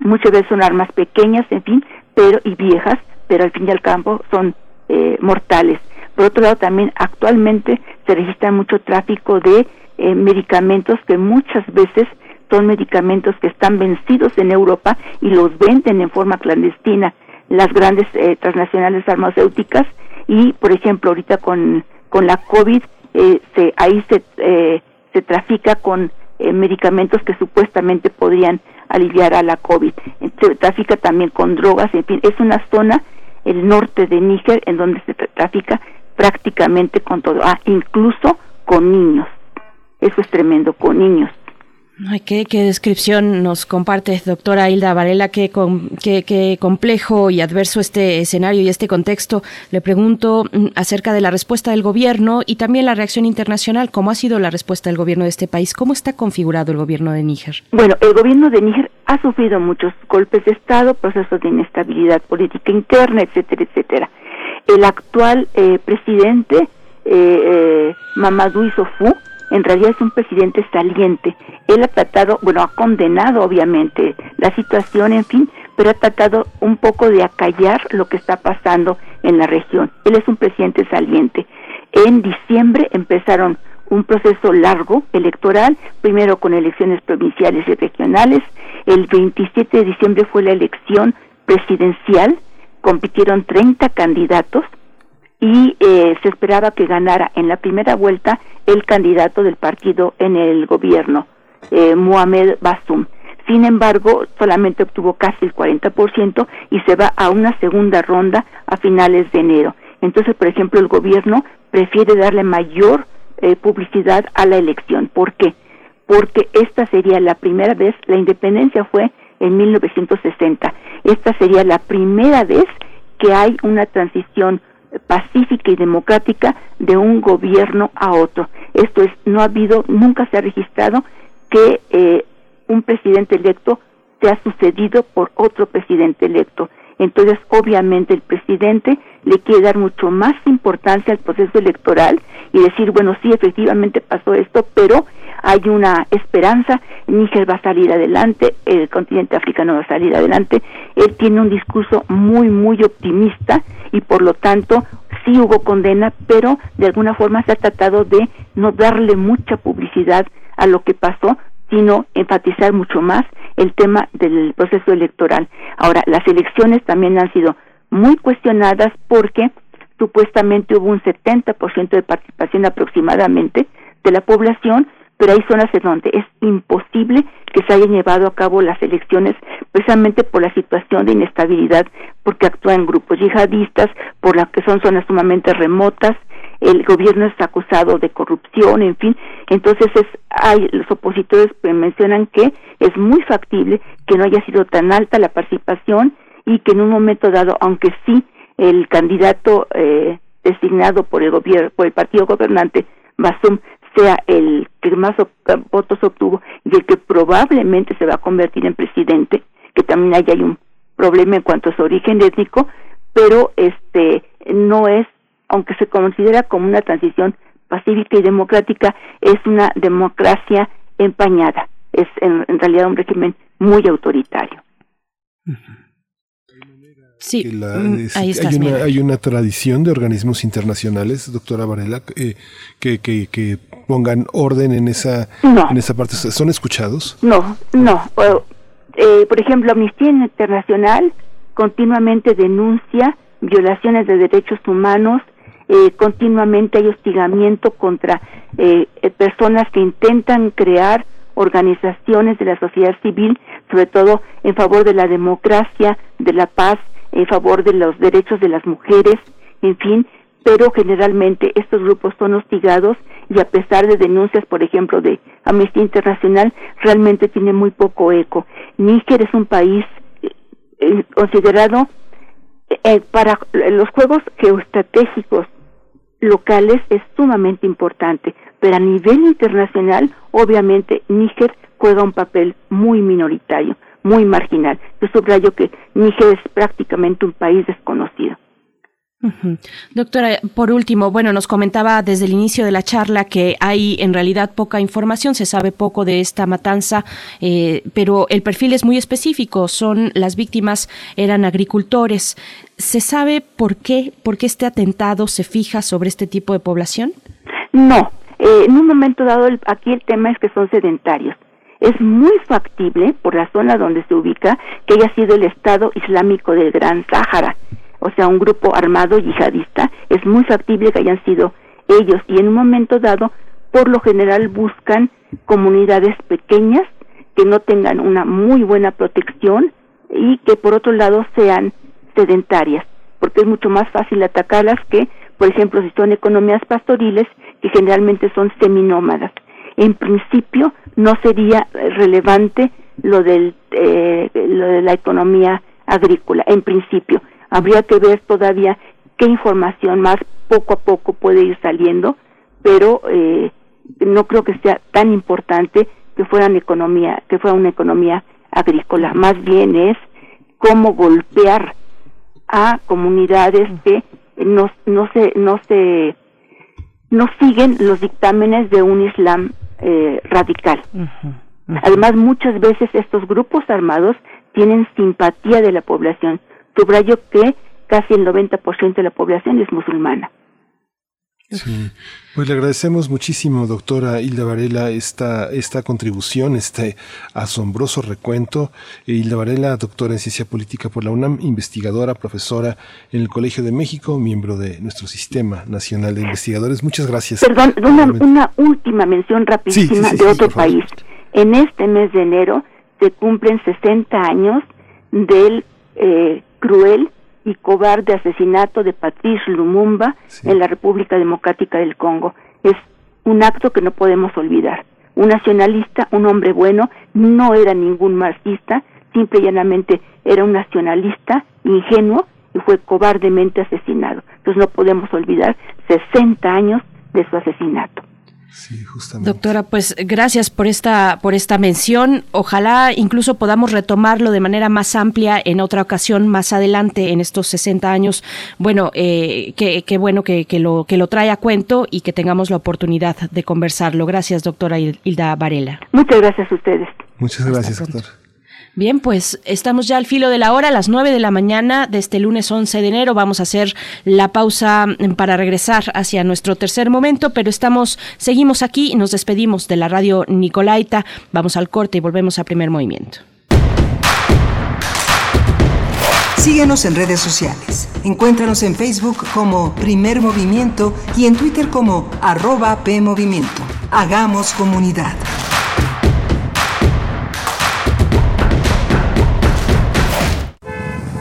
Muchas veces son armas pequeñas, en fin, pero y viejas, pero al fin y al cabo son eh, mortales. Por otro lado, también actualmente se registra mucho tráfico de eh, medicamentos que muchas veces son medicamentos que están vencidos en Europa y los venden en forma clandestina las grandes eh, transnacionales farmacéuticas y, por ejemplo, ahorita con, con la COVID, se, ahí se, se trafica con medicamentos que supuestamente podrían aliviar a la COVID. Se trafica también con drogas, en fin, es una zona el norte de Níger, en donde se trafica prácticamente con todo, ah, incluso con niños. Eso es tremendo, con niños. Ay, qué, descripción nos comparte, doctora Hilda Varela, qué, qué, complejo y adverso este escenario y este contexto. Le pregunto mm, acerca de la respuesta del gobierno y también la reacción internacional. ¿Cómo ha sido la respuesta del gobierno de este país? ¿Cómo está configurado el gobierno de Níger? Bueno, el gobierno de Níger ha sufrido muchos golpes de Estado, procesos de inestabilidad política interna, etcétera, etcétera. El actual eh, presidente, eh, eh, Mamadou Issoufou, en realidad es un presidente saliente. Él ha tratado, bueno, ha condenado obviamente la situación, en fin, pero ha tratado un poco de acallar lo que está pasando en la región. Él es un presidente saliente. En diciembre empezaron un proceso largo electoral, primero con elecciones provinciales y regionales. El 27 de diciembre fue la elección presidencial, compitieron 30 candidatos y eh, se esperaba que ganara en la primera vuelta el candidato del partido en el gobierno, eh, Mohamed Bassoum. Sin embargo, solamente obtuvo casi el 40% y se va a una segunda ronda a finales de enero. Entonces, por ejemplo, el gobierno prefiere darle mayor eh, publicidad a la elección. ¿Por qué? Porque esta sería la primera vez, la independencia fue en 1960. Esta sería la primera vez que hay una transición pacífica y democrática de un gobierno a otro. Esto es, no ha habido, nunca se ha registrado que eh, un presidente electo se ha sucedido por otro presidente electo. Entonces, obviamente, el presidente le quiere dar mucho más importancia al proceso electoral y decir, bueno, sí, efectivamente pasó esto, pero hay una esperanza, Níger va a salir adelante, el continente africano va a salir adelante, él tiene un discurso muy, muy optimista y por lo tanto sí hubo condena, pero de alguna forma se ha tratado de no darle mucha publicidad a lo que pasó, sino enfatizar mucho más el tema del proceso electoral. Ahora, las elecciones también han sido muy cuestionadas porque supuestamente hubo un 70% de participación aproximadamente de la población, pero hay zonas en donde es imposible que se hayan llevado a cabo las elecciones precisamente por la situación de inestabilidad, porque actúan grupos yihadistas, por las que son zonas sumamente remotas, el gobierno es acusado de corrupción, en fin, entonces es, hay los opositores mencionan que es muy factible que no haya sido tan alta la participación y que en un momento dado, aunque sí el candidato eh, designado por el gobierno, por el partido gobernante, Basum, sea el que más votos obtuvo y el que probablemente se va a convertir en presidente, que también ahí hay un problema en cuanto a su origen étnico, pero este no es, aunque se considera como una transición pacífica y democrática, es una democracia empañada, es en, realidad un régimen muy autoritario. Sí, mm, hay, una, hay, una, tradición de organismos internacionales, doctora Varela, eh, que, que, que, pongan orden en esa, en esa parte. ¿Son escuchados? No, no. Eh, por ejemplo, Amnistía Internacional continuamente denuncia violaciones de derechos humanos, eh, continuamente hay hostigamiento contra personas que intentan crear organizaciones de la sociedad civil, sobre todo en favor de la democracia, de la paz en favor de los derechos de las mujeres, en fin, pero generalmente estos grupos son hostigados y a pesar de denuncias, por ejemplo, de Amnistía Internacional, realmente tiene muy poco eco. Níger es un país eh, eh, considerado eh, para los juegos geoestratégicos locales es sumamente importante, pero a nivel internacional, obviamente, Níger juega un papel muy minoritario muy marginal. Yo subrayo que Níger es prácticamente un país desconocido. Doctora, por último, bueno, nos comentaba desde el inicio de la charla que hay en realidad poca información, se sabe poco de esta matanza, eh, pero el perfil es muy específico. Son las víctimas eran agricultores. ¿Se sabe por qué, por qué este atentado se fija sobre este tipo de población? No, eh, en un momento dado aquí el tema es que son sedentarios es muy factible, por la zona donde se ubica, que haya sido el Estado Islámico del Gran Sáhara, o sea, un grupo armado yihadista, es muy factible que hayan sido ellos y en un momento dado, por lo general buscan comunidades pequeñas que no tengan una muy buena protección y que por otro lado sean sedentarias, porque es mucho más fácil atacarlas que, por ejemplo, si son economías pastoriles que generalmente son seminómadas. En principio, no sería relevante lo, del, eh, lo de la economía agrícola, en principio. Habría que ver todavía qué información más poco a poco puede ir saliendo, pero eh, no creo que sea tan importante que fuera una economía, que fuera una economía agrícola. Más bien es cómo golpear a comunidades que no, no se, no se, no siguen los dictámenes de un Islam eh, radical. Además, muchas veces estos grupos armados tienen simpatía de la población. Subrayo que casi el 90% de la población es musulmana. Sí, pues le agradecemos muchísimo, doctora Hilda Varela, esta, esta contribución, este asombroso recuento. Hilda Varela, doctora en Ciencia Política por la UNAM, investigadora, profesora en el Colegio de México, miembro de nuestro Sistema Nacional de Investigadores. Muchas gracias. Perdón, una, última mención rapidísima de otro país. En este mes de enero se cumplen 60 años del eh, cruel y cobarde asesinato de Patrice Lumumba en la República Democrática del Congo. Es un acto que no podemos olvidar. Un nacionalista, un hombre bueno, no era ningún marxista, simple y llanamente era un nacionalista ingenuo y fue cobardemente asesinado. Entonces no podemos olvidar 60 años de su asesinato. Sí, justamente. Doctora, pues gracias por esta, por esta mención. Ojalá incluso podamos retomarlo de manera más amplia en otra ocasión más adelante en estos 60 años. Bueno, eh, qué bueno que, que, lo, que lo trae a cuento y que tengamos la oportunidad de conversarlo. Gracias, doctora Hilda Varela. Muchas gracias a ustedes. Muchas gracias, doctor. Bien, pues estamos ya al filo de la hora, a las 9 de la mañana de este lunes 11 de enero. Vamos a hacer la pausa para regresar hacia nuestro tercer momento, pero estamos, seguimos aquí y nos despedimos de la radio Nicolaita. Vamos al corte y volvemos a primer movimiento. Síguenos en redes sociales. Encuéntranos en Facebook como Primer Movimiento y en Twitter como arroba PMovimiento. Hagamos comunidad.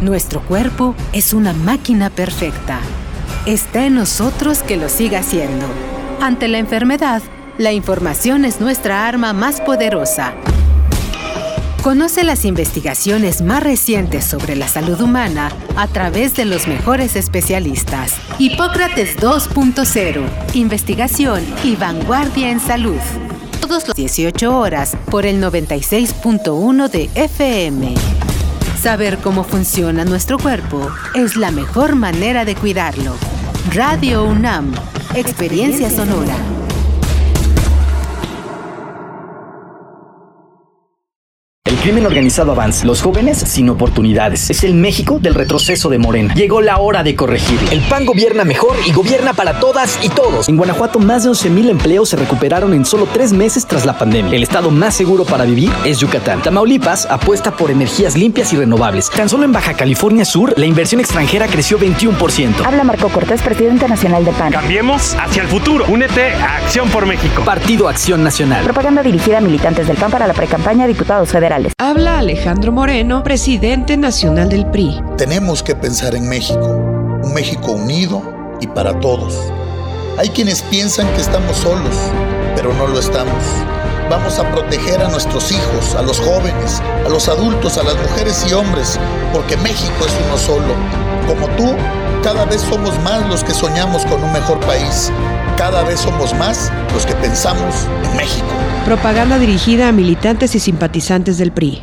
Nuestro cuerpo es una máquina perfecta. Está en nosotros que lo siga siendo. Ante la enfermedad, la información es nuestra arma más poderosa. Conoce las investigaciones más recientes sobre la salud humana a través de los mejores especialistas. Hipócrates 2.0. Investigación y vanguardia en salud. Todos los 18 horas por el 96.1 de FM. Saber cómo funciona nuestro cuerpo es la mejor manera de cuidarlo. Radio UNAM, Experiencia Sonora. Crimen organizado avanza, los jóvenes sin oportunidades. Es el México del retroceso de Morena. Llegó la hora de corregirlo. El PAN gobierna mejor y gobierna para todas y todos. En Guanajuato, más de 11.000 empleos se recuperaron en solo tres meses tras la pandemia. El estado más seguro para vivir es Yucatán. Tamaulipas apuesta por energías limpias y renovables. Tan solo en Baja California Sur, la inversión extranjera creció 21%. Habla Marco Cortés, presidente nacional de PAN. Cambiemos hacia el futuro. Únete a Acción por México. Partido Acción Nacional. Propaganda dirigida a militantes del PAN para la precampaña a diputados federales. Habla Alejandro Moreno, presidente nacional del PRI. Tenemos que pensar en México, un México unido y para todos. Hay quienes piensan que estamos solos, pero no lo estamos. Vamos a proteger a nuestros hijos, a los jóvenes, a los adultos, a las mujeres y hombres, porque México es uno solo. Como tú, cada vez somos más los que soñamos con un mejor país. Cada vez somos más los que pensamos en México. Propaganda dirigida a militantes y simpatizantes del PRI.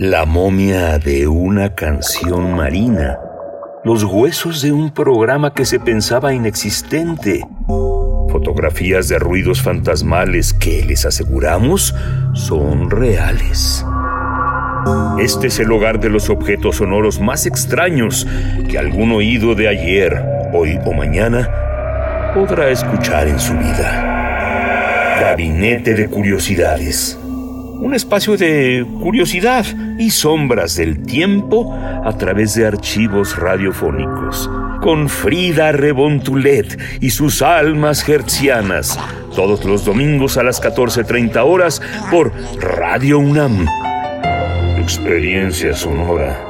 La momia de una canción marina. Los huesos de un programa que se pensaba inexistente. Fotografías de ruidos fantasmales que, les aseguramos, son reales. Este es el hogar de los objetos sonoros más extraños que algún oído de ayer hoy o mañana, podrá escuchar en su vida. Gabinete de Curiosidades. Un espacio de curiosidad y sombras del tiempo a través de archivos radiofónicos. Con Frida Rebontulet y sus almas hertzianas. Todos los domingos a las 14.30 horas por Radio UNAM. Experiencia sonora.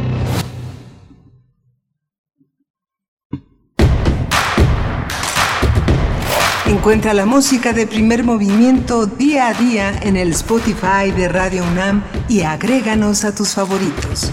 Encuentra la música de primer movimiento día a día en el Spotify de Radio UNAM y agréganos a tus favoritos.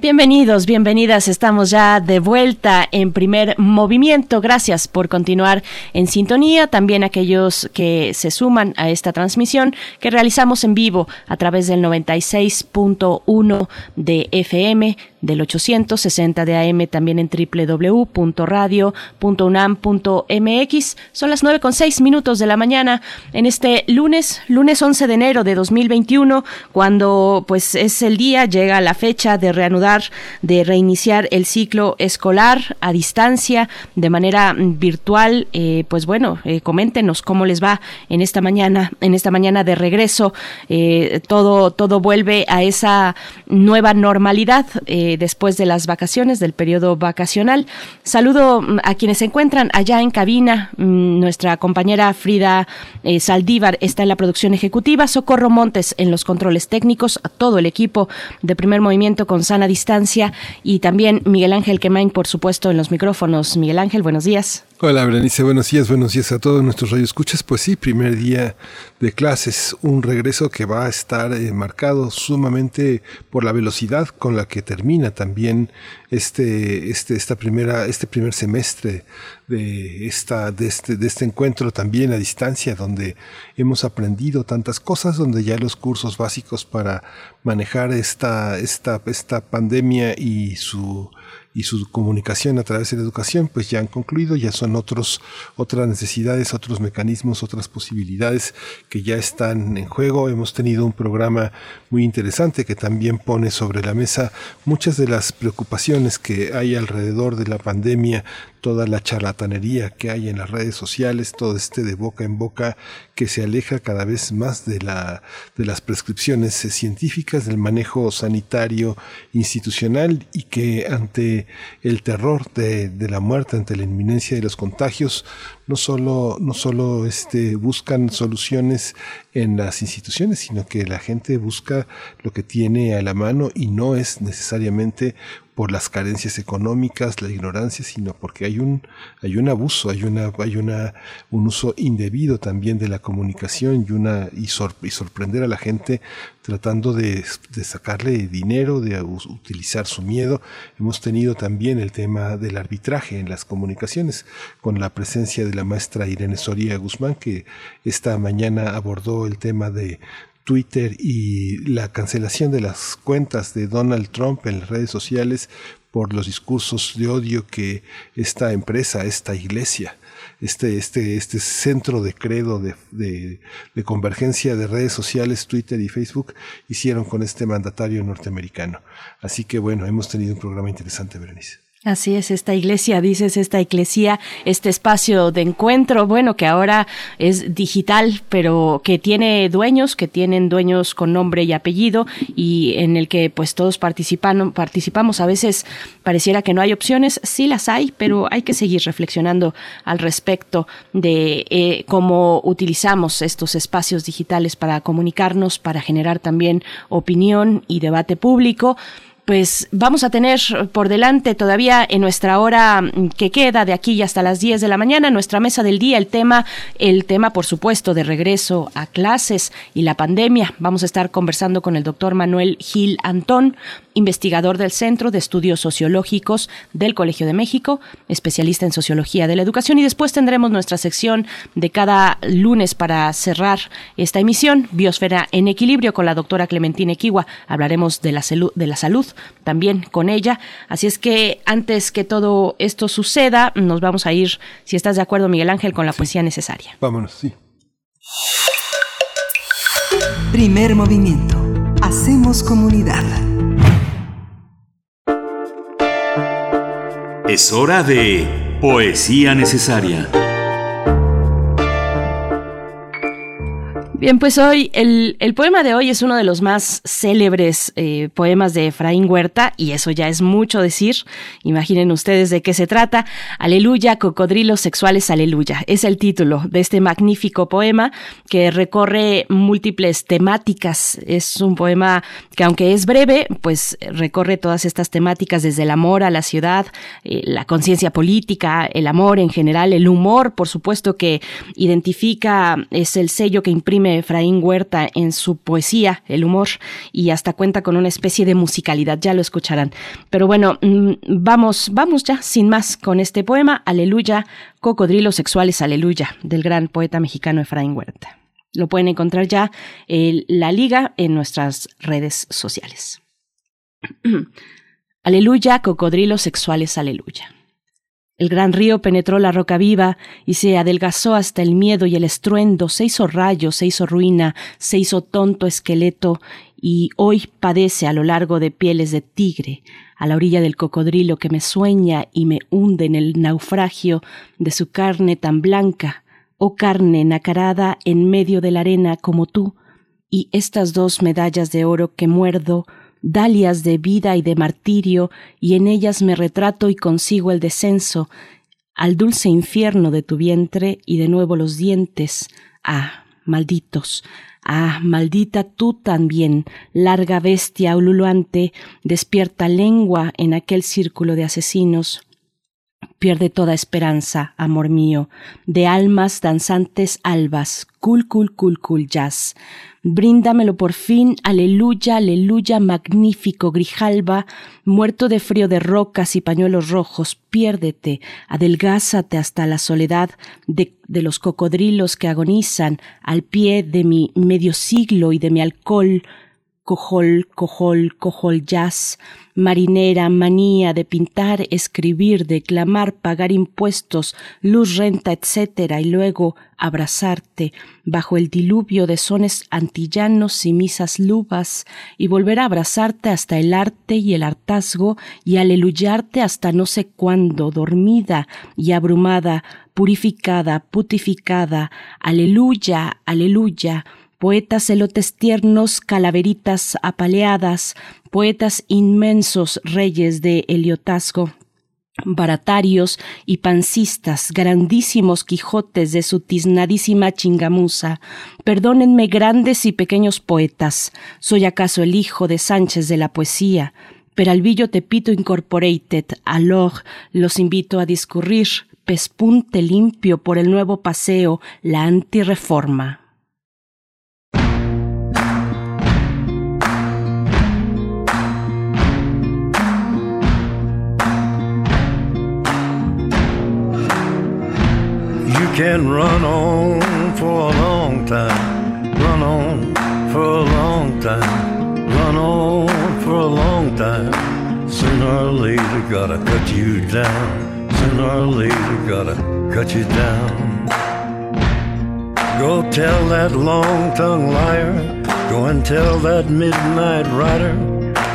Bienvenidos, bienvenidas. Estamos ya de vuelta en primer movimiento. Gracias por continuar en sintonía. También aquellos que se suman a esta transmisión que realizamos en vivo a través del 96.1 de FM del 860 de AM, también en www.radio.unam.mx. Son las 9 con 6 minutos de la mañana en este lunes, lunes 11 de enero de 2021, cuando pues es el día, llega la fecha de reanudar, de reiniciar el ciclo escolar a distancia, de manera virtual. Eh, pues bueno, eh, coméntenos cómo les va en esta mañana, en esta mañana de regreso. Eh, todo, todo vuelve a esa nueva normalidad. Después de las vacaciones, del periodo vacacional. Saludo mm, a quienes se encuentran allá en cabina. Mm, nuestra compañera Frida eh, Saldívar está en la producción ejecutiva, Socorro Montes en los controles técnicos, a todo el equipo de primer movimiento con sana distancia y también Miguel Ángel Quemain, por supuesto, en los micrófonos. Miguel Ángel, buenos días. Hola, Berenice, buenos días, buenos días a todos nuestros radioescuchas. Pues sí, primer día de clases, un regreso que va a estar eh, marcado sumamente por la velocidad con la que termina también este, este, esta primera, este primer semestre de, esta, de, este, de este encuentro también a distancia, donde hemos aprendido tantas cosas, donde ya los cursos básicos para manejar esta, esta, esta pandemia y su y su comunicación a través de la educación pues ya han concluido, ya son otros, otras necesidades, otros mecanismos, otras posibilidades que ya están en juego. Hemos tenido un programa muy interesante que también pone sobre la mesa muchas de las preocupaciones que hay alrededor de la pandemia, toda la charlatanería que hay en las redes sociales, todo este de boca en boca que se aleja cada vez más de, la, de las prescripciones científicas, del manejo sanitario institucional y que ante el terror de, de la muerte, ante la inminencia de los contagios, no solo, no solo este, buscan soluciones en las instituciones, sino que la gente busca lo que tiene a la mano y no es necesariamente por las carencias económicas, la ignorancia, sino porque hay un, hay un abuso, hay una, hay una, un uso indebido también de la comunicación y una, y, sorprender a la gente tratando de, sacarle dinero, de utilizar su miedo. Hemos tenido también el tema del arbitraje en las comunicaciones, con la presencia de la maestra Irene Soria Guzmán, que esta mañana abordó el tema de Twitter y la cancelación de las cuentas de Donald Trump en las redes sociales por los discursos de odio que esta empresa, esta iglesia, este, este, este centro de credo de, de, convergencia de redes sociales, Twitter y Facebook, hicieron con este mandatario norteamericano. Así que bueno, hemos tenido un programa interesante, Berenice. Así es, esta iglesia, dices, esta iglesia, este espacio de encuentro, bueno, que ahora es digital, pero que tiene dueños, que tienen dueños con nombre y apellido y en el que pues todos participan, participamos. A veces pareciera que no hay opciones, sí las hay, pero hay que seguir reflexionando al respecto de eh, cómo utilizamos estos espacios digitales para comunicarnos, para generar también opinión y debate público pues vamos a tener por delante todavía en nuestra hora que queda de aquí hasta las 10 de la mañana, nuestra mesa del día, el tema, el tema por supuesto de regreso a clases y la pandemia. Vamos a estar conversando con el doctor Manuel Gil Antón, investigador del Centro de Estudios Sociológicos del Colegio de México, especialista en sociología de la educación y después tendremos nuestra sección de cada lunes para cerrar esta emisión, Biosfera en Equilibrio con la doctora Clementina Equiwa. Hablaremos de la, de la salud también con ella. Así es que antes que todo esto suceda, nos vamos a ir, si estás de acuerdo Miguel Ángel, con la poesía necesaria. Vámonos, sí. Primer movimiento. Hacemos comunidad. Es hora de Poesía Necesaria. Bien, pues hoy el, el, poema de hoy es uno de los más célebres eh, poemas de Efraín Huerta y eso ya es mucho decir. Imaginen ustedes de qué se trata. Aleluya, cocodrilos sexuales, aleluya. Es el título de este magnífico poema que recorre múltiples temáticas. Es un poema que aunque es breve, pues recorre todas estas temáticas desde el amor a la ciudad, eh, la conciencia política, el amor en general, el humor, por supuesto que identifica, es el sello que imprime Efraín Huerta en su poesía, el humor, y hasta cuenta con una especie de musicalidad, ya lo escucharán. Pero bueno, mm, vamos, vamos ya, sin más, con este poema, Aleluya, Cocodrilos Sexuales, Aleluya, del gran poeta mexicano Efraín Huerta. Lo pueden encontrar ya en la liga en nuestras redes sociales. aleluya, cocodrilos sexuales, aleluya. El gran río penetró la roca viva y se adelgazó hasta el miedo y el estruendo, se hizo rayo, se hizo ruina, se hizo tonto esqueleto y hoy padece a lo largo de pieles de tigre, a la orilla del cocodrilo que me sueña y me hunde en el naufragio de su carne tan blanca, oh carne nacarada en medio de la arena como tú, y estas dos medallas de oro que muerdo, dalias de vida y de martirio, y en ellas me retrato y consigo el descenso al dulce infierno de tu vientre y de nuevo los dientes. Ah, malditos. Ah, maldita tú también, larga bestia ululante, despierta lengua en aquel círculo de asesinos. Pierde toda esperanza, amor mío, de almas danzantes albas, cul cul cul cul jazz. Bríndamelo por fin, aleluya, aleluya, magnífico Grijalba, muerto de frío de rocas y pañuelos rojos, piérdete, adelgázate hasta la soledad de, de los cocodrilos que agonizan al pie de mi medio siglo y de mi alcohol, cojol, cojol, cojol jazz, marinera, manía de pintar, escribir, declamar, pagar impuestos, luz, renta, etcétera, y luego abrazarte bajo el diluvio de sones antillanos y misas lubas, y volver a abrazarte hasta el arte y el hartazgo, y aleluyarte hasta no sé cuándo, dormida y abrumada, purificada, putificada, aleluya, aleluya, poetas elotes tiernos, calaveritas apaleadas, poetas inmensos reyes de Heliotazgo, baratarios y pancistas, grandísimos Quijotes de su tiznadísima chingamuza. Perdónenme grandes y pequeños poetas, soy acaso el hijo de Sánchez de la poesía. Peralvillo Tepito Incorporated, alog, los invito a discurrir, pespunte limpio por el nuevo paseo, la antireforma. Can run on for a long time, run on for a long time, run on for a long time. Sooner or later, gotta cut you down. Sooner or later, gotta cut you down. Go tell that long tongued liar, go and tell that midnight rider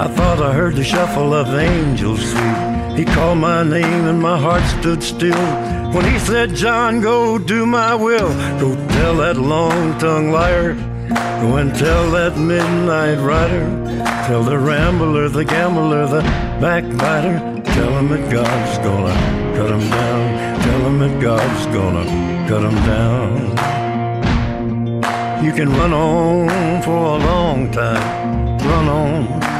I thought I heard the shuffle of angels sweet. He called my name and my heart stood still. When he said, John, go do my will. Go tell that long tongued liar. Go and tell that midnight rider. Tell the rambler, the gambler, the backbiter. Tell him that God's gonna cut him down. Tell him that God's gonna cut him down. You can run on for a long time. Run on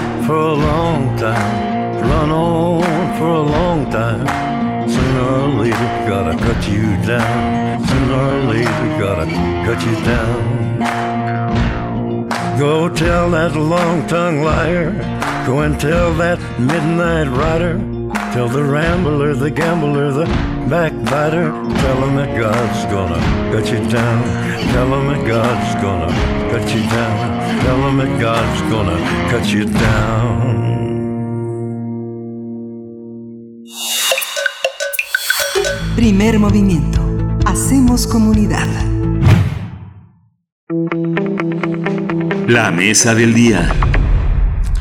for a long time. Run on for a long time. Sooner or later, gotta cut you down. Sooner or later, gotta cut you down. Go tell that long tongued liar. Go and tell that midnight rider. Tell the rambler, the gambler, the backbiter. Tell him that God's gonna cut you down. Tell him that God's gonna cut you down. Tell him that God's gonna cut you down. Primer movimiento. Hacemos comunidad. La mesa del día.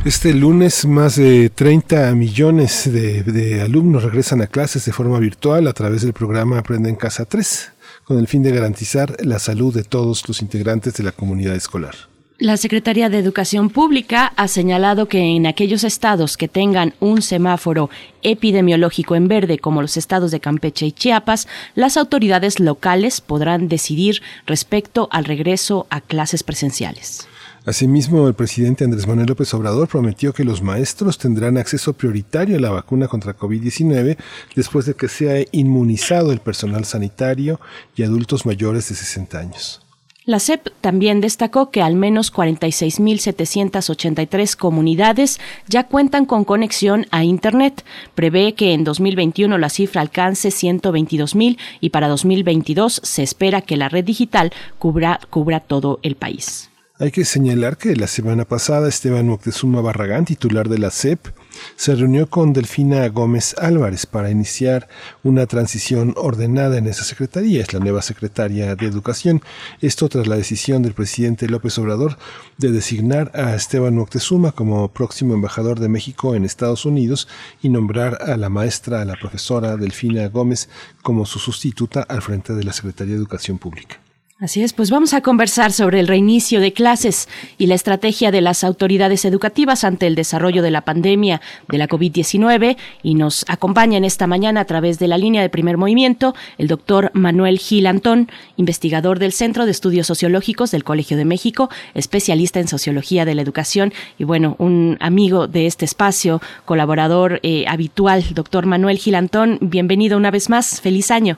Este lunes más de 30 millones de, alumnos regresan a clases de forma virtual a través del programa Aprende en Casa 3, con el fin de garantizar la salud de todos los integrantes de la comunidad escolar. La Secretaría de Educación Pública ha señalado que en aquellos estados que tengan un semáforo epidemiológico en verde, como los estados de Campeche y Chiapas, las autoridades locales podrán decidir respecto al regreso a clases presenciales. Asimismo, el presidente Andrés Manuel López Obrador prometió que los maestros tendrán acceso prioritario a la vacuna contra COVID-19 después de que sea inmunizado el personal sanitario y adultos mayores de 60 años. La CEP también destacó que al menos 46.783 comunidades ya cuentan con conexión a Internet. Prevé que en 2021 la cifra alcance 122.000 y para 2022 se espera que la red digital cubra, cubra todo el país. Hay que señalar que la semana pasada Esteban Moctezuma Barragán, titular de la CEP, se reunió con Delfina Gómez Álvarez para iniciar una transición ordenada en esa secretaría. Es la nueva secretaria de Educación. Esto tras la decisión del presidente López Obrador de designar a Esteban Moctezuma como próximo embajador de México en Estados Unidos y nombrar a la maestra, a la profesora Delfina Gómez, como su sustituta al frente de la Secretaría de Educación Pública. Así es, pues vamos a conversar sobre el reinicio de clases y la estrategia de las autoridades educativas ante el desarrollo de la pandemia de la COVID-19 y nos acompaña en esta mañana a través de la línea de primer movimiento el doctor Manuel Gil Antón, investigador del Centro de Estudios Sociológicos del Colegio de México, especialista en sociología de la educación y bueno, un amigo de este espacio, colaborador eh, habitual, doctor Manuel Gil Antón, bienvenido una vez más, feliz año.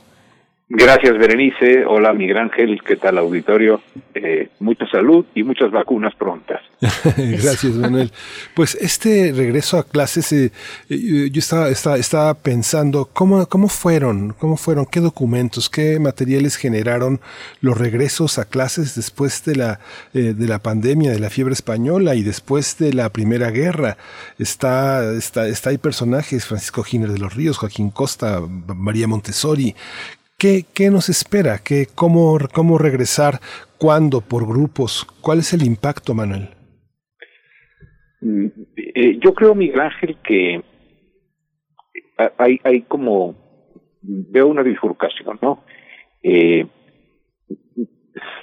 Gracias, Berenice. Hola, Miguel Ángel. ¿Qué tal, auditorio? Eh, mucha salud y muchas vacunas prontas. Gracias, Manuel. Pues este regreso a clases, eh, yo estaba, estaba, estaba, pensando cómo, cómo fueron, cómo fueron, qué documentos, qué materiales generaron los regresos a clases después de la, eh, de la pandemia, de la fiebre española y después de la Primera Guerra. Está, está, está hay personajes, Francisco Giner de los Ríos, Joaquín Costa, María Montessori, ¿Qué, ¿Qué, nos espera? ¿Qué, cómo, ¿Cómo regresar? ¿Cuándo? ¿Por grupos? ¿Cuál es el impacto, Manuel? Eh, yo creo, Miguel Ángel, que hay, hay como, veo una bifurcación, ¿no? Eh,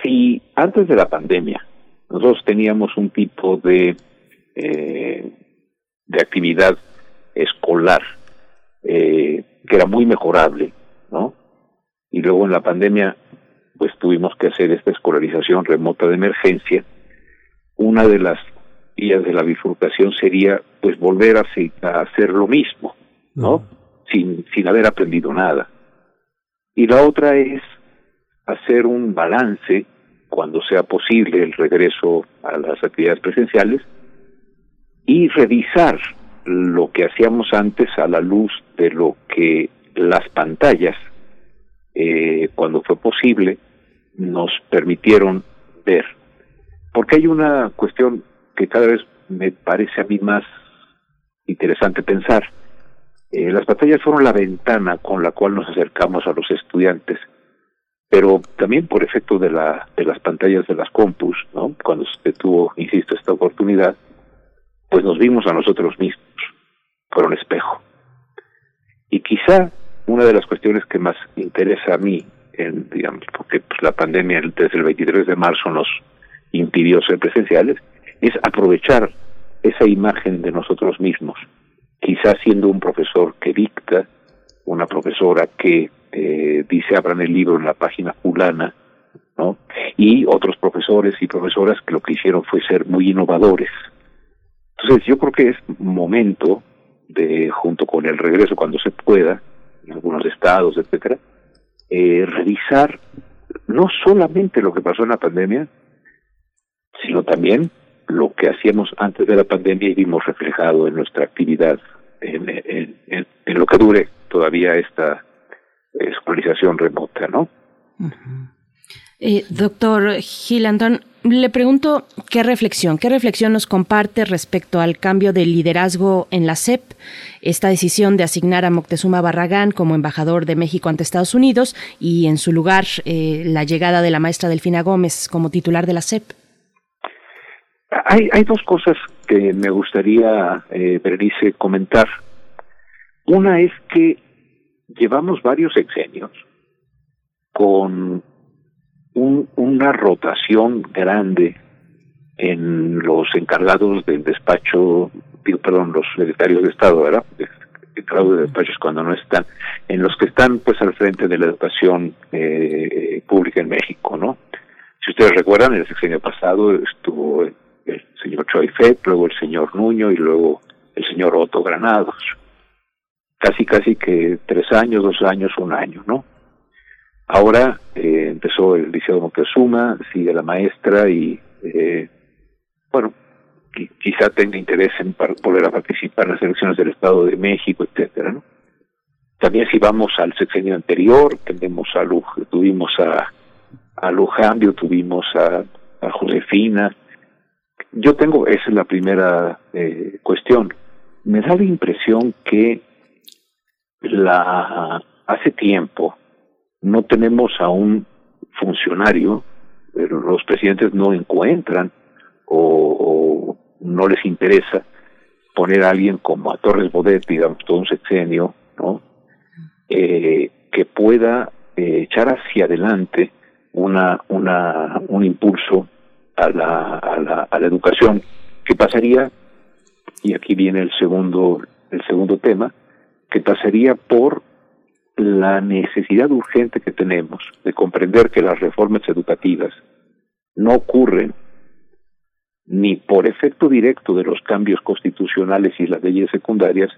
si antes de la pandemia nosotros teníamos un tipo de, eh, de actividad escolar eh, que era muy mejorable, ¿no? Y luego en la pandemia, pues tuvimos que hacer esta escolarización remota de emergencia. Una de las vías de la bifurcación sería, pues, volver a, a hacer lo mismo, ¿no? Sin, sin haber aprendido nada. Y la otra es hacer un balance cuando sea posible el regreso a las actividades presenciales y revisar lo que hacíamos antes a la luz de lo que las pantallas, eh, cuando fue posible, nos permitieron ver. Porque hay una cuestión que cada vez me parece a mí más interesante pensar. Eh, las pantallas fueron la ventana con la cual nos acercamos a los estudiantes pero también por efecto de, la, de las pantallas de las compus, cuando se tuvo, insisto, esta oportunidad, pues nos vimos a nosotros mismos un espejo. Y quizá una de las cuestiones que más interesa a mí, en, digamos, porque pues, la pandemia desde el 23 de marzo nos impidió ser presenciales, es aprovechar esa imagen de nosotros mismos, quizá siendo un profesor que dicta, una profesora que eh, dice abran el libro en la página fulana, ¿no? Y otros profesores y profesoras que lo que hicieron fue ser muy innovadores. Entonces yo creo que es momento de, junto con el regreso cuando se pueda, en algunos estados, etcétera, eh, revisar no solamente lo que pasó en la pandemia, sino también lo que hacíamos antes de la pandemia y vimos reflejado en nuestra actividad, en, lo que dure todavía esta escolarización remota, ¿no? Eh, doctor Gilandón, le pregunto qué reflexión, qué reflexión nos comparte respecto al cambio de liderazgo en la CEP, esta decisión de asignar a Moctezuma Barragán como embajador de México ante Estados Unidos y en su lugar eh, la llegada de la maestra Delfina Gómez como titular de la CEP. Hay, hay dos cosas que me gustaría, eh, Berenice, comentar. Una es que llevamos varios sexenios con una rotación grande en los encargados del despacho, perdón, los secretarios de Estado, ¿verdad? Encargados de despachos cuando no están, en los que están pues al frente de la educación eh, pública en México, ¿no? Si ustedes recuerdan, el sexenio pasado estuvo el, señor Choi luego el señor Nuño y luego el señor Otto Granados casi casi que tres años, dos años, un año, ¿no? Ahora eh, empezó el Liceo Montezuma, sigue la maestra y, eh, bueno, quizá tenga interés en volver a participar en las elecciones del Estado de México, etcétera. También si vamos al sexenio anterior, tenemos a tuvimos a, a Lujambio, tuvimos a, a Josefina. Yo tengo, esa es la primera eh, cuestión. Me da la impresión que la hace tiempo no tenemos a un funcionario, pero los presidentes no encuentran o, no les interesa poner a alguien como a Torres Bodet, digamos, todo un sexenio, ¿no? Eh, que pueda eh, echar hacia adelante una, una, un impulso a la, a la, a la educación. Que pasaría, y aquí viene el segundo, el segundo tema, que pasaría por la necesidad urgente que tenemos de comprender que las reformas educativas no ocurren ni por efecto directo de los cambios constitucionales y las leyes secundarias,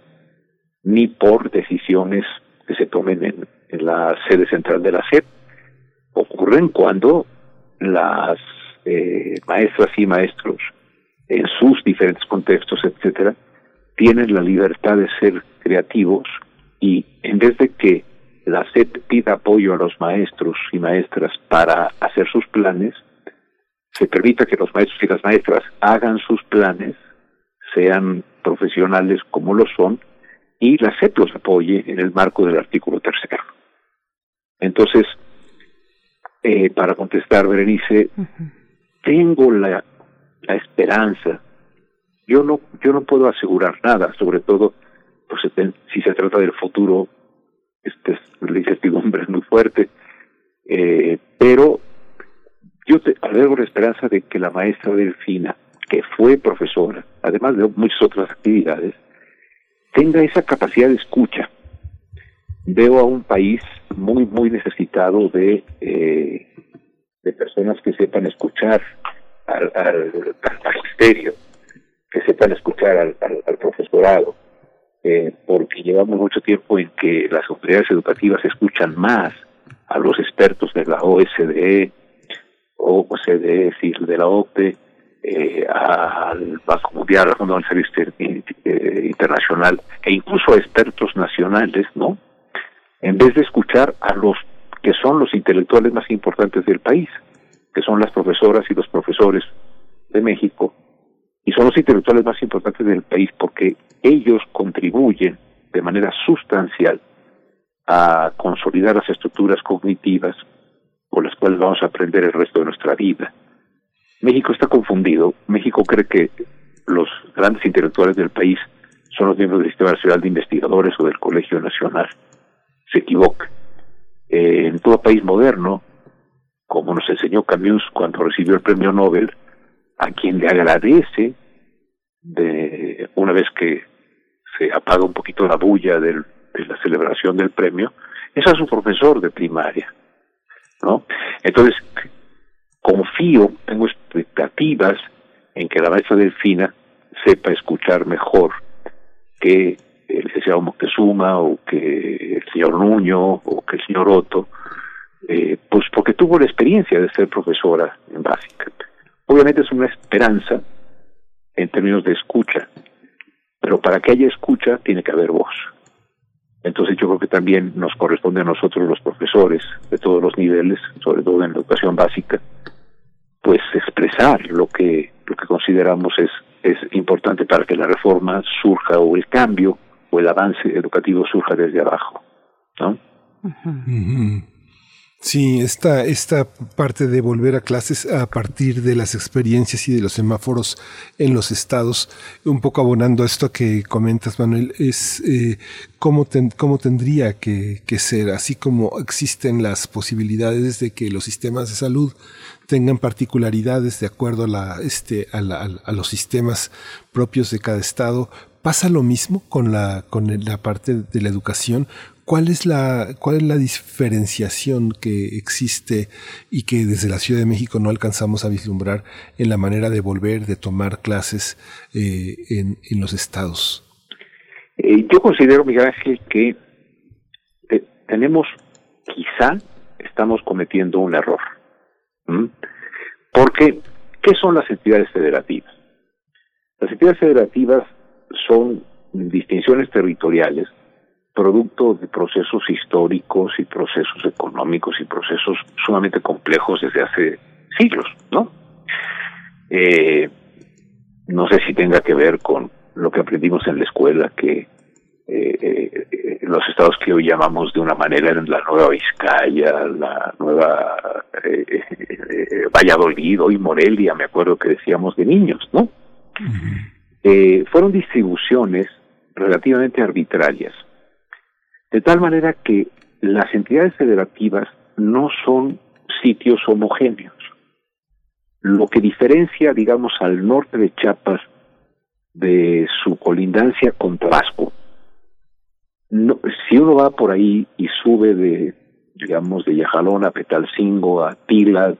ni por decisiones que se tomen en, la sede central de la SED. Ocurren cuando las eh, maestras y maestros, en sus diferentes contextos, etcétera, tienen la libertad de ser creativos y en vez de que la SED pida apoyo a los maestros y maestras para hacer sus planes, se permita que los maestros y las maestras hagan sus planes, sean profesionales como lo son, y la SED los apoye en el marco del artículo tercero. Entonces, eh, para contestar, Berenice, tengo la, la esperanza. Yo no, yo no puedo asegurar nada, sobre todo pues, si se trata del futuro, este, la incertidumbre es muy fuerte, eh, pero yo te, albergo la esperanza de que la maestra Delfina, que fue profesora, además de muchas otras actividades, tenga esa capacidad de escucha. Veo a un país muy, muy necesitado de, eh, de personas que sepan escuchar al, al, que sepan escuchar al, al profesorado, eh, porque llevamos mucho tiempo en que las autoridades educativas escuchan más a los expertos de la OSDE, OCDE, de la OCDE, eh, al Banco Mundial, al Fondo eh, Internacional e incluso a expertos nacionales, ¿no? En vez de escuchar a los que son los intelectuales más importantes del país, que son las profesoras y los profesores de México, y son los intelectuales más importantes del país porque ellos contribuyen de manera sustancial a consolidar las estructuras cognitivas con las cuales vamos a aprender el resto de nuestra vida. México está confundido. México cree que los grandes intelectuales del país son los miembros del Sistema Nacional de Investigadores o del Colegio Nacional. Se equivoca. Eh, en todo país moderno, como nos enseñó Camus cuando recibió el premio Nobel, a quien le agradece de una vez que se apaga un poquito la bulla de la celebración del premio, es a su profesor de primaria. ¿no? Entonces, confío, tengo expectativas en que la maestra Delfina sepa escuchar mejor que el licenciado Moctezuma o que el señor Nuño o que el señor Otto, eh, pues porque tuvo la experiencia de ser profesora en básica. Obviamente es una esperanza en términos de escucha, pero para que haya escucha tiene que haber voz. Entonces yo creo que también nos corresponde a nosotros los profesores de todos los niveles, sobre todo en la educación básica, pues expresar lo que lo que consideramos es es importante para que la reforma surja o el cambio o el avance educativo surja desde abajo, ¿no? Sí, esta, esta parte de volver a clases a partir de las experiencias y de los semáforos en los estados, un poco abonando a esto que comentas, Manuel, es eh, cómo, cómo tendría que, que ser, así como existen las posibilidades de que los sistemas de salud tengan particularidades de acuerdo a, la, este, a, la, a los sistemas propios de cada estado, ¿Pasa lo mismo con la, con la parte de la educación? ¿Cuál es la, cuál es la diferenciación que existe y que desde la Ciudad de México no alcanzamos a vislumbrar en la manera de volver, de tomar clases eh, en, en, los estados? Eh, yo considero, Miguel Ángel, que eh, tenemos, quizá, estamos cometiendo un error. Porque, ¿qué son las entidades federativas? Las entidades federativas son distinciones territoriales producto de procesos históricos y procesos económicos y procesos sumamente complejos desde hace siglos, ¿no? Eh, no sé si tenga que ver con lo que aprendimos en la escuela, que eh, eh, los estados que hoy llamamos de una manera eran la Nueva Vizcaya, la Nueva Valladolid, hoy Morelia, me acuerdo que decíamos de niños, ¿no? fueron distribuciones relativamente arbitrarias de tal manera que las entidades federativas no son sitios homogéneos. Lo que diferencia, digamos, al norte de Chiapas de su colindancia con Tabasco, si uno va por ahí y sube de, digamos, de Yajalón a Petalcingo, a Tila,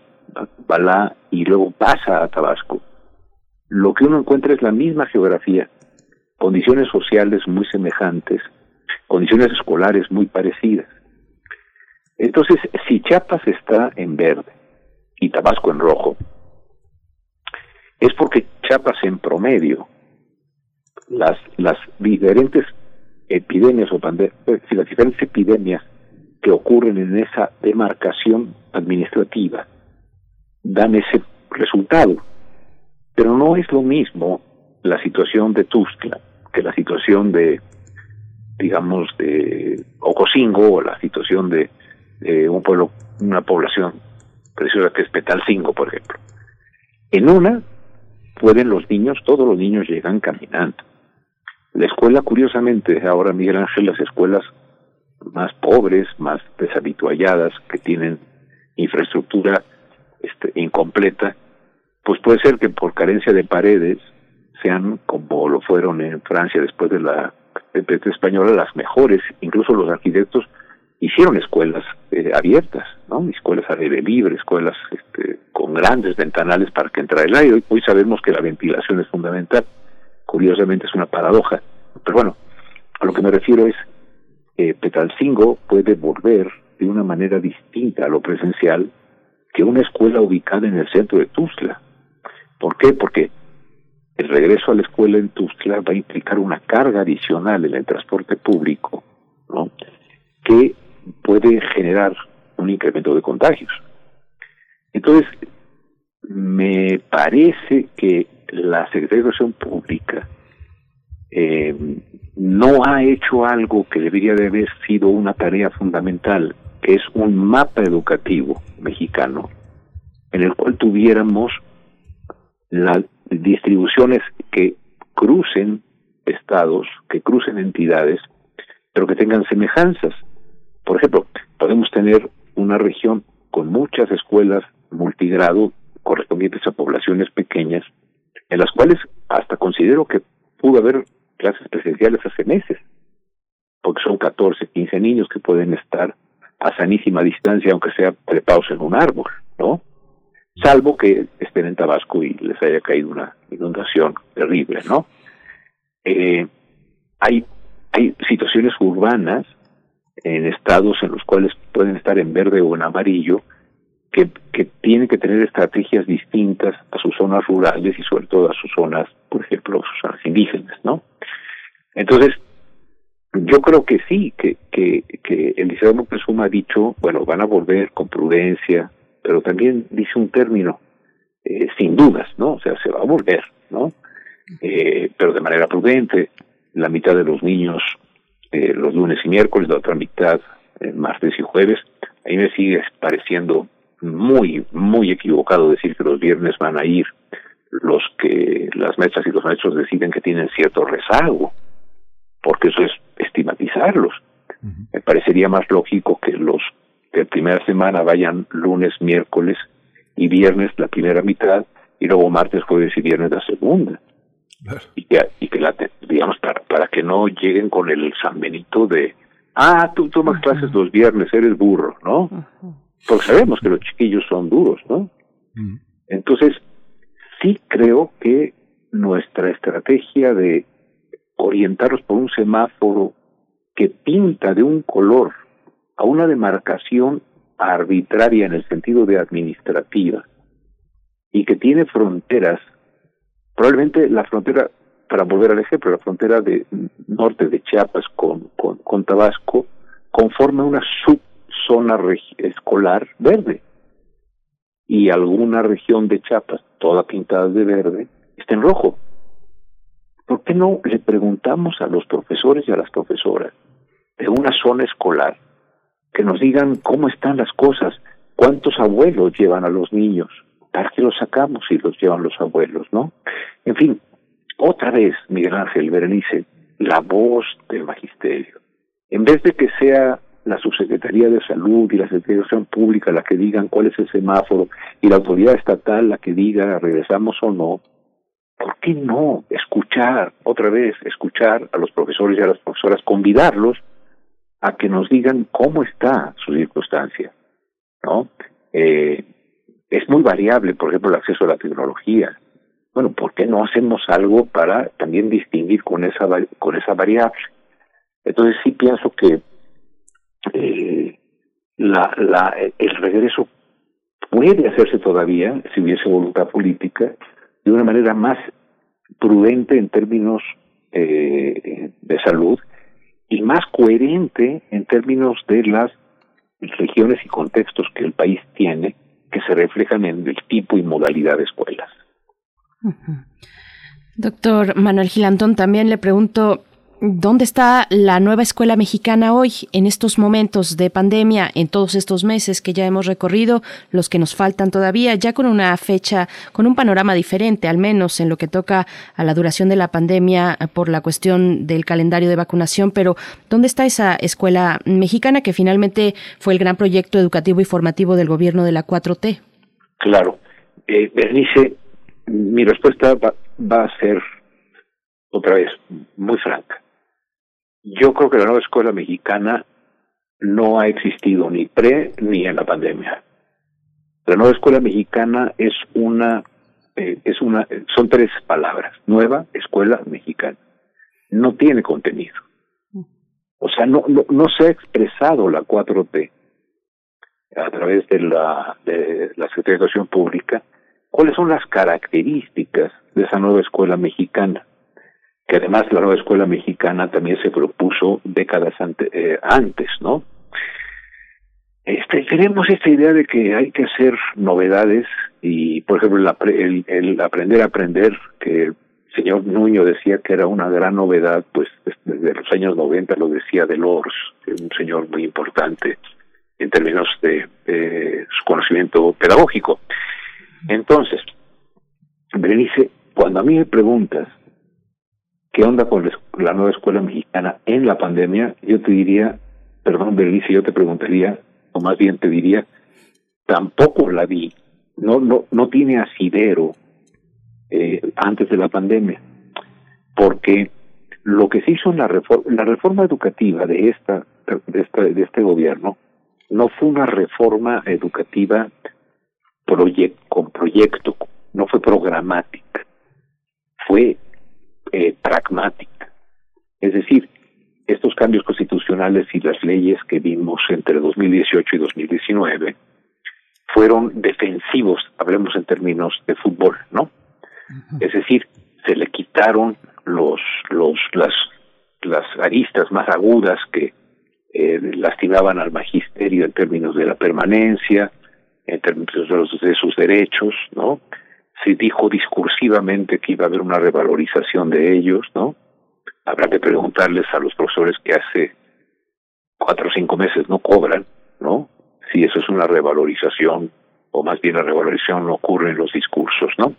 Balá, y luego pasa a Tabasco, lo que uno encuentra es la misma geografía, condiciones sociales muy semejantes, condiciones escolares muy parecidas. Entonces, si Chiapas está en verde y Tabasco en rojo, es porque Chiapas en promedio, las, las diferentes epidemias o eh, las diferentes epidemias que ocurren en esa demarcación administrativa dan ese resultado. Pero no es lo mismo la situación de Tuxtla que la situación de digamos, de Ocosingo o la situación de, un pueblo, una población preciosa que es Petalcingo, por ejemplo. En una pueden los niños, todos los niños llegan caminando. La escuela, curiosamente, ahora Miguel Ángel, las escuelas más pobres, más deshabitualladas, que tienen infraestructura este, incompleta, pues puede ser que por carencia de paredes sean como lo fueron en Francia después de la española las mejores, incluso los arquitectos hicieron escuelas eh, abiertas, ¿no? Escuelas al aire libre, escuelas este, con grandes ventanales para que entrara el aire. Hoy, sabemos que la ventilación es fundamental. Curiosamente es una paradoja. Pero bueno, a lo que me refiero es, eh, Petalcingo puede volver de una manera distinta a lo presencial que una escuela ubicada en el centro de Tuzla. ¿Por qué? Porque el regreso a la escuela en Tuzla va a implicar una carga adicional en el transporte público, ¿no? Que puede generar un incremento de contagios. Entonces, me parece que la Secretaría de Educación Pública eh, no ha hecho algo que debería de haber sido una tarea fundamental, que es un mapa educativo mexicano, en el cual tuviéramos las distribuciones que crucen estados, que crucen entidades, pero que tengan semejanzas. Por ejemplo, podemos tener una región con muchas escuelas multigrado correspondientes a poblaciones pequeñas, en las cuales hasta considero que pudo haber clases presenciales hace meses, porque son 14, 15 niños que pueden estar a sanísima distancia, aunque sea trepados en un árbol, ¿no? Salvo que estén en Tabasco y les haya caído una inundación terrible, ¿no? Eh, hay, hay situaciones urbanas en estados en los cuales pueden estar en verde o en amarillo, que, que tienen que tener estrategias distintas a sus zonas rurales y sobre todo a sus zonas, por ejemplo, sus zonas indígenas, ¿no? Entonces, yo creo que sí, que, que, que el Liceo Moctezuma ha dicho, bueno, van a volver con prudencia, pero también dice un término, eh, sin dudas, ¿no? O sea, se va a volver, ¿no? Eh, pero de manera prudente, la mitad de los niños eh, los lunes y miércoles, la otra mitad eh, martes y jueves. Ahí me sigue pareciendo muy, muy equivocado decir que los viernes van a ir los que las maestras y los maestros deciden que tienen cierto rezago, porque eso es estigmatizarlos. Me parecería más lógico que los de primera semana vayan lunes, miércoles y viernes la primera mitad y luego martes, jueves y viernes la segunda. Y que, y que la, digamos, para, para que no lleguen con el San Benito de, ah, tú tomas clases los viernes, eres burro, ¿no? Porque sabemos que los chiquillos son duros, ¿no? Entonces, sí creo que nuestra estrategia de orientarlos por un semáforo que pinta de un color a una demarcación arbitraria en el sentido de administrativa y que tiene fronteras Probablemente la frontera, para volver al ejemplo, la frontera de norte de Chiapas con, con, Tabasco conforma una subzona escolar verde y alguna región de Chiapas, toda pintada de verde, está en rojo. ¿Por qué no le preguntamos a los profesores y a las profesoras de una zona escolar que nos digan cómo están las cosas, cuántos abuelos llevan a los niños, ¿para qué los sacamos y los llevan los abuelos, no? En fin, otra vez, Miguel Ángel Berenice, la voz del magisterio. En vez de que sea la Subsecretaría de Salud y la Secretaría Pública la que digan cuál es el semáforo y la autoridad estatal la que diga regresamos o no, ¿por qué no escuchar, otra vez, escuchar a los profesores y a las profesoras, convidarlos a que nos digan cómo está su circunstancia? ¿No? Eh, es muy variable, por ejemplo, el acceso a la tecnología. Bueno, ¿por qué no hacemos algo para también distinguir con esa con esa variable? Entonces sí pienso que eh, la, la, el regreso puede hacerse todavía, si hubiese voluntad política, de una manera más prudente en términos eh, de salud y más coherente en términos de las regiones y contextos que el país tiene que se reflejan en el tipo y modalidad de escuelas. Doctor Manuel Gilantón, también le pregunto, ¿dónde está la nueva escuela mexicana hoy, en estos momentos de pandemia, en todos estos meses que ya hemos recorrido, los que nos faltan todavía, ya con una fecha, con un panorama diferente, al menos en lo que toca a la duración de la pandemia por la cuestión del calendario de vacunación, pero ¿dónde está esa escuela mexicana que finalmente fue el gran proyecto educativo y formativo del gobierno de la 4T? Claro. Eh, Bernice, mi respuesta va, a ser otra vez muy franca. Yo creo que la nueva escuela mexicana no ha existido ni pre ni en la pandemia. La nueva escuela mexicana es una, eh, es una, son tres palabras. Nueva escuela mexicana. No tiene contenido. O sea, no, no, no se ha expresado la 4T a través de la, de la Secretaría de Educación Pública cuáles son las características de esa nueva escuela mexicana que además la nueva escuela mexicana también se propuso décadas eh, antes, ¿no? Este, tenemos esta idea de que hay que hacer novedades y, por ejemplo, el, aprender a aprender, que el señor Nuño decía que era una gran novedad, pues desde los años 90 lo decía Delors, un señor muy importante en términos de su conocimiento pedagógico. Entonces, Berenice, cuando a mí me preguntas qué onda con la nueva escuela mexicana en la pandemia, yo te diría, perdón, Berenice, yo te preguntaría, o más bien te diría, tampoco la vi, no, no, no tiene asidero eh, antes de la pandemia, porque lo que se hizo en la reforma, la reforma educativa de esta, de esta, de este gobierno, no fue una reforma educativa con proyecto, no fue programática, fue eh, pragmática. Es decir, estos cambios constitucionales y las leyes que vimos entre 2018 y 2019 fueron defensivos, hablemos en términos de fútbol, ¿no? Es decir, se le quitaron los, los, las, las aristas más agudas que eh, lastimaban al magisterio en términos de la permanencia, en términos de, de sus derechos, ¿no? Se dijo discursivamente que iba a haber una revalorización de ellos, ¿no? Habrá que preguntarles a los profesores que hace cuatro o cinco meses no cobran, ¿no? Si eso es una revalorización, o más bien la revalorización no ocurre en los discursos, ¿no?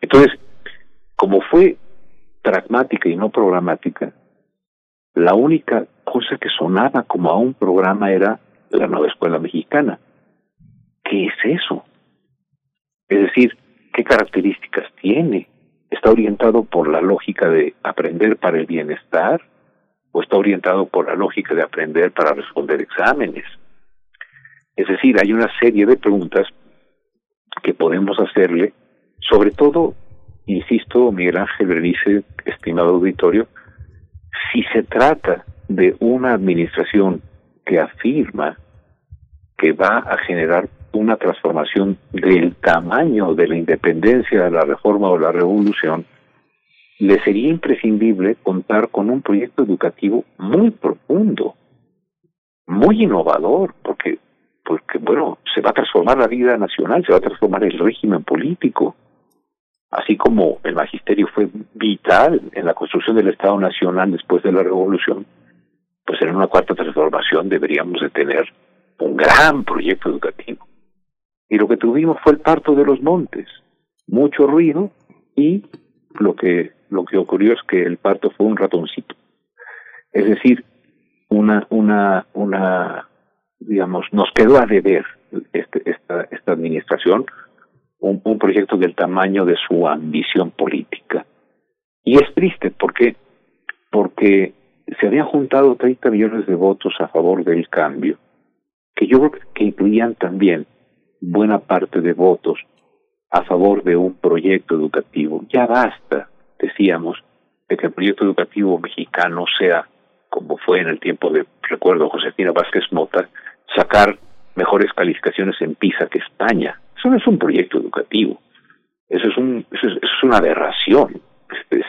Entonces, como fue pragmática y no programática, la única cosa que sonaba como a un programa era la nueva escuela mexicana. ¿Qué es eso? Es decir, ¿Qué características tiene? ¿Está orientado por la lógica de aprender para el bienestar o está orientado por la lógica de aprender para responder exámenes? Es decir, hay una serie de preguntas que podemos hacerle, sobre todo, insisto, Miguel Ángel Berenice, estimado auditorio, si se trata de una administración que afirma que va a generar una transformación del tamaño de la independencia de la reforma o la revolución, le sería imprescindible contar con un proyecto educativo muy profundo, muy innovador, porque, porque bueno, se va a transformar la vida nacional, se va a transformar el régimen político, así como el magisterio fue vital en la construcción del Estado Nacional después de la revolución, pues en una cuarta transformación deberíamos de tener un gran proyecto educativo y lo que tuvimos fue el parto de los montes, mucho ruido y lo que lo que ocurrió es que el parto fue un ratoncito. Es decir, una una una digamos nos quedó a deber este, esta esta administración un, un proyecto del tamaño de su ambición política. Y es triste porque porque se habían juntado 30 millones de votos a favor del cambio, que yo creo que incluían también buena parte de votos a favor de un proyecto educativo. Ya basta, decíamos, de que el proyecto educativo mexicano sea, como fue en el tiempo de, recuerdo, Josefina Vázquez Mota, sacar mejores calificaciones en PISA que España. Eso no es un proyecto educativo. Eso es, un, eso es, una aberración.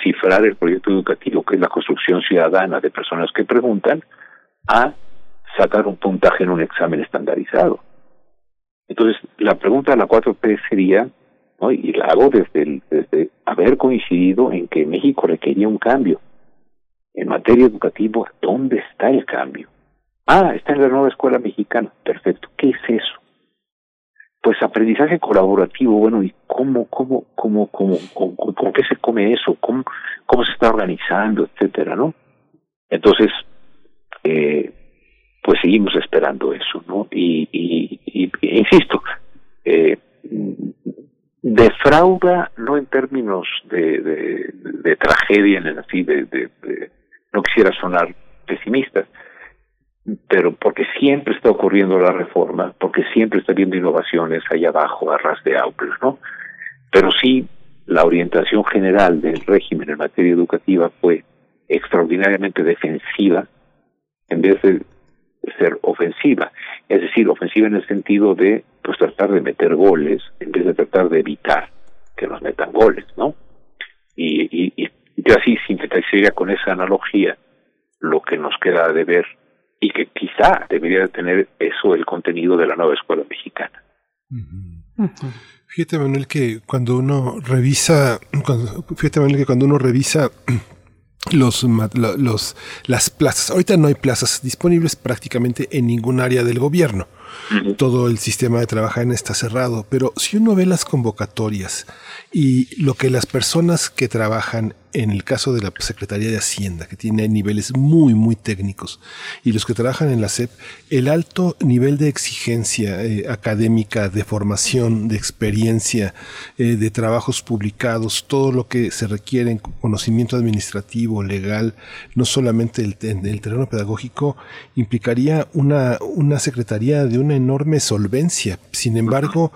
cifrar el proyecto educativo, que es la construcción ciudadana de personas que preguntan, a sacar un puntaje en un examen estandarizado. Entonces, la pregunta de la 4P sería, ¿no? y la hago desde, desde haber coincidido en que México requería un cambio. En materia educativa, ¿dónde está el cambio? Ah, está en la nueva escuela mexicana. Perfecto. ¿Qué es eso? Pues aprendizaje colaborativo, bueno, ¿y cómo, cómo, cómo, cómo, cómo, qué se come eso? ¿Cómo, cómo se está organizando, etcétera, no? Entonces, eh, pues seguimos esperando eso, ¿no? Y, insisto, eh, defrauda no en términos de, de, tragedia, en así, de, de, no quisiera sonar pesimista, pero porque siempre está ocurriendo la reforma, porque siempre está habiendo innovaciones allá abajo, a ras de aulas, ¿no? Pero sí, la orientación general del régimen en materia educativa fue extraordinariamente defensiva en vez de ser ofensiva, es decir, ofensiva en el sentido de pues tratar de meter goles en vez de tratar de evitar que nos metan goles, ¿no? Y, y, y yo así sintetizaría con esa analogía lo que nos queda de ver y que quizá debería tener eso el contenido de la nueva escuela mexicana. Fíjate Manuel que cuando uno revisa, fíjate Manuel que cuando uno revisa los, los, las plazas. Ahorita no hay plazas disponibles prácticamente en ningún área del gobierno. Todo el sistema de trabajo está cerrado, pero si uno ve las convocatorias y lo que las personas que trabajan en el caso de la Secretaría de Hacienda, que tiene niveles muy, muy técnicos, y los que trabajan en la SEP, el alto nivel de exigencia eh, académica, de formación, de experiencia, eh, de trabajos publicados, todo lo que se requiere en conocimiento administrativo, legal, no solamente el, el terreno pedagógico, implicaría una, una secretaría de una enorme solvencia. Sin embargo,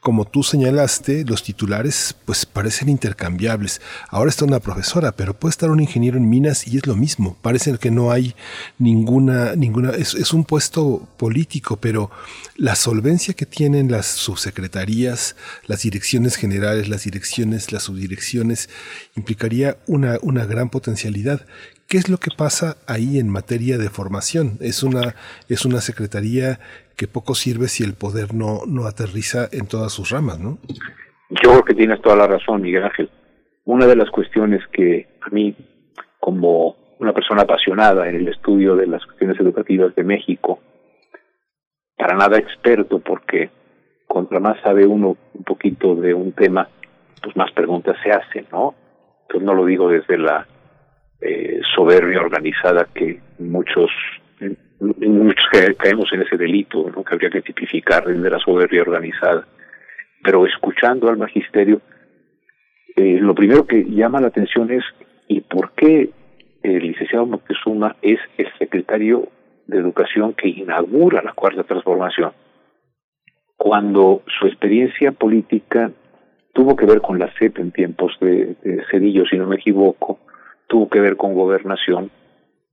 como tú señalaste, los titulares pues parecen intercambiables. Ahora está una profesora, pero puede estar un ingeniero en minas y es lo mismo. Parece que no hay ninguna, ninguna, es, es un puesto político, pero la solvencia que tienen las subsecretarías, las direcciones generales, las direcciones, las subdirecciones, implicaría una, una gran potencialidad. ¿Qué es lo que pasa ahí en materia de formación? Es una, es una secretaría que poco sirve si el poder no, no aterriza en todas sus ramas, ¿no? Yo creo que tienes toda la razón, Miguel Ángel. Una de las cuestiones que a mí, como una persona apasionada en el estudio de las cuestiones educativas de México, para nada experto, porque contra más sabe uno un poquito de un tema, pues más preguntas se hacen, ¿no? Entonces no lo digo desde la eh, soberbia organizada que muchos muchos caemos en ese delito, ¿no? que habría que tipificar de la soberbia organizada. Pero escuchando al magisterio, eh, lo primero que llama la atención es ¿y por qué el licenciado Moctezuma es el secretario de Educación que inaugura la Cuarta Transformación? Cuando su experiencia política tuvo que ver con la CEP en tiempos de Cedillo, si no me equivoco, tuvo que ver con gobernación,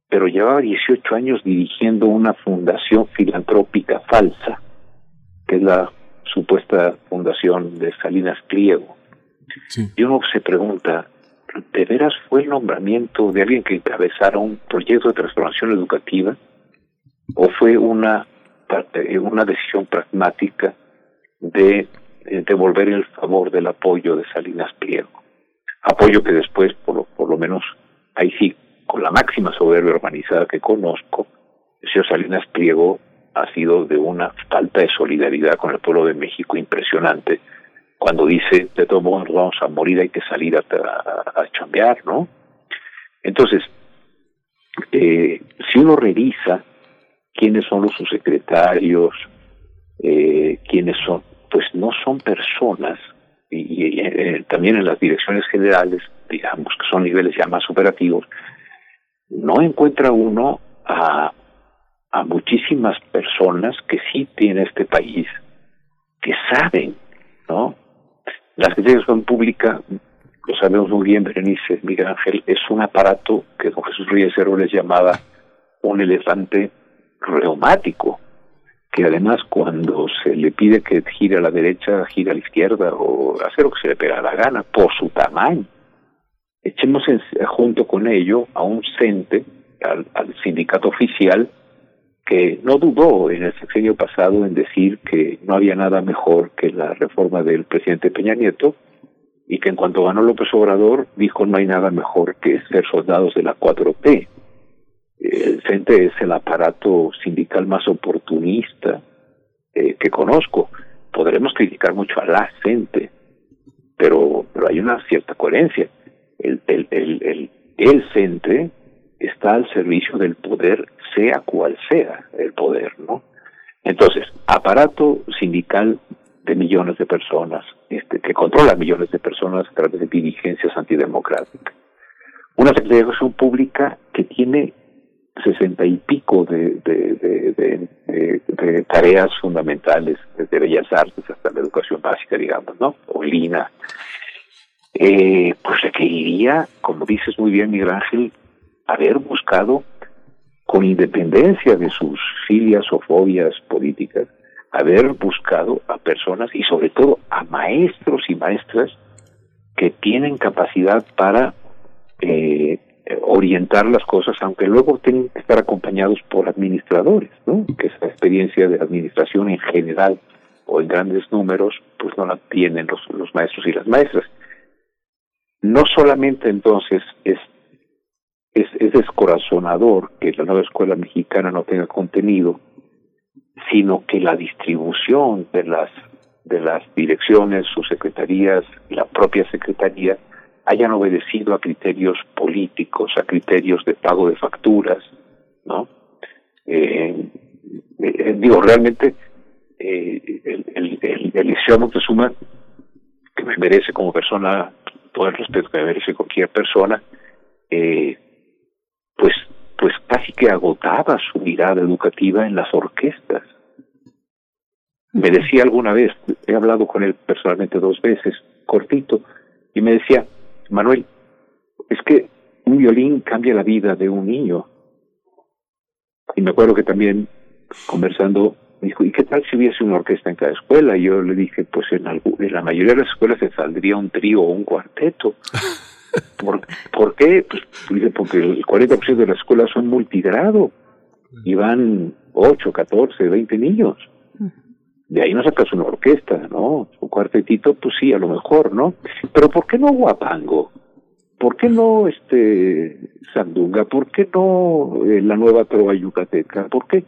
pero llevaba 18 años dirigiendo una fundación filantrópica falsa, que es la supuesta fundación de Salinas Pliego. Y uno se pregunta, ¿de veras fue el nombramiento de alguien que encabezara un proyecto de transformación educativa? ¿O fue una, eh, una decisión pragmática de devolver el favor del apoyo de Salinas Pliego? Apoyo que después, por lo, por lo menos, ahí sí con la máxima soberbia urbanizada que conozco, el señor Salinas Pliego ha sido de una falta de solidaridad con el pueblo de México impresionante cuando dice, de todos modos vamos a morir, hay que salir a, a, chambear, ¿no? Entonces, eh, si uno revisa quiénes son los subsecretarios, eh, quiénes son, pues no son personas, y, eh, también en las direcciones generales, digamos que son niveles ya más operativos, no encuentra uno a, a muchísimas personas que sí tiene este país, que saben, ¿no? La Secretaría Pública, lo sabemos muy bien, Berenice, Miguel Ángel, es un aparato que don Jesús Reyes les llamaba un elefante reumático, que además cuando se le pide que gire a la derecha, gire a la izquierda o hacer lo que se le pega la gana por su tamaño echemos junto con ello a un CENTE, al, sindicato oficial, que no dudó en el sexenio pasado en decir que no había nada mejor que la reforma del presidente Peña Nieto y que en cuanto ganó López Obrador dijo no hay nada mejor que ser soldados de la 4T. El CENTE es el aparato sindical más oportunista eh, que conozco. Podremos criticar mucho a la CENTE, pero, pero hay una cierta coherencia el, el, el, está al servicio del poder, sea cual sea el poder, ¿no? Entonces, aparato sindical de millones de personas, este, que controla millones de personas a través de dirigencias antidemocráticas. Una Secretaría Pública que tiene sesenta y pico de, de, de, tareas fundamentales, desde Bellas Artes hasta la educación básica, digamos, ¿no? O Lina. Eh, pues requeriría, como dices muy bien, Miguel Ángel, haber buscado, con independencia de sus filias o fobias políticas, haber buscado a personas y sobre todo a maestros y maestras que tienen capacidad para eh, orientar las cosas, aunque luego tienen que estar acompañados por administradores, ¿no? que esa experiencia de administración en general o en grandes números, pues no la tienen los, los maestros y las maestras. No solamente entonces es, es, es descorazonador que la nueva escuela mexicana no tenga contenido, sino que la distribución de las de las direcciones, sus secretarías, la propia secretaría hayan obedecido a criterios políticos, a criterios de pago de facturas, ¿no? Eh, eh, digo, realmente eh, el, el, el, el que me merece como persona todo el respeto que me merece cualquier persona, eh, pues, pues casi que agotaba su mirada educativa en las orquestas. Me decía alguna vez, he hablado con él personalmente dos veces, cortito, y me decía, Manuel, es que un violín cambia la vida de un niño. Y me acuerdo que también conversando me dijo, ¿y qué tal si hubiese una orquesta en cada escuela? Y yo le dije, pues en, en la mayoría de las escuelas se saldría un trío o un cuarteto. ¿Por, ¿Por qué? Pues dice, porque el 40% de las escuelas son multigrado y van 8, 14, 20 niños. De ahí no sacas una orquesta, ¿no? Un cuartetito, pues sí, a lo mejor, ¿no? Pero ¿por qué no Guapango? ¿Por qué no este Sandunga? ¿Por qué no eh, la nueva trova yucateca? ¿Por qué?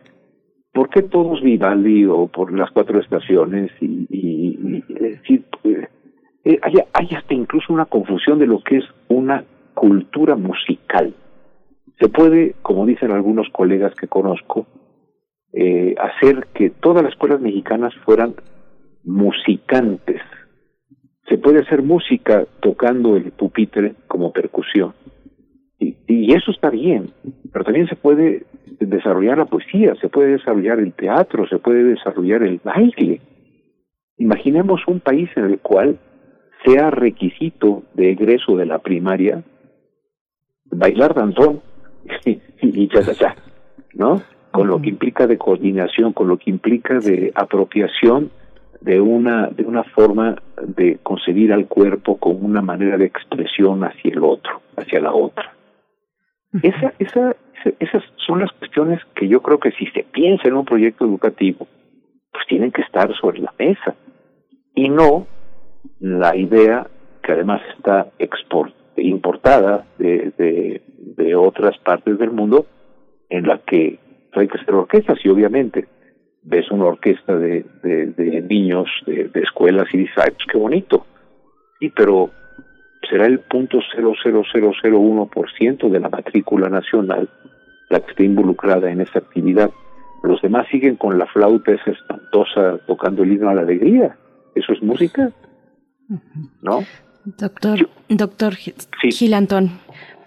¿Por qué todos Vivaldi o por las cuatro estaciones? Y, decir, eh, eh, hay, hay hasta incluso una confusión de lo que es una cultura musical. Se puede, como dicen algunos colegas que conozco, eh, hacer que todas las escuelas mexicanas fueran musicantes. Se puede hacer música tocando el pupitre como percusión. Y, y eso está bien, pero también se puede desarrollar la poesía, se puede desarrollar el teatro, se puede desarrollar el baile. Imaginemos un país en el cual sea requisito de egreso de la primaria bailar danzón y, cha, cha, cha, ¿no? Con lo que implica de coordinación, con lo que implica de apropiación de una de una forma de concebir al cuerpo como una manera de expresión hacia el otro, hacia la otra. Esa, esa, esas son las cuestiones que yo creo que si se piensa en un proyecto educativo, pues tienen que estar sobre la mesa. Y no la idea que además está export, importada de, de, de otras partes del mundo en la que hay que hacer orquestas. Y obviamente ves una orquesta de, de, de niños de, de, escuelas y dices, ay, pues qué bonito. Y pero será el punto cero cero cero cero uno por ciento de la matrícula nacional la que esté involucrada en esa actividad. Los demás siguen con la flauta esa espantosa tocando el himno a la alegría. ¿Eso es música? ¿No? Doctor, doctor Gilantón,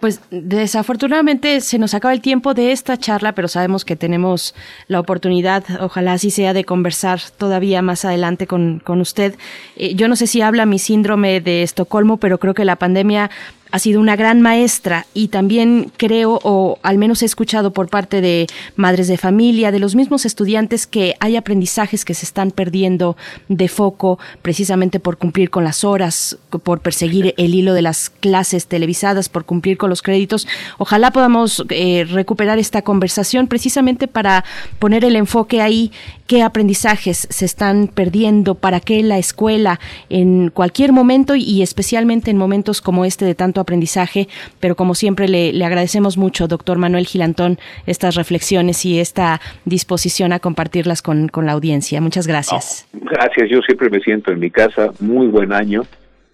pues desafortunadamente se nos acaba el tiempo de esta charla, pero sabemos que tenemos la oportunidad, ojalá así sea, de conversar todavía más adelante con, con usted. Eh, yo no sé si habla mi síndrome de Estocolmo, pero creo que la pandemia ha sido una gran maestra y también creo, o al menos he escuchado por parte de madres de familia, de los mismos estudiantes, que hay aprendizajes que se están perdiendo de foco precisamente por cumplir con las horas, por perseguir el hilo de las clases televisadas, por cumplir con los créditos. Ojalá podamos eh, recuperar esta conversación precisamente para poner el enfoque ahí, qué aprendizajes se están perdiendo, para qué la escuela en cualquier momento y especialmente en momentos como este de tanto aprendizaje, pero como siempre le, agradecemos mucho, doctor Manuel Gilantón, estas reflexiones y esta disposición a compartirlas con, la audiencia. Muchas gracias. Gracias, yo siempre me siento en mi casa, muy buen año.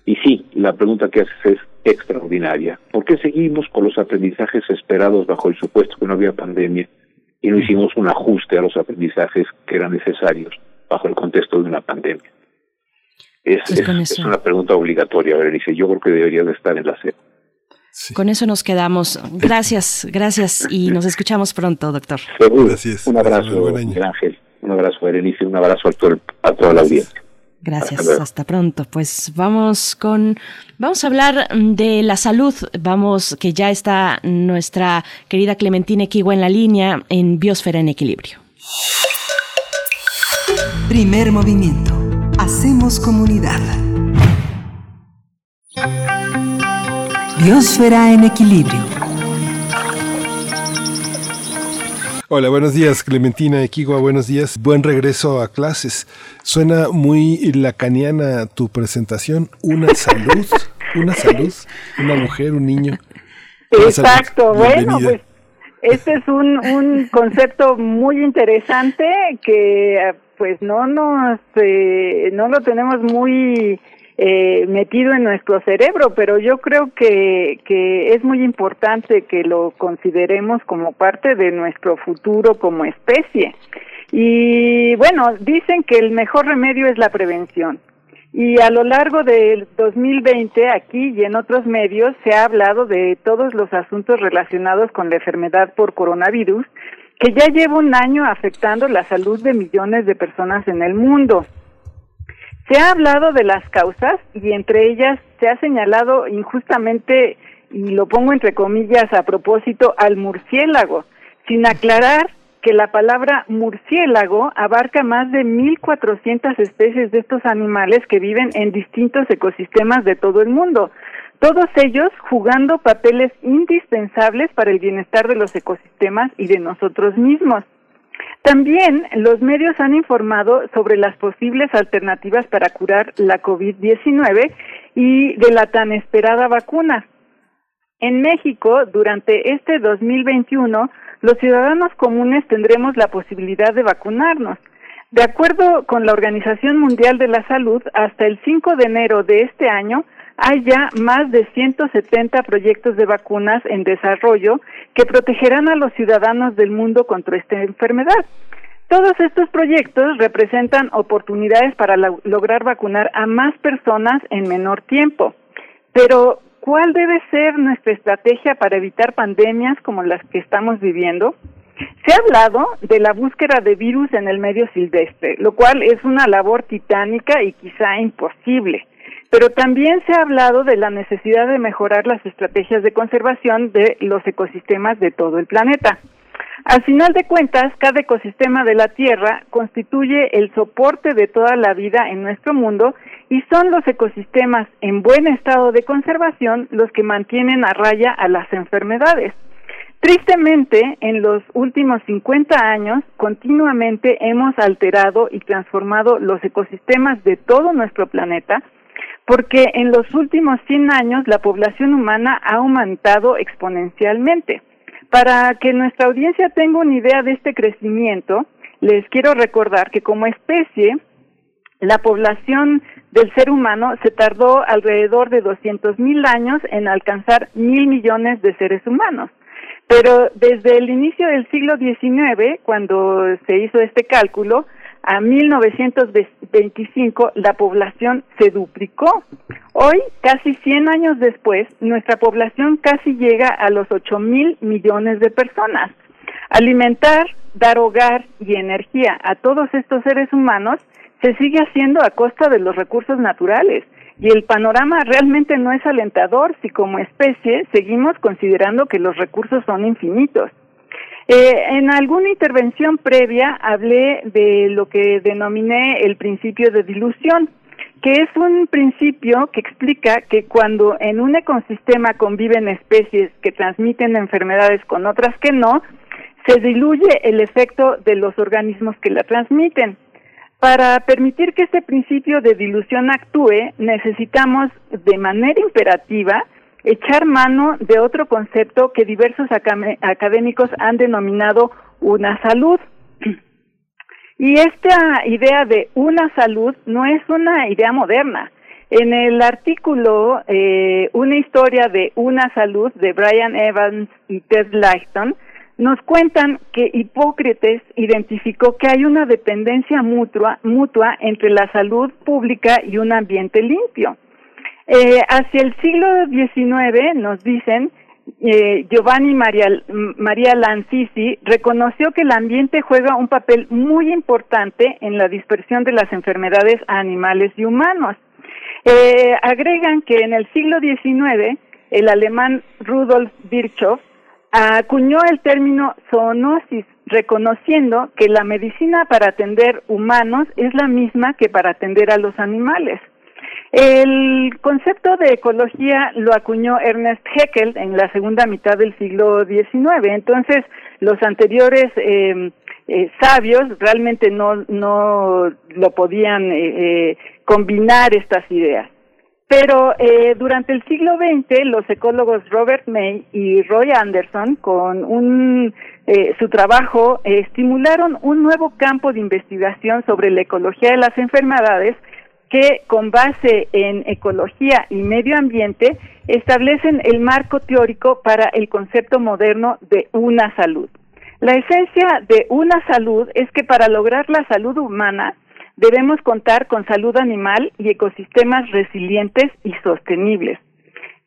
Y sí, la pregunta que haces es extraordinaria. ¿Por qué seguimos con los aprendizajes esperados bajo el supuesto que no había pandemia y no hicimos un ajuste a los aprendizajes que eran necesarios bajo el contexto de una pandemia? Es, es, es, una pregunta obligatoria, Berenice. Yo creo que debería de estar en la SEP. Con eso nos quedamos. Gracias, gracias y nos escuchamos pronto, doctor. Gracias. Un abrazo, Ángel. Un abrazo, Berenice. Un abrazo a, todo a toda la audiencia. Gracias, hasta, pronto. Pues vamos con, vamos a hablar de la salud. Vamos, que ya está nuestra querida Clementina Equigua en la línea en Biosfera en Equilibrio. Primer movimiento. Hacemos comunidad. Biosfera en Equilibrio. Hola, buenos días, Clementina Equigua, buenos días. Buen regreso a clases. Suena muy lacaniana tu presentación. Una salud, una salud, una mujer, un niño. Exacto, bueno, pues este es un, un concepto muy interesante que pues no nos, eh, no lo tenemos muy eh, metido en nuestro cerebro, pero yo creo que, que es muy importante que lo consideremos como parte de nuestro futuro como especie. Y bueno, dicen que el mejor remedio es la prevención. Y a lo largo del 2020, aquí y en otros medios, se ha hablado de todos los asuntos relacionados con la enfermedad por coronavirus, que ya lleva un año afectando la salud de millones de personas en el mundo. Se ha hablado de las causas y entre ellas se ha señalado injustamente, y lo pongo entre comillas a propósito, al murciélago, sin aclarar que la palabra murciélago abarca más de 1.400 especies de estos animales que viven en distintos ecosistemas de todo el mundo, todos ellos jugando papeles indispensables para el bienestar de los ecosistemas y de nosotros mismos. También los medios han informado sobre las posibles alternativas para curar la COVID-19 y de la tan esperada vacuna. En México, durante este 2021, los ciudadanos comunes tendremos la posibilidad de vacunarnos. De acuerdo con la Organización Mundial de la Salud, hasta el 5 de enero de este año, hay ya más de 170 proyectos de vacunas en desarrollo que protegerán a los ciudadanos del mundo contra esta enfermedad. Todos estos proyectos representan oportunidades para lograr vacunar a más personas en menor tiempo. Pero, ¿cuál debe ser nuestra estrategia para evitar pandemias como las que estamos viviendo? Se ha hablado de la búsqueda de virus en el medio silvestre, lo cual es una labor titánica y quizá imposible. Pero también se ha hablado de la necesidad de mejorar las estrategias de conservación de los ecosistemas de todo el planeta. Al final de cuentas, cada ecosistema de la Tierra constituye el soporte de toda la vida en nuestro mundo y son los ecosistemas en buen estado de conservación los que mantienen a raya a las enfermedades. Tristemente, en los últimos 50 años, continuamente hemos alterado y transformado los ecosistemas de todo nuestro planeta, porque en los últimos 100 años la población humana ha aumentado exponencialmente. Para que nuestra audiencia tenga una idea de este crecimiento, les quiero recordar que como especie, la población del ser humano se tardó alrededor de 200 mil años en alcanzar mil millones de seres humanos. Pero desde el inicio del siglo XIX, cuando se hizo este cálculo, a 1925 la población se duplicó. Hoy, casi 100 años después, nuestra población casi llega a los 8 mil millones de personas. Alimentar, dar hogar y energía a todos estos seres humanos se sigue haciendo a costa de los recursos naturales y el panorama realmente no es alentador si como especie seguimos considerando que los recursos son infinitos. Eh, en alguna intervención previa hablé de lo que denominé el principio de dilución, que es un principio que explica que cuando en un ecosistema conviven especies que transmiten enfermedades con otras que no, se diluye el efecto de los organismos que la transmiten. Para permitir que este principio de dilución actúe, necesitamos de manera imperativa echar mano de otro concepto que diversos académicos han denominado una salud. Y esta idea de una salud no es una idea moderna. En el artículo eh, Una historia de una salud de Brian Evans y Ted Lighton, nos cuentan que Hipócrates identificó que hay una dependencia mutua, mutua entre la salud pública y un ambiente limpio. Eh, hacia el siglo XIX, nos dicen, eh, Giovanni Maria, María Lancisi reconoció que el ambiente juega un papel muy importante en la dispersión de las enfermedades a animales y humanos. Eh, agregan que en el siglo XIX el alemán Rudolf Virchow acuñó el término zoonosis, reconociendo que la medicina para atender humanos es la misma que para atender a los animales. El concepto de ecología lo acuñó Ernest Haeckel en la segunda mitad del siglo XIX. Entonces, los anteriores eh, eh, sabios realmente no, no lo podían eh, combinar estas ideas. Pero durante el siglo XX, los ecólogos Robert May y Roy Anderson, con un, su trabajo, estimularon un nuevo campo de investigación sobre la ecología de las enfermedades que con base en ecología y medio ambiente establecen el marco teórico para el concepto moderno de una salud. La esencia de una salud es que para lograr la salud humana debemos contar con salud animal y ecosistemas resilientes y sostenibles.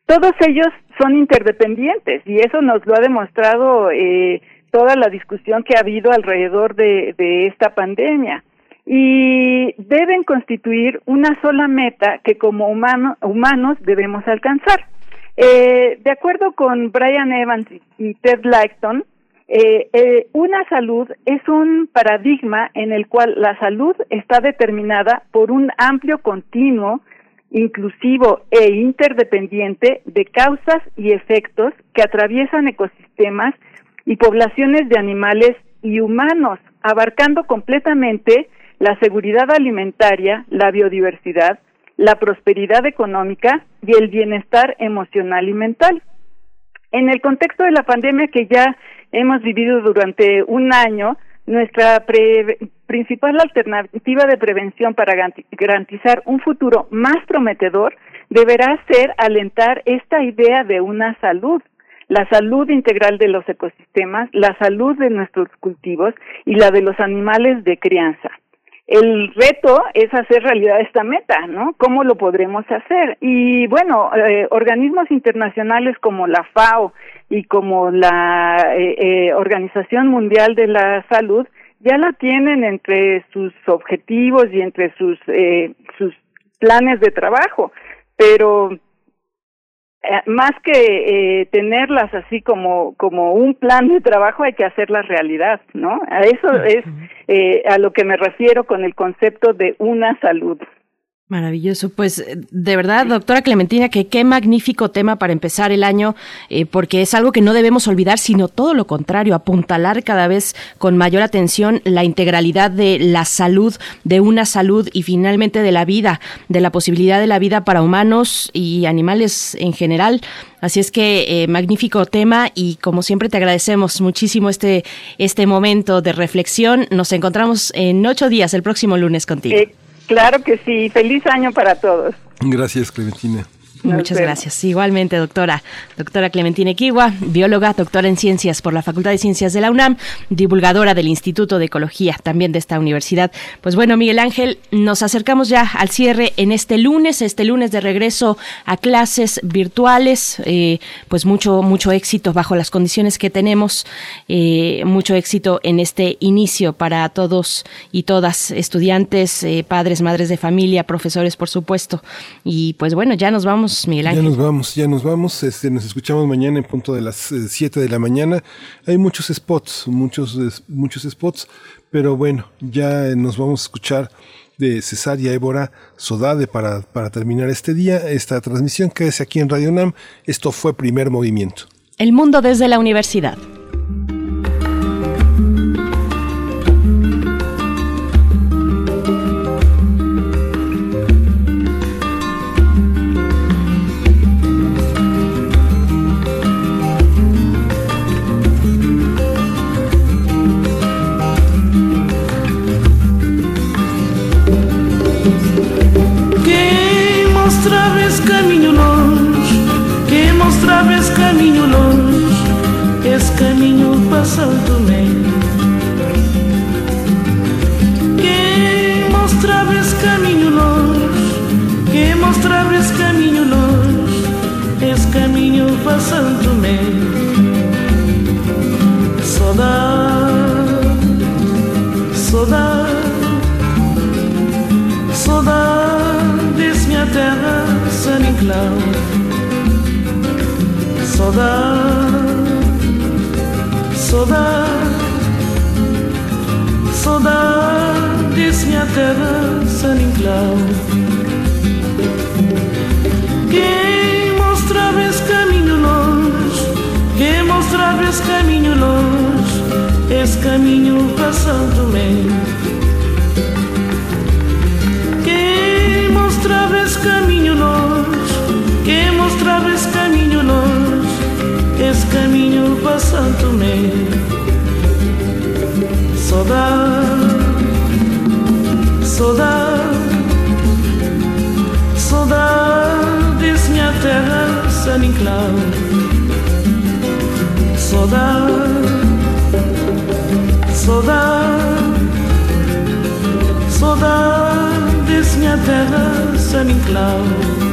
Todos ellos son interdependientes y eso nos lo ha demostrado eh, toda la discusión que ha habido alrededor de esta pandemia y deben constituir una sola meta que como humanos debemos alcanzar. Eh, de acuerdo con Brian Evans y Ted Laxton, eh, eh, una salud es un paradigma en el cual la salud está determinada por un amplio continuo, inclusivo e interdependiente de causas y efectos que atraviesan ecosistemas y poblaciones de animales y humanos, abarcando completamente la seguridad alimentaria, la biodiversidad, la prosperidad económica y el bienestar emocional y mental. En el contexto de la pandemia que ya hemos vivido durante un año, nuestra principal alternativa de prevención para garantizar un futuro más prometedor deberá ser alentar esta idea de una salud, la salud integral de los ecosistemas, la salud de nuestros cultivos y la de los animales de crianza el reto es hacer realidad esta meta, ¿no? ¿Cómo lo podremos hacer? Y bueno, eh, organismos internacionales como la FAO y como la eh, eh, Organización Mundial de la Salud ya la tienen entre sus objetivos y entre sus sus planes de trabajo, pero eh, más que eh, tenerlas así como como un plan de trabajo hay que hacerlas realidad no a eso es eh, a lo que me refiero con el concepto de una salud Maravilloso. Pues eh, de verdad, doctora Clementina, que qué magnífico tema para empezar el año, eh, porque es algo que no debemos olvidar, sino todo lo contrario, apuntalar cada vez con mayor atención la integralidad de la salud, de una salud y finalmente de la vida, de la posibilidad de la vida para humanos y animales en general. Así es que eh, magnífico tema y como siempre te agradecemos muchísimo este, este momento de reflexión. Nos encontramos en ocho días, el próximo lunes contigo. Claro que sí. Feliz año para todos. Gracias, Clementina. Muchas gracias. Igualmente, doctora. Doctora Clementina Equigua, bióloga, doctora en ciencias por la Facultad de Ciencias de la UNAM, divulgadora del Instituto de Ecología también de esta universidad. Pues bueno, Miguel Ángel, nos acercamos ya al cierre en este lunes, este lunes de regreso a clases virtuales. Eh, pues mucho, mucho éxito bajo las condiciones que tenemos. Eh, mucho éxito en este inicio para todos y todas, estudiantes, eh, padres, madres de familia, profesores, por supuesto. Y pues bueno, ya nos vamos ya nos vamos, ya nos vamos. Este, nos escuchamos mañana en punto de las 7 eh, de la mañana. Hay muchos spots, muchos, muchos spots, pero bueno, ya nos vamos a escuchar de Cesaria Évora Sodade para, para terminar este día, esta transmisión. que es aquí en Radio NAM. Esto fue Primer Movimiento. El mundo desde la universidad. coração também. Quem mostrava esse caminho longe, quem mostrava esse caminho longe, esse caminho passando também. Saudade, saudade, saudade desse a terra, San Inclau. Saudade saudade, saudade desse minha terra, San Inclau. Quem mostrava esse caminho longe, quem mostrava esse caminho longe, esse caminho para passando meu. Saudade, saudade, saudade Minha terra sem enclau Saudade, saudade Saudade Minha terra sem enclau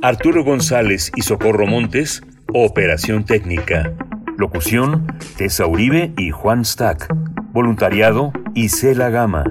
Arturo González y Socorro Montes, operación técnica. Locución, Tessa Uribe y Juan Stack. Voluntariado, Isela Gama.